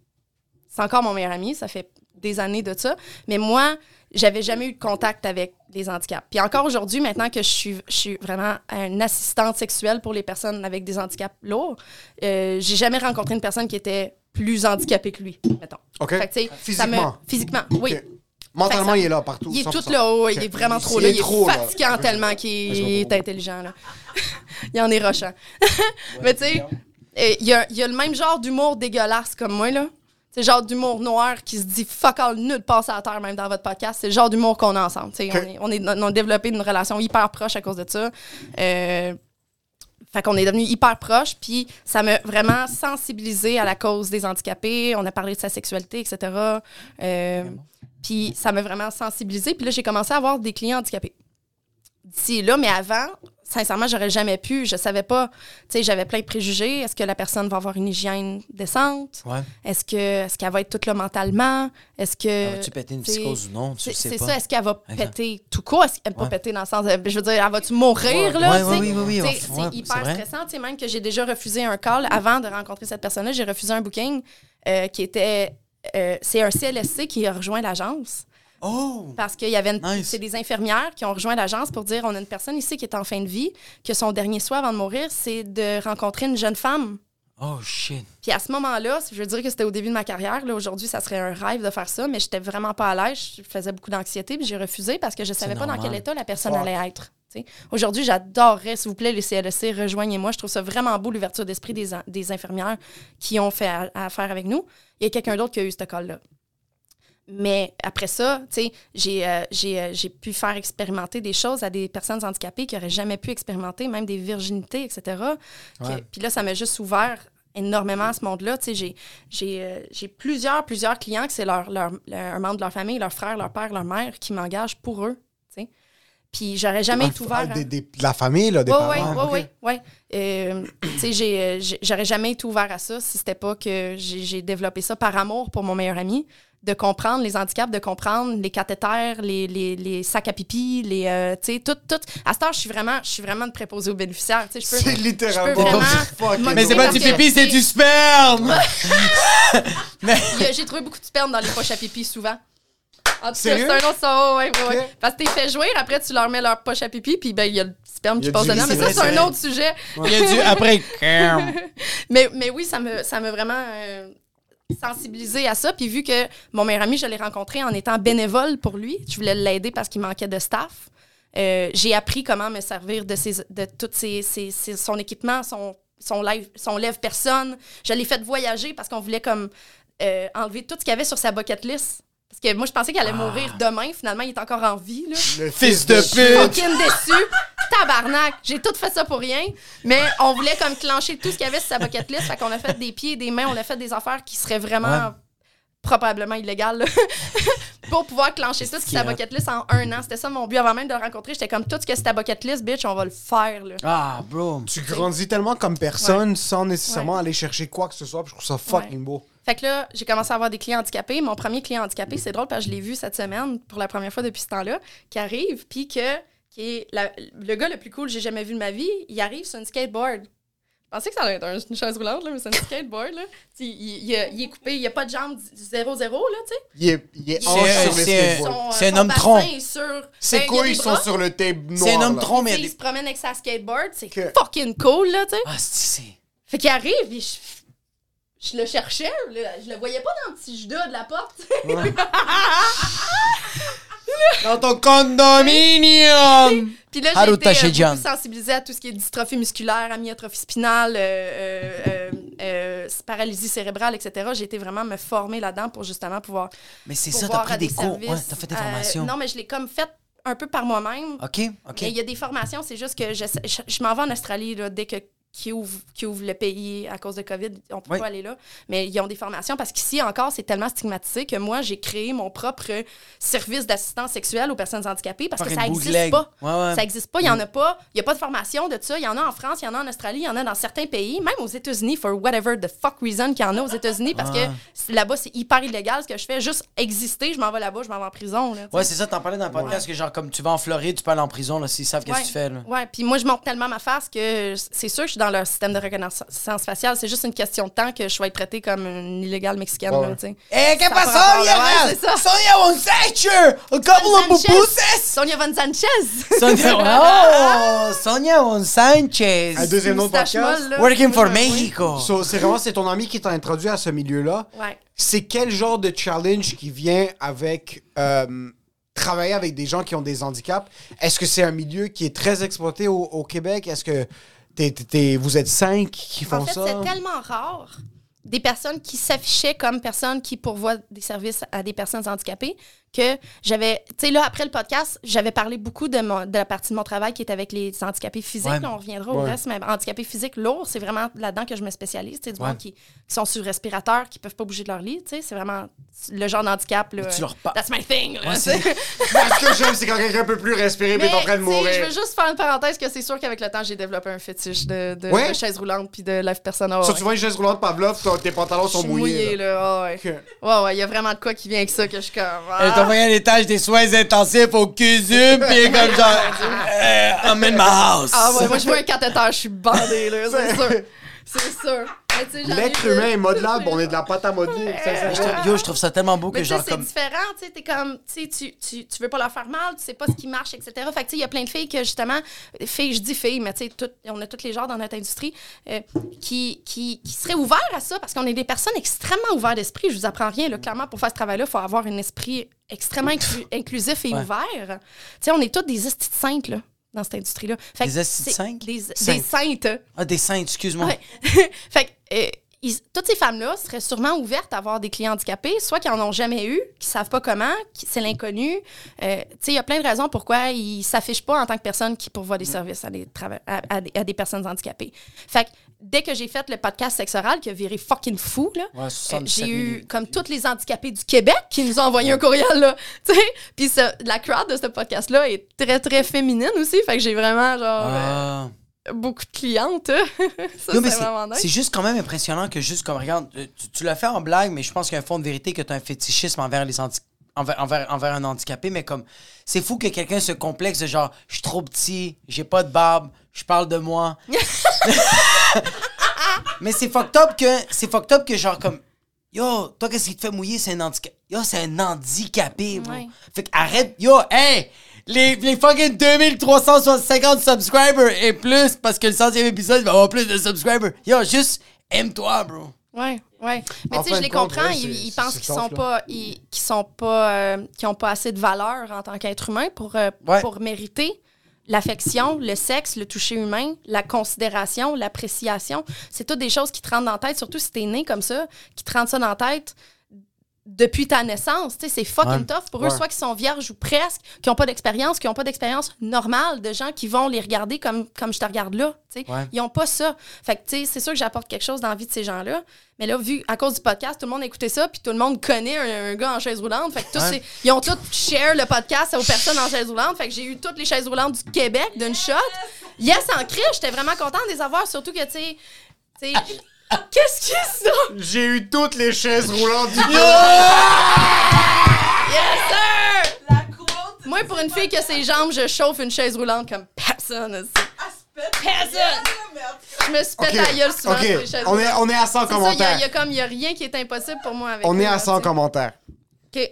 C'est encore mon meilleur ami, ça fait des années de ça. Mais moi, j'avais jamais eu de contact avec les handicaps. Puis encore aujourd'hui, maintenant que je suis, je suis vraiment une assistante sexuelle pour les personnes avec des handicaps lourds, euh, j'ai jamais rencontré une personne qui était plus handicapée que lui, mettons. Ok. Fait que, tu sais, ça me- Physiquement. Physiquement, oui. Mentalement, ça- il est là partout. Il est 100%. tout là-haut, il Ok. est vraiment trop Il là. est Il est trop, là. fatigant tellement qu'il est intelligent. Là. il en est rochant. Mais tu sais, euh, il y a, il y a le même genre d'humour dégueulasse comme moi. là. C'est le genre d'humour noir qui se dit fuck all nulle passe à terre, même dans votre podcast. C'est le genre d'humour qu'on a ensemble. On, est, on, est- on a développé une relation hyper proche à cause de ça. Euh, fait qu'on est devenus hyper proches, puis ça m'a vraiment sensibilisé à la cause des handicapés. On a parlé de sa sexualité, etc. Euh, puis ça m'a vraiment sensibilisé. Puis là, j'ai commencé à avoir des clients handicapés. D'ici là, mais avant, sincèrement, j'aurais jamais pu. Je savais pas. Tu sais, j'avais plein de préjugés. Est-ce que la personne va avoir une hygiène décente? Ouais. Est-ce que est-ce qu'elle va être toute là mentalement? Est-ce que. Vas-tu péter une psychose ou non? Tu c'est pas. ça, est-ce qu'elle va péter tout court? Est-ce qu'elle pas Ouais. péter dans le sens. de- je veux dire, elle va-tu mourir, là? Ouais, oui, oui, oui, ouais, C'est hyper stressant, tu sais, même que j'ai déjà refusé un call avant de rencontrer cette personne-là. J'ai refusé un booking euh, qui était. euh, c'est un CLSC qui a rejoint l'agence Oh! parce qu'il y avait une- Nice. c'est des infirmières qui ont rejoint l'agence pour dire on a une personne ici qui est en fin de vie, que son dernier souhait avant de mourir, c'est de rencontrer une jeune femme. Oh shit. Puis à ce moment-là, je veux dire que c'était au début de ma carrière. Là, aujourd'hui, ça serait un rêve de faire ça, mais j'étais vraiment pas à l'aise. Je faisais beaucoup d'anxiété, puis j'ai refusé parce que je savais pas dans quel état la personne Fuck. allait être. Aujourd'hui, j'adorerais, s'il vous plaît, les CLSC, rejoignez-moi. Je trouve ça vraiment beau, l'ouverture d'esprit des, des infirmières qui ont fait affaire avec nous. Il y a quelqu'un d'autre qui a eu ce call-là. Mais après ça, tu sais, j'ai euh, j'ai, euh, j'ai pu faire expérimenter des choses à des personnes handicapées qui n'auraient jamais pu expérimenter, même des virginités, etc. Ouais. Puis là, ça m'a juste ouvert énormément à ce monde-là. Tu sais, j'ai- j'ai euh, j'ai plusieurs, plusieurs clients que c'est leur, leur, leur- un membre de leur famille, leur frère, leur père, leur mère qui m'engagent pour eux. Puis j'aurais jamais été ouvert. Hein. des- des- de la famille, là, des Oui, parents. oui, oui, oui. J'aurais jamais été ouvert à ça si c'était pas que j'ai développé ça par amour pour mon meilleur ami, de comprendre les handicaps, de comprendre les cathéters, les, les, les sacs à pipi, les, euh, tu sais, tout, tout. À cette heure, je suis vraiment, je suis vraiment de préposé aux bénéficiaires. Tu sais, je peux, C'est littéralement. vraiment Mais c'est pas du pipi, c'est du sperme! J'ai trouvé beaucoup de sperme dans les poches à pipi souvent. En tout cas, c'est un autre ouais, ouais. Parce que t'es fait jouer, après tu leur mets leur poche à pipi, puis ben il y a le sperme qui passe dedans. Mais ça, c'est un autre sujet. Il y a du après. Mais, mais oui, ça me, ça m'a vraiment euh, sensibilisé à ça. Puis vu que mon meilleur ami, je l'ai rencontré en étant bénévole pour lui, je voulais l'aider parce qu'il manquait de staff. euh, j'ai appris comment me servir de, ses, de tout ses- son équipement, son, son, live, son lève-personne. Je l'ai fait voyager parce qu'on voulait comme euh, enlever tout ce qu'il y avait sur sa bucket list. Parce que moi, je pensais qu'elle allait mourir demain. Finalement, il est encore en vie. Là. Le Fils de Je suis pute! fucking déçue. Tabarnak. J'ai tout fait ça pour rien. Mais on voulait comme clencher tout ce qu'il y avait sur sa bucket list. Fait qu'on a fait des pieds, des mains, on a fait des affaires qui seraient vraiment Ouais. probablement illégales. là. pour pouvoir clencher tout sur qui sa bucket list en un an. C'était ça mon but avant même de le rencontrer. J'étais comme tout ce que c'est ta bucket list, bitch, on va le faire. Là. Ah, bro. Tu grandis tellement comme personne sans nécessairement aller chercher quoi que ce soit. puis Je trouve ça fucking beau. Fait que là, j'ai commencé à avoir des clients handicapés. Mon premier client handicapé, c'est drôle parce que je l'ai vu cette semaine pour la première fois depuis ce temps-là, qui arrive, puis que qui est la- le gars le plus cool que j'ai jamais vu de ma vie, il arrive sur une skateboard. Je pensais que ça allait être un- une chaise roulante, là, mais c'est une skateboard. Là. Il, il, il est coupé, il n'y a pas de jambes 0-0, là, tu sais. Il est, il est sur c'est- euh, c'est un homme tronc. Ses Ben, a couilles sont sur le tape noir. C'est un homme tronc, mais il se promène avec sa skateboard, c'est Que- fucking cool, là, tu sais. Ah, c'est. Fait qu'il arrive, puis je, je le cherchais, je le voyais pas dans le petit judas de la porte. Dans ton condominium! Puis là, été euh, sensibilisée à tout ce qui est dystrophie musculaire, amyotrophie spinale, euh, euh, euh, euh, paralysie cérébrale, etc. J'ai été vraiment me former là-dedans pour justement pouvoir. Mais c'est ça, t'as pris des cours. Ouais, t'as fait des Euh, formations. non, mais je l'ai comme fait un peu par moi-même. Ok, ok. Mais il y a des formations, c'est juste que je, je, je m'en vais en Australie là, dès que qui ouvre, qui ouvre le pays à cause de COVID, on peut Oui. pas aller là. Mais ils ont des formations parce qu'ici encore, c'est tellement stigmatisé que moi, j'ai créé mon propre service d'assistance sexuelle aux personnes handicapées parce que ça n'existe pas. Ouais, ouais. Ça n'existe pas, il n'y en a pas. Il n'y a pas de formation de ça. Il y en a en France, il y en a en Australie, il y en a dans certains pays, même aux États-Unis, for whatever the fuck reason qu'il y en a aux États-Unis, parce Ouais. que là-bas, c'est hyper illégal ce que je fais. Juste exister, je m'en vais là-bas, je m'en vais en prison. Là, tu. Ouais, c'est ça, t'en parlais dans le podcast que genre, comme tu vas en Floride, tu peux aller en prison, là, s'ils savent qu'est-ce que tu fais, là. Ouais, puis moi, je monte tellement ma face que c'est sûr que je suis dans leur système de reconnaissance faciale. C'est juste une question de temps que je vais être traitée comme une illégale mexicaine. Ouais. là, sais. Eh, qu'est-ce Ça que Sonia? Sonia Wonsacher! A couple of Sanchez! pupusas! Sonia Von Sanchez! Sonia, oh, Sonia Won Sanchez! Un deuxième nom de podcast. molle. Working for. Mexico! So, c'est vraiment c'est ton ami qui t'a introduit à ce milieu-là. Ouais. C'est quel genre de challenge qui vient avec euh, travailler avec des gens qui ont des handicaps? Est-ce que c'est un milieu qui est très exploité au, au Québec? Est-ce que vous êtes cinq qui font En fait, ça? c'est tellement rare des personnes qui s'affichaient comme personnes qui pourvoient des services à des personnes handicapées que j'avais, tu sais, là, après le podcast, j'avais parlé beaucoup de, mon- de la partie de mon travail qui est avec les handicapés physiques. Ouais. Là, on reviendra au Ouais. reste, mais handicapés physiques lourds, c'est vraiment là-dedans que je me spécialise. C'est du Ouais. monde qui, qui sont sur respirateur, qui peuvent pas bouger de leur lit, tu sais, c'est vraiment le genre d'handicap, là. Tu leur parles. That's my thing, là, tu sais. Ce que j'aime, c'est quand quelqu'un peut plus respirer et Mais, est en train de tu sais, mourir. Je veux juste faire une parenthèse que c'est sûr qu'avec le temps, j'ai développé un fétiche de, de, de chaise roulante puis de live persona. Tu vois une chaise roulante Pavlov, tes pantalons sont mouillés. mouillée, là. là. Ah ouais. Ok. Ouais, ouais, il y a vraiment de quoi qui vient avec ça que je suis comme. Ah. T'a envoyé un étage des soins intensifs au CUSUM, est comme genre, euh, I'm in my house. Ah ouais, moi je vois un cathéter, je suis bandée, là, c'est sûr. C'est sûr. L'être humain est modelable, on est de la pâte à modeler. Yo, je trouve ça tellement beau que genre c'est différent, tu sais, t'es comme, tu tu, veux pas leur faire mal, tu sais pas ce qui marche, etc. Fait que, tu sais, il y a plein de filles que, justement, filles, je dis filles, mais tu sais, on a tous les genres dans notre industrie, euh, qui, qui, qui seraient ouverts à ça, parce qu'on est des personnes extrêmement ouvertes d'esprit. Je vous apprends rien, là. Clairement, pour faire ce travail-là, il faut avoir un esprit extrêmement inclu- inclusif et ouvert. Tu sais, on est toutes des saintes, là, dans cette industrie-là. Fait Des c'est- saintes? Des, Saintes. des saintes. Ah, des saints, excuse-moi. Ouais. fait que, euh, ils- toutes ces femmes-là seraient sûrement ouvertes à avoir des clients handicapés, soit qui en ont jamais eu, qui savent pas comment, qui- c'est l'inconnu. Euh, il y a plein de raisons pourquoi ils s'affichent pas en tant que personne qui pourvoit des services à des, trava- à, à des, à des personnes handicapées. Fait que dès que j'ai fait le podcast Sexe oral, qui a viré fucking fou, là, Ouais, euh, 77 j'ai eu comme tous les handicapés du Québec qui nous ont envoyé un courriel, là. Tu sais, puis la crowd de ce podcast-là est très, très féminine aussi. Fait que j'ai vraiment, genre, euh, Ah. Beaucoup de clientes. ça, mais c'est c'est- vraiment nice. c'est juste quand même impressionnant que juste comme regarde, euh, tu, tu l'as fait en blague, mais je pense qu'il y a un fond de vérité que tu as un fétichisme envers les envers, envers, envers un handicapé, mais comme c'est fou que quelqu'un se complexe de genre je suis trop petit, j'ai pas de barbe, je parle de moi. mais c'est fucked up que c'est fucked up que genre comme Yo, toi, qu'est-ce qui te fait mouiller? C'est un handicapé. Yo, c'est un handicapé. Ouais. Fait que arrête. Yo, hey! Les, les fucking 2350 subscribers et plus, parce que le centième épisode il va avoir plus de subscribers. Yo, juste aime-toi, bro. Ouais, ouais. Mais tu sais, je les comprends. ouais, ils, pensent qu'ils sont pas, ils, qu'ils sont pas, euh, qu'ils ont pas assez de valeur en tant qu'être humain pour, euh, Ouais. pour mériter l'affection, le sexe, le toucher humain, la considération, l'appréciation. C'est toutes des choses qui te rentrent dans la tête, surtout si t'es né comme ça, qui te rentrent ça dans la tête depuis ta naissance. Tu sais, c'est fucking Ouais. tough pour eux, Ouais. soit qui sont vierges ou presque, qui n'ont pas d'expérience, qui n'ont pas d'expérience normale de gens qui vont les regarder comme, comme je te regarde là. tu sais. Ouais. Ils n'ont pas ça. Fait que, tu sais, c'est sûr que j'apporte quelque chose dans la vie de ces gens-là. Mais là, vu, à cause du podcast, tout le monde a écouté ça, puis tout le monde connaît un, un gars en chaise roulante. Fait que tous ces- ils ont tous share le podcast aux personnes en chaise roulante. Fait que j'ai eu toutes les chaises roulantes du Québec d'une shot. Yes, en cri, j'étais vraiment contente de les avoir, surtout que, tu sais, qu'est-ce qui est ça? J'ai eu toutes les chaises roulantes du Yes, sir! La quote. Moi, pour une fille qui a ses jambes, je chauffe une chaise roulante comme personne. Personne! Je me suis pété la gueule souvent sur les chaises On est, roulantes. on est à 100 C'est ça, il y, a- commentaires. il y a comme, il y a rien qui est impossible pour moi avec On est à là, 100 tu sais. commentaires. OK.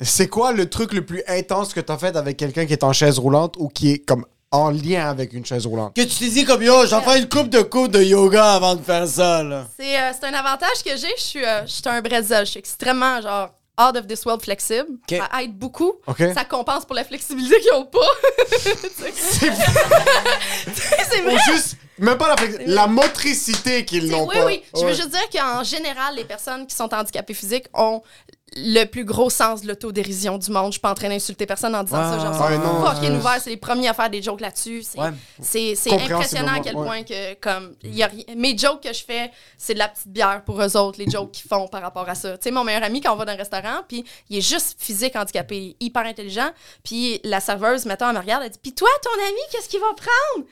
C'est quoi le truc le plus intense que t'as fait avec quelqu'un qui est en chaise roulante ou qui est comme en lien avec une chaise roulante? Que tu t'es dit comme yo, j'en fais une coupe de coups de yoga avant de faire ça, là. C'est euh, c'est un avantage que j'ai. Je suis euh, je suis un bretzel. Je suis extrêmement, genre, out of this world flexible. Ok. Ça aide beaucoup. OK. Ça compense pour la flexibilité qu'ils n'ont pas. c'est vrai. Ou juste, même pas la, motricité qu'ils C'est- n'ont oui, pas. oui. Je veux Ouais. juste dire qu'en général, les personnes qui sont handicapées physiques ont le plus gros sens de l'autodérision du monde. Je suis pas en train d'insulter personne en disant ça. Genre, c'est non, fucking euh, ouvert. C'est les premiers à faire des jokes là-dessus. C'est Ouais. impressionnant à quel ouais. point que, comme, il y a rien- mes jokes que je fais, c'est de la petite bière pour eux autres, les jokes qu'ils font par rapport à ça. Tu sais, mon meilleur ami, quand on va dans un restaurant, puis il est juste physique handicapé, hyper intelligent, puis la serveuse, mettons, elle me regarde, elle dit Puis toi, ton ami, qu'est-ce qu'il va prendre?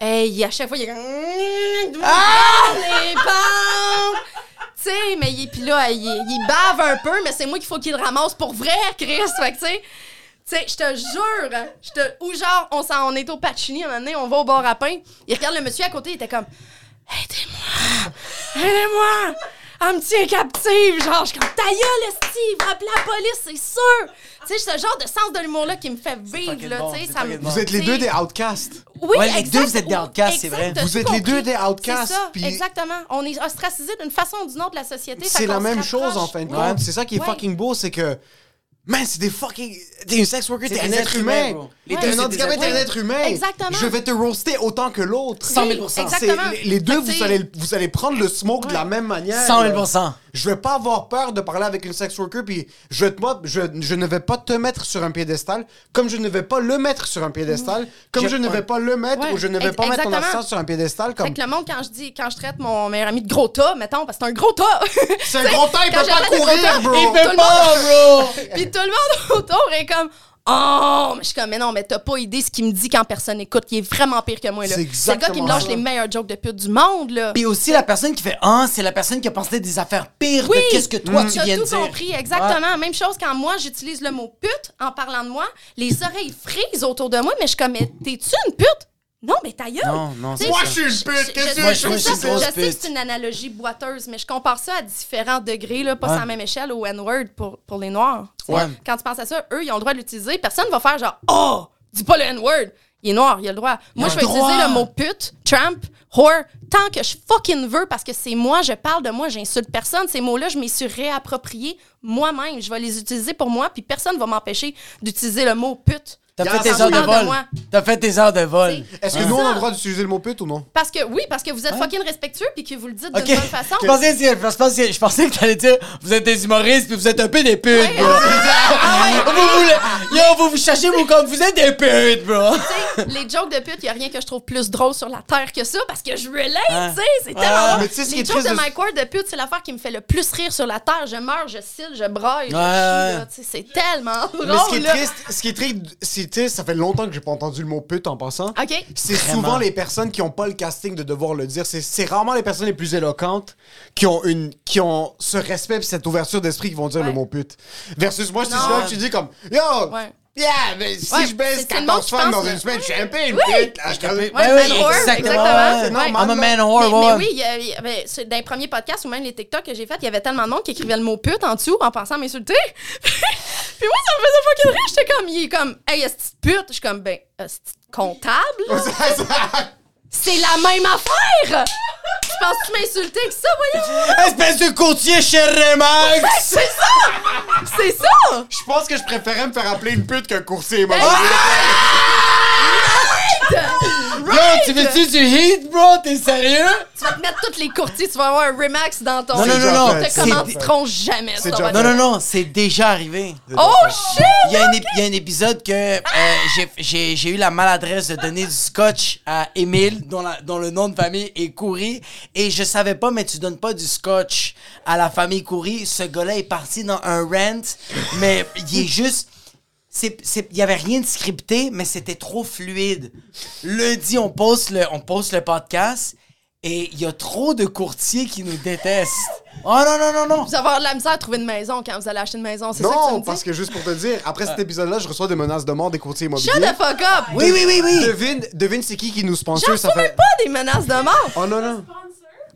Hey, à chaque fois, il est comme. Ah! Les pentes! Tu sais, mais il, puis là, il, il bave un peu, mais c'est moi qu'il faut qu'il le ramasse pour vrai, Chris. Fait que, tu sais, tu sais, je te jure, je te, ou genre, on, s'en- on est au Pacini, un moment donné, on va au bar à pain, il regarde le monsieur à côté, il était comme, aidez-moi, aidez-moi, elle me tient captive, genre, je suis comme, ta gueule, va appeler la police, c'est sûr. Tu sais, c'est ce genre de sens de l'humour-là qui me fait vivre, là, bon, tu sais, ça me... Vous êtes les deux des outcasts. oui, Ouais, les exact. deux, vous êtes des outcasts, c'est vrai. Vous êtes les deux des outcasts, C'est ça, puis- exactement. On est ostracisés d'une façon ou d'une autre de la société. C'est la même chose en fin de compte. C'est ça qui est fucking beau, c'est que. Man, c'est des fucking. T'es une sex worker, C'est t'es un être humain. T'es un handicapé, t'es un être humain. Exactement. Je vais te roaster autant que l'autre. 100 000 Oui, C'est- Exactement. Les, deux, vous allez, vous allez prendre le smoke de la même manière. 100 là. 000 Je vais pas avoir peur de parler avec une sex worker, puis je, vais te mo- je, je ne vais pas te mettre sur un piédestal, comme je ne vais pas le mettre sur un piédestal, comme Je- je, ne vais pas le mettre, Ouais, ou je ne vais pas mettre ton assistant sur un piédestal, Fait comme. que le monde, quand je dis, quand je traite mon meilleur ami de gros tas, mettons, parce que c'est un gros tas. C'est un gros temps, il peut pas courir, gros tas, bro! Il peut pas, bro! Puis tout le monde autour est comme Oh, mais je suis comme, mais non, mais t'as pas idée ce qu'il me dit quand personne écoute. Il est vraiment pire que moi, là. C'est C'est le gars qui me lâche ça. les meilleurs jokes de pute du monde, là. Puis aussi, la personne qui fait Ah, c'est la personne qui a pensé des affaires pires Oui. que qu'est-ce que toi tu Tu as viens de tout dire. compris, exactement. Même chose quand moi, j'utilise le mot pute en parlant de moi, les oreilles frisent autour de moi, mais je suis comme, mais t'es-tu une pute? Non, mais ta gueule! Non, non, Tu sais, c'est Moi, ça. je suis une pute, qu'est-ce que Moi, je je- je je suis sais, je sais que c'est une analogie boiteuse, mais je compare ça à différents degrés, là, pas Ouais. sur la même échelle au N-word pour, pour les Noirs. Ouais. Quand tu penses à ça, eux, ils ont le droit de l'utiliser. Personne va faire genre Oh, dis pas le N-word. Il est noir, il a le droit. Moi, je vais droit. utiliser le mot pute, tramp, whore, tant que je fucking veux, parce que c'est moi, je parle de moi, j'insulte personne. Ces mots-là, je m'y suis réapproprié moi-même. Je vais les utiliser pour moi, puis personne va m'empêcher d'utiliser le mot pute. T'as Gars, fait tes heures de vol. T'as fait tes heures de vol. Est-ce que C'est nous, on a le droit d'utiliser le mot pute ou non? Parce que oui, parce que vous êtes fucking respectueux puis que vous le dites Ok. d'une bonne façon. Je pensais, que- je pensais, je pensais que t'allais dire, vous êtes des humoristes puis vous êtes un peu des putes, bro. vous voulez, yo, vous vous cherchez vous comme vous êtes des putes, bro. Tu sais, les jokes de pute, il a rien que je trouve plus drôle sur la terre que ça parce que je relate, Ah. tu sais, c'est Ah. tellement qui Les jokes de Mike Ward de pute, c'est l'affaire qui me fait le plus rire sur la terre. Je meurs, je cille, je braille, je Ouais, chie, c'est tellement drôle. Mais ce qui est triste, tu sais, ça fait longtemps que j'ai pas entendu le mot pute en passant. OK. C'est souvent les personnes qui ont pas le casting de devoir le dire. C'est, c'est rarement les personnes les plus éloquentes qui ont une, qui ont ce respect et cette ouverture d'esprit qui vont dire Ouais. le mot pute. Versus moi, je suis Non. souvent que tu dis comme, yo, Ouais. yeah, mais si Ouais, je baisse c'est- c'est le 14 monde qui femmes pense, dans une semaine, je suis un peu une pute. là. Je suis comme- Ouais, man whore, exactement. C'est normal, I'm a man whore, Mais, mais ouais. oui, il y a- il y avait- c'est- dans les premiers podcasts ou même les TikTok que j'ai fait, il y avait tellement de monde qui écrivait le mot pute en dessous en pensant à m'insulter. Puis moi, ça me faisait fucking rire. J'étais comme, il est comme, hey, est pute? Je suis comme, ben, est comptable? C'est la même affaire! Tu penses que tu m'insultais avec ça, voyons? Espèce de courtier chez Remax! C'est ça! C'est ça! Je pense que je préférais me faire appeler une pute qu'un coursier immobilier. Yo, tu veux-tu du heat, bro? T'es sérieux? Tu vas te mettre tous les courtiers, tu vas avoir un Remax dans ton... Non, non, non, non. fait, Te c'est commanditeront jamais, ça. va Non, non, non, c'est déjà arrivé. Oh, shit! Il y, a un ép- il y a un épisode que euh, j'ai eu la maladresse de donner du scotch à Émile, dont, le nom de famille est Coury, et je savais pas, mais tu donnes pas du scotch à la famille Coury. Ce gars-là est parti dans un rant, mais il est juste. Il y avait rien de scripté, mais c'était trop fluide. Lundi, on poste le, on poste le podcast. Et il y a trop de courtiers qui nous détestent. Oh non, non, non, non. Vous allez avoir de la misère à trouver une maison quand vous allez acheter une maison, c'est ça que tu me Non, dis? parce que juste pour te dire, après cet épisode-là, je reçois des menaces de mort des courtiers immobiliers. Shut the fuck up! Oui, oui, oui, oui. Devine, devine c'est qui qui nous J'en sponsor, ça reçois fait... même pas des menaces de mort! Oh non, non.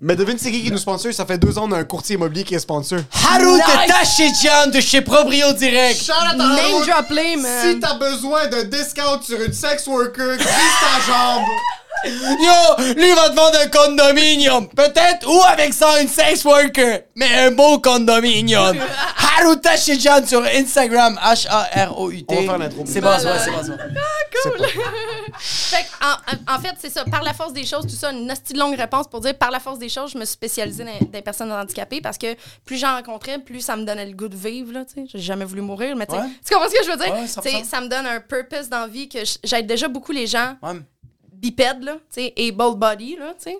Mais devine c'est qui qui nous sponsor, ça fait deux ans on a un courtier immobilier qui est sponsor. Haru Nice. de chez Proprio Direct. Name drop play, man! Si t'as besoin d'un discount sur une sex worker, glisse ta jambe. Yo, lui il va te vendre un condominium. Peut-être ou avec ça une sex worker. Mais un beau condominium. Haru Tachijan sur Instagram. H-A-R-O-U-T. On va faire l'intro. C'est bon, c'est bon, c'est bon, bon. cool! fait que, en, en fait, c'est ça. Par la force des choses, tout ça, une hostie de longue réponse pour dire par la force des choses, je me suis spécialisée dans, les personnes handicapées parce que plus j'en rencontrais, plus ça me donnait le goût de vivre, là, tu sais. J'ai jamais voulu mourir, mais. Ouais. Tu comprends ce que je veux dire? Ouais, 100%. Tu sais, ça me donne un purpose dans la vie que j'aide déjà beaucoup les gens Ouais. Bipèdes, là, tu sais, able body, là, tu sais.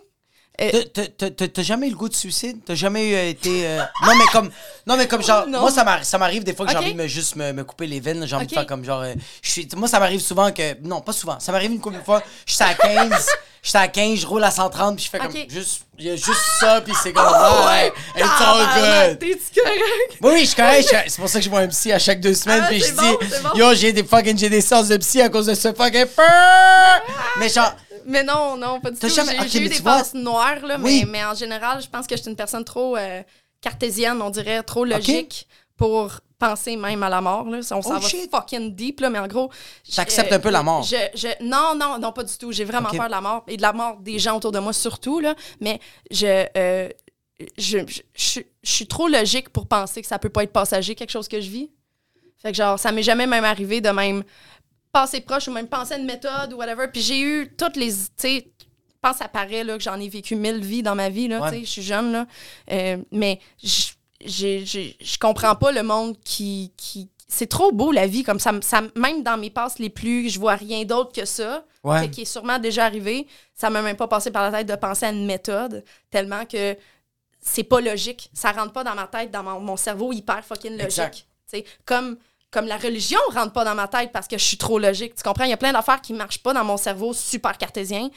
Euh, T'as- jamais eu le goût de suicide? T'as jamais eu, euh, été. euh, Non, mais comme. Non, mais comme genre. Non. Moi, ça m'arrive, des fois que j'ai envie de me, juste me, me couper les veines. J'ai envie de faire comme genre. euh, je suis, moi, ça m'arrive souvent que. Non, pas souvent. Ça m'arrive une couple de fois. Je suis à 15. Je suis à 15, je roule à 130, puis je fais comme. Juste. Il y a juste ça, puis c'est comme. Oh, ah, ouais! it's all good. T'es-tu correct? Oui, oui, je suis correct. C'est pour ça que je vois un psy à chaque deux semaines, Ah, puis je dis. bon. Yo, j'ai des fucking. J'ai des séances de psy à cause de ce fucking. Mais genre. Mais non, non, pas du tout. jamais- J'ai ok, j'ai eu des passes noires, là, Oui. mais, mais en général, je pense que je suis une personne trop euh, cartésienne, on dirait, trop logique pour penser même à la mort. Là. On s'en Oh, va shit. fucking deep, là, mais en gros... T'acceptes un peu la mort. je- je- non, non, non, pas du tout. J'ai vraiment peur de la mort et de la mort des gens autour de moi surtout, là, mais je... euh, je- je suis trop logique pour penser que ça peut pas être passager, quelque chose que je vis. Fait que genre, ça m'est jamais même arrivé de même passer proche ou même penser à une méthode ou whatever. Puis j'ai eu toutes les. Tu sais, je pense que ça paraît là, que j'en ai vécu mille vies dans ma vie. Là, Ouais. tu sais, Je suis jeune, là. Euh, mais je- comprends pas le monde qui. qui c'est trop beau la vie, comme ça, me- ça. me- Même dans mes passes les plus, je vois rien d'autre que ça, Ouais. qui est sûrement déjà arrivé. Ça m'a même pas passé par la tête de penser à une méthode, tellement que c'est pas logique. Ça rentre pas dans ma tête, dans mon, mon cerveau hyper fucking logique. Exact. Tu sais, Comme, comme la religion rentre pas dans ma tête parce que je suis trop logique. Tu comprends? Il y a plein d'affaires qui marchent pas dans mon cerveau super cartésien.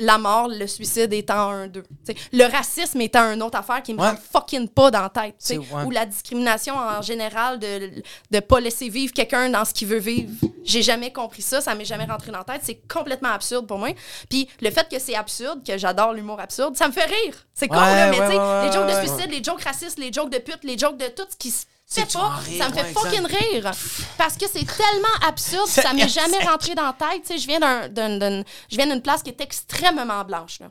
La mort, le suicide étant un d'eux. Le racisme étant une autre affaire qui me Ouais. rentre fucking pas dans la tête. ouais. Ou la discrimination en général de de pas laisser vivre quelqu'un dans ce qu'il veut vivre. J'ai jamais compris ça, ça m'est jamais rentré dans la tête. C'est complètement absurde pour moi. Puis le fait que c'est absurde, que j'adore l'humour absurde, ça me fait rire. C'est con, Ouais, là, mais tu sais, les jokes de suicide, les jokes racistes, les jokes de pute, les jokes de tout ce qui se Tu pas, ça me fait ouais, fucking rire. Parce que c'est tellement absurde, ça m'est jamais rentré dans la tête. Tu sais, je viens d'un- d'un- d'un- je viens d'une place qui est extrêmement blanche. Là.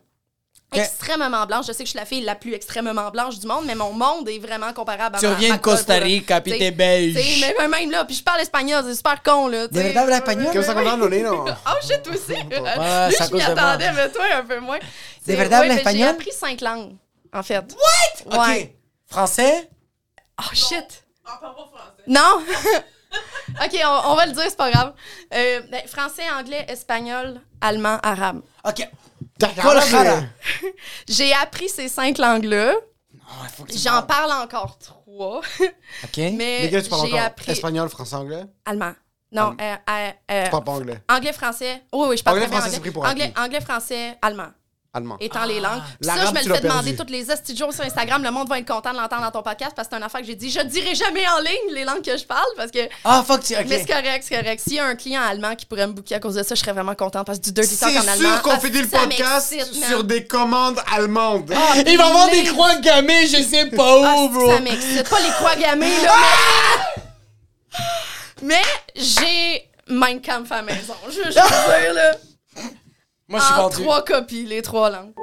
extrêmement blanche. Je sais que je suis la fille la plus extrêmement blanche du monde, mais mon monde est vraiment comparable à Tu reviens de Costa. Rica, puis t'es belge. t'sais, mais même, là, puis je parle espagnol, c'est super con, là. De verdad espagnol? ¿Qué vas a contar, Lolino? Oh shit, aussi! Ouais, Lui, je m'y de attendais, mais toi, un peu moins. C'est- verdad ouais, ben, J'ai espagnol? appris cinq langues, en fait. OK. Ouais. Français? Oh shit! En parle pas français. Non! ok, on, on va le dire, c'est pas grave. Euh, ben, français, anglais, espagnol, allemand, arabe. OK. D'accord, J'ai appris ces cinq langues-là. Oh, il faut que tu J'en parle encore trois. OK. mais Lesquels tu parles j'ai encore? appris Espagnol, français, anglais? allemand. Non, euh, euh, euh, Tu parles pas anglais. anglais, français. Oui, oui, je parle Anglais, français, c'est pris pour anglais. Anglais, français, allemand. Allemand. Étant les langues. Ça, L'arabe, je me le fais demander toutes les jours sur Instagram. Le monde va être content de l'entendre dans ton podcast parce que c'est une affaire que j'ai dit. Je dirai jamais en ligne les langues que je parle parce que. Ah, fuck, tu... OK. Mais c'est correct, c'est correct. S'il y a un client allemand qui pourrait me booker à cause de ça, je serais vraiment contente parce que du dirty C'est talk en allemand. sûr qu'on ah, finit le ça podcast sur des commandes allemandes. Il va y avoir des croix gammées, je sais pas Ah, où, c'est que bro. ça m'excite. Pas les croix gammées, là, mais... mais j'ai Mein Kampf à la maison. Je je veux dire, là. Moi, je suis En vendu. trois copies, les trois langues.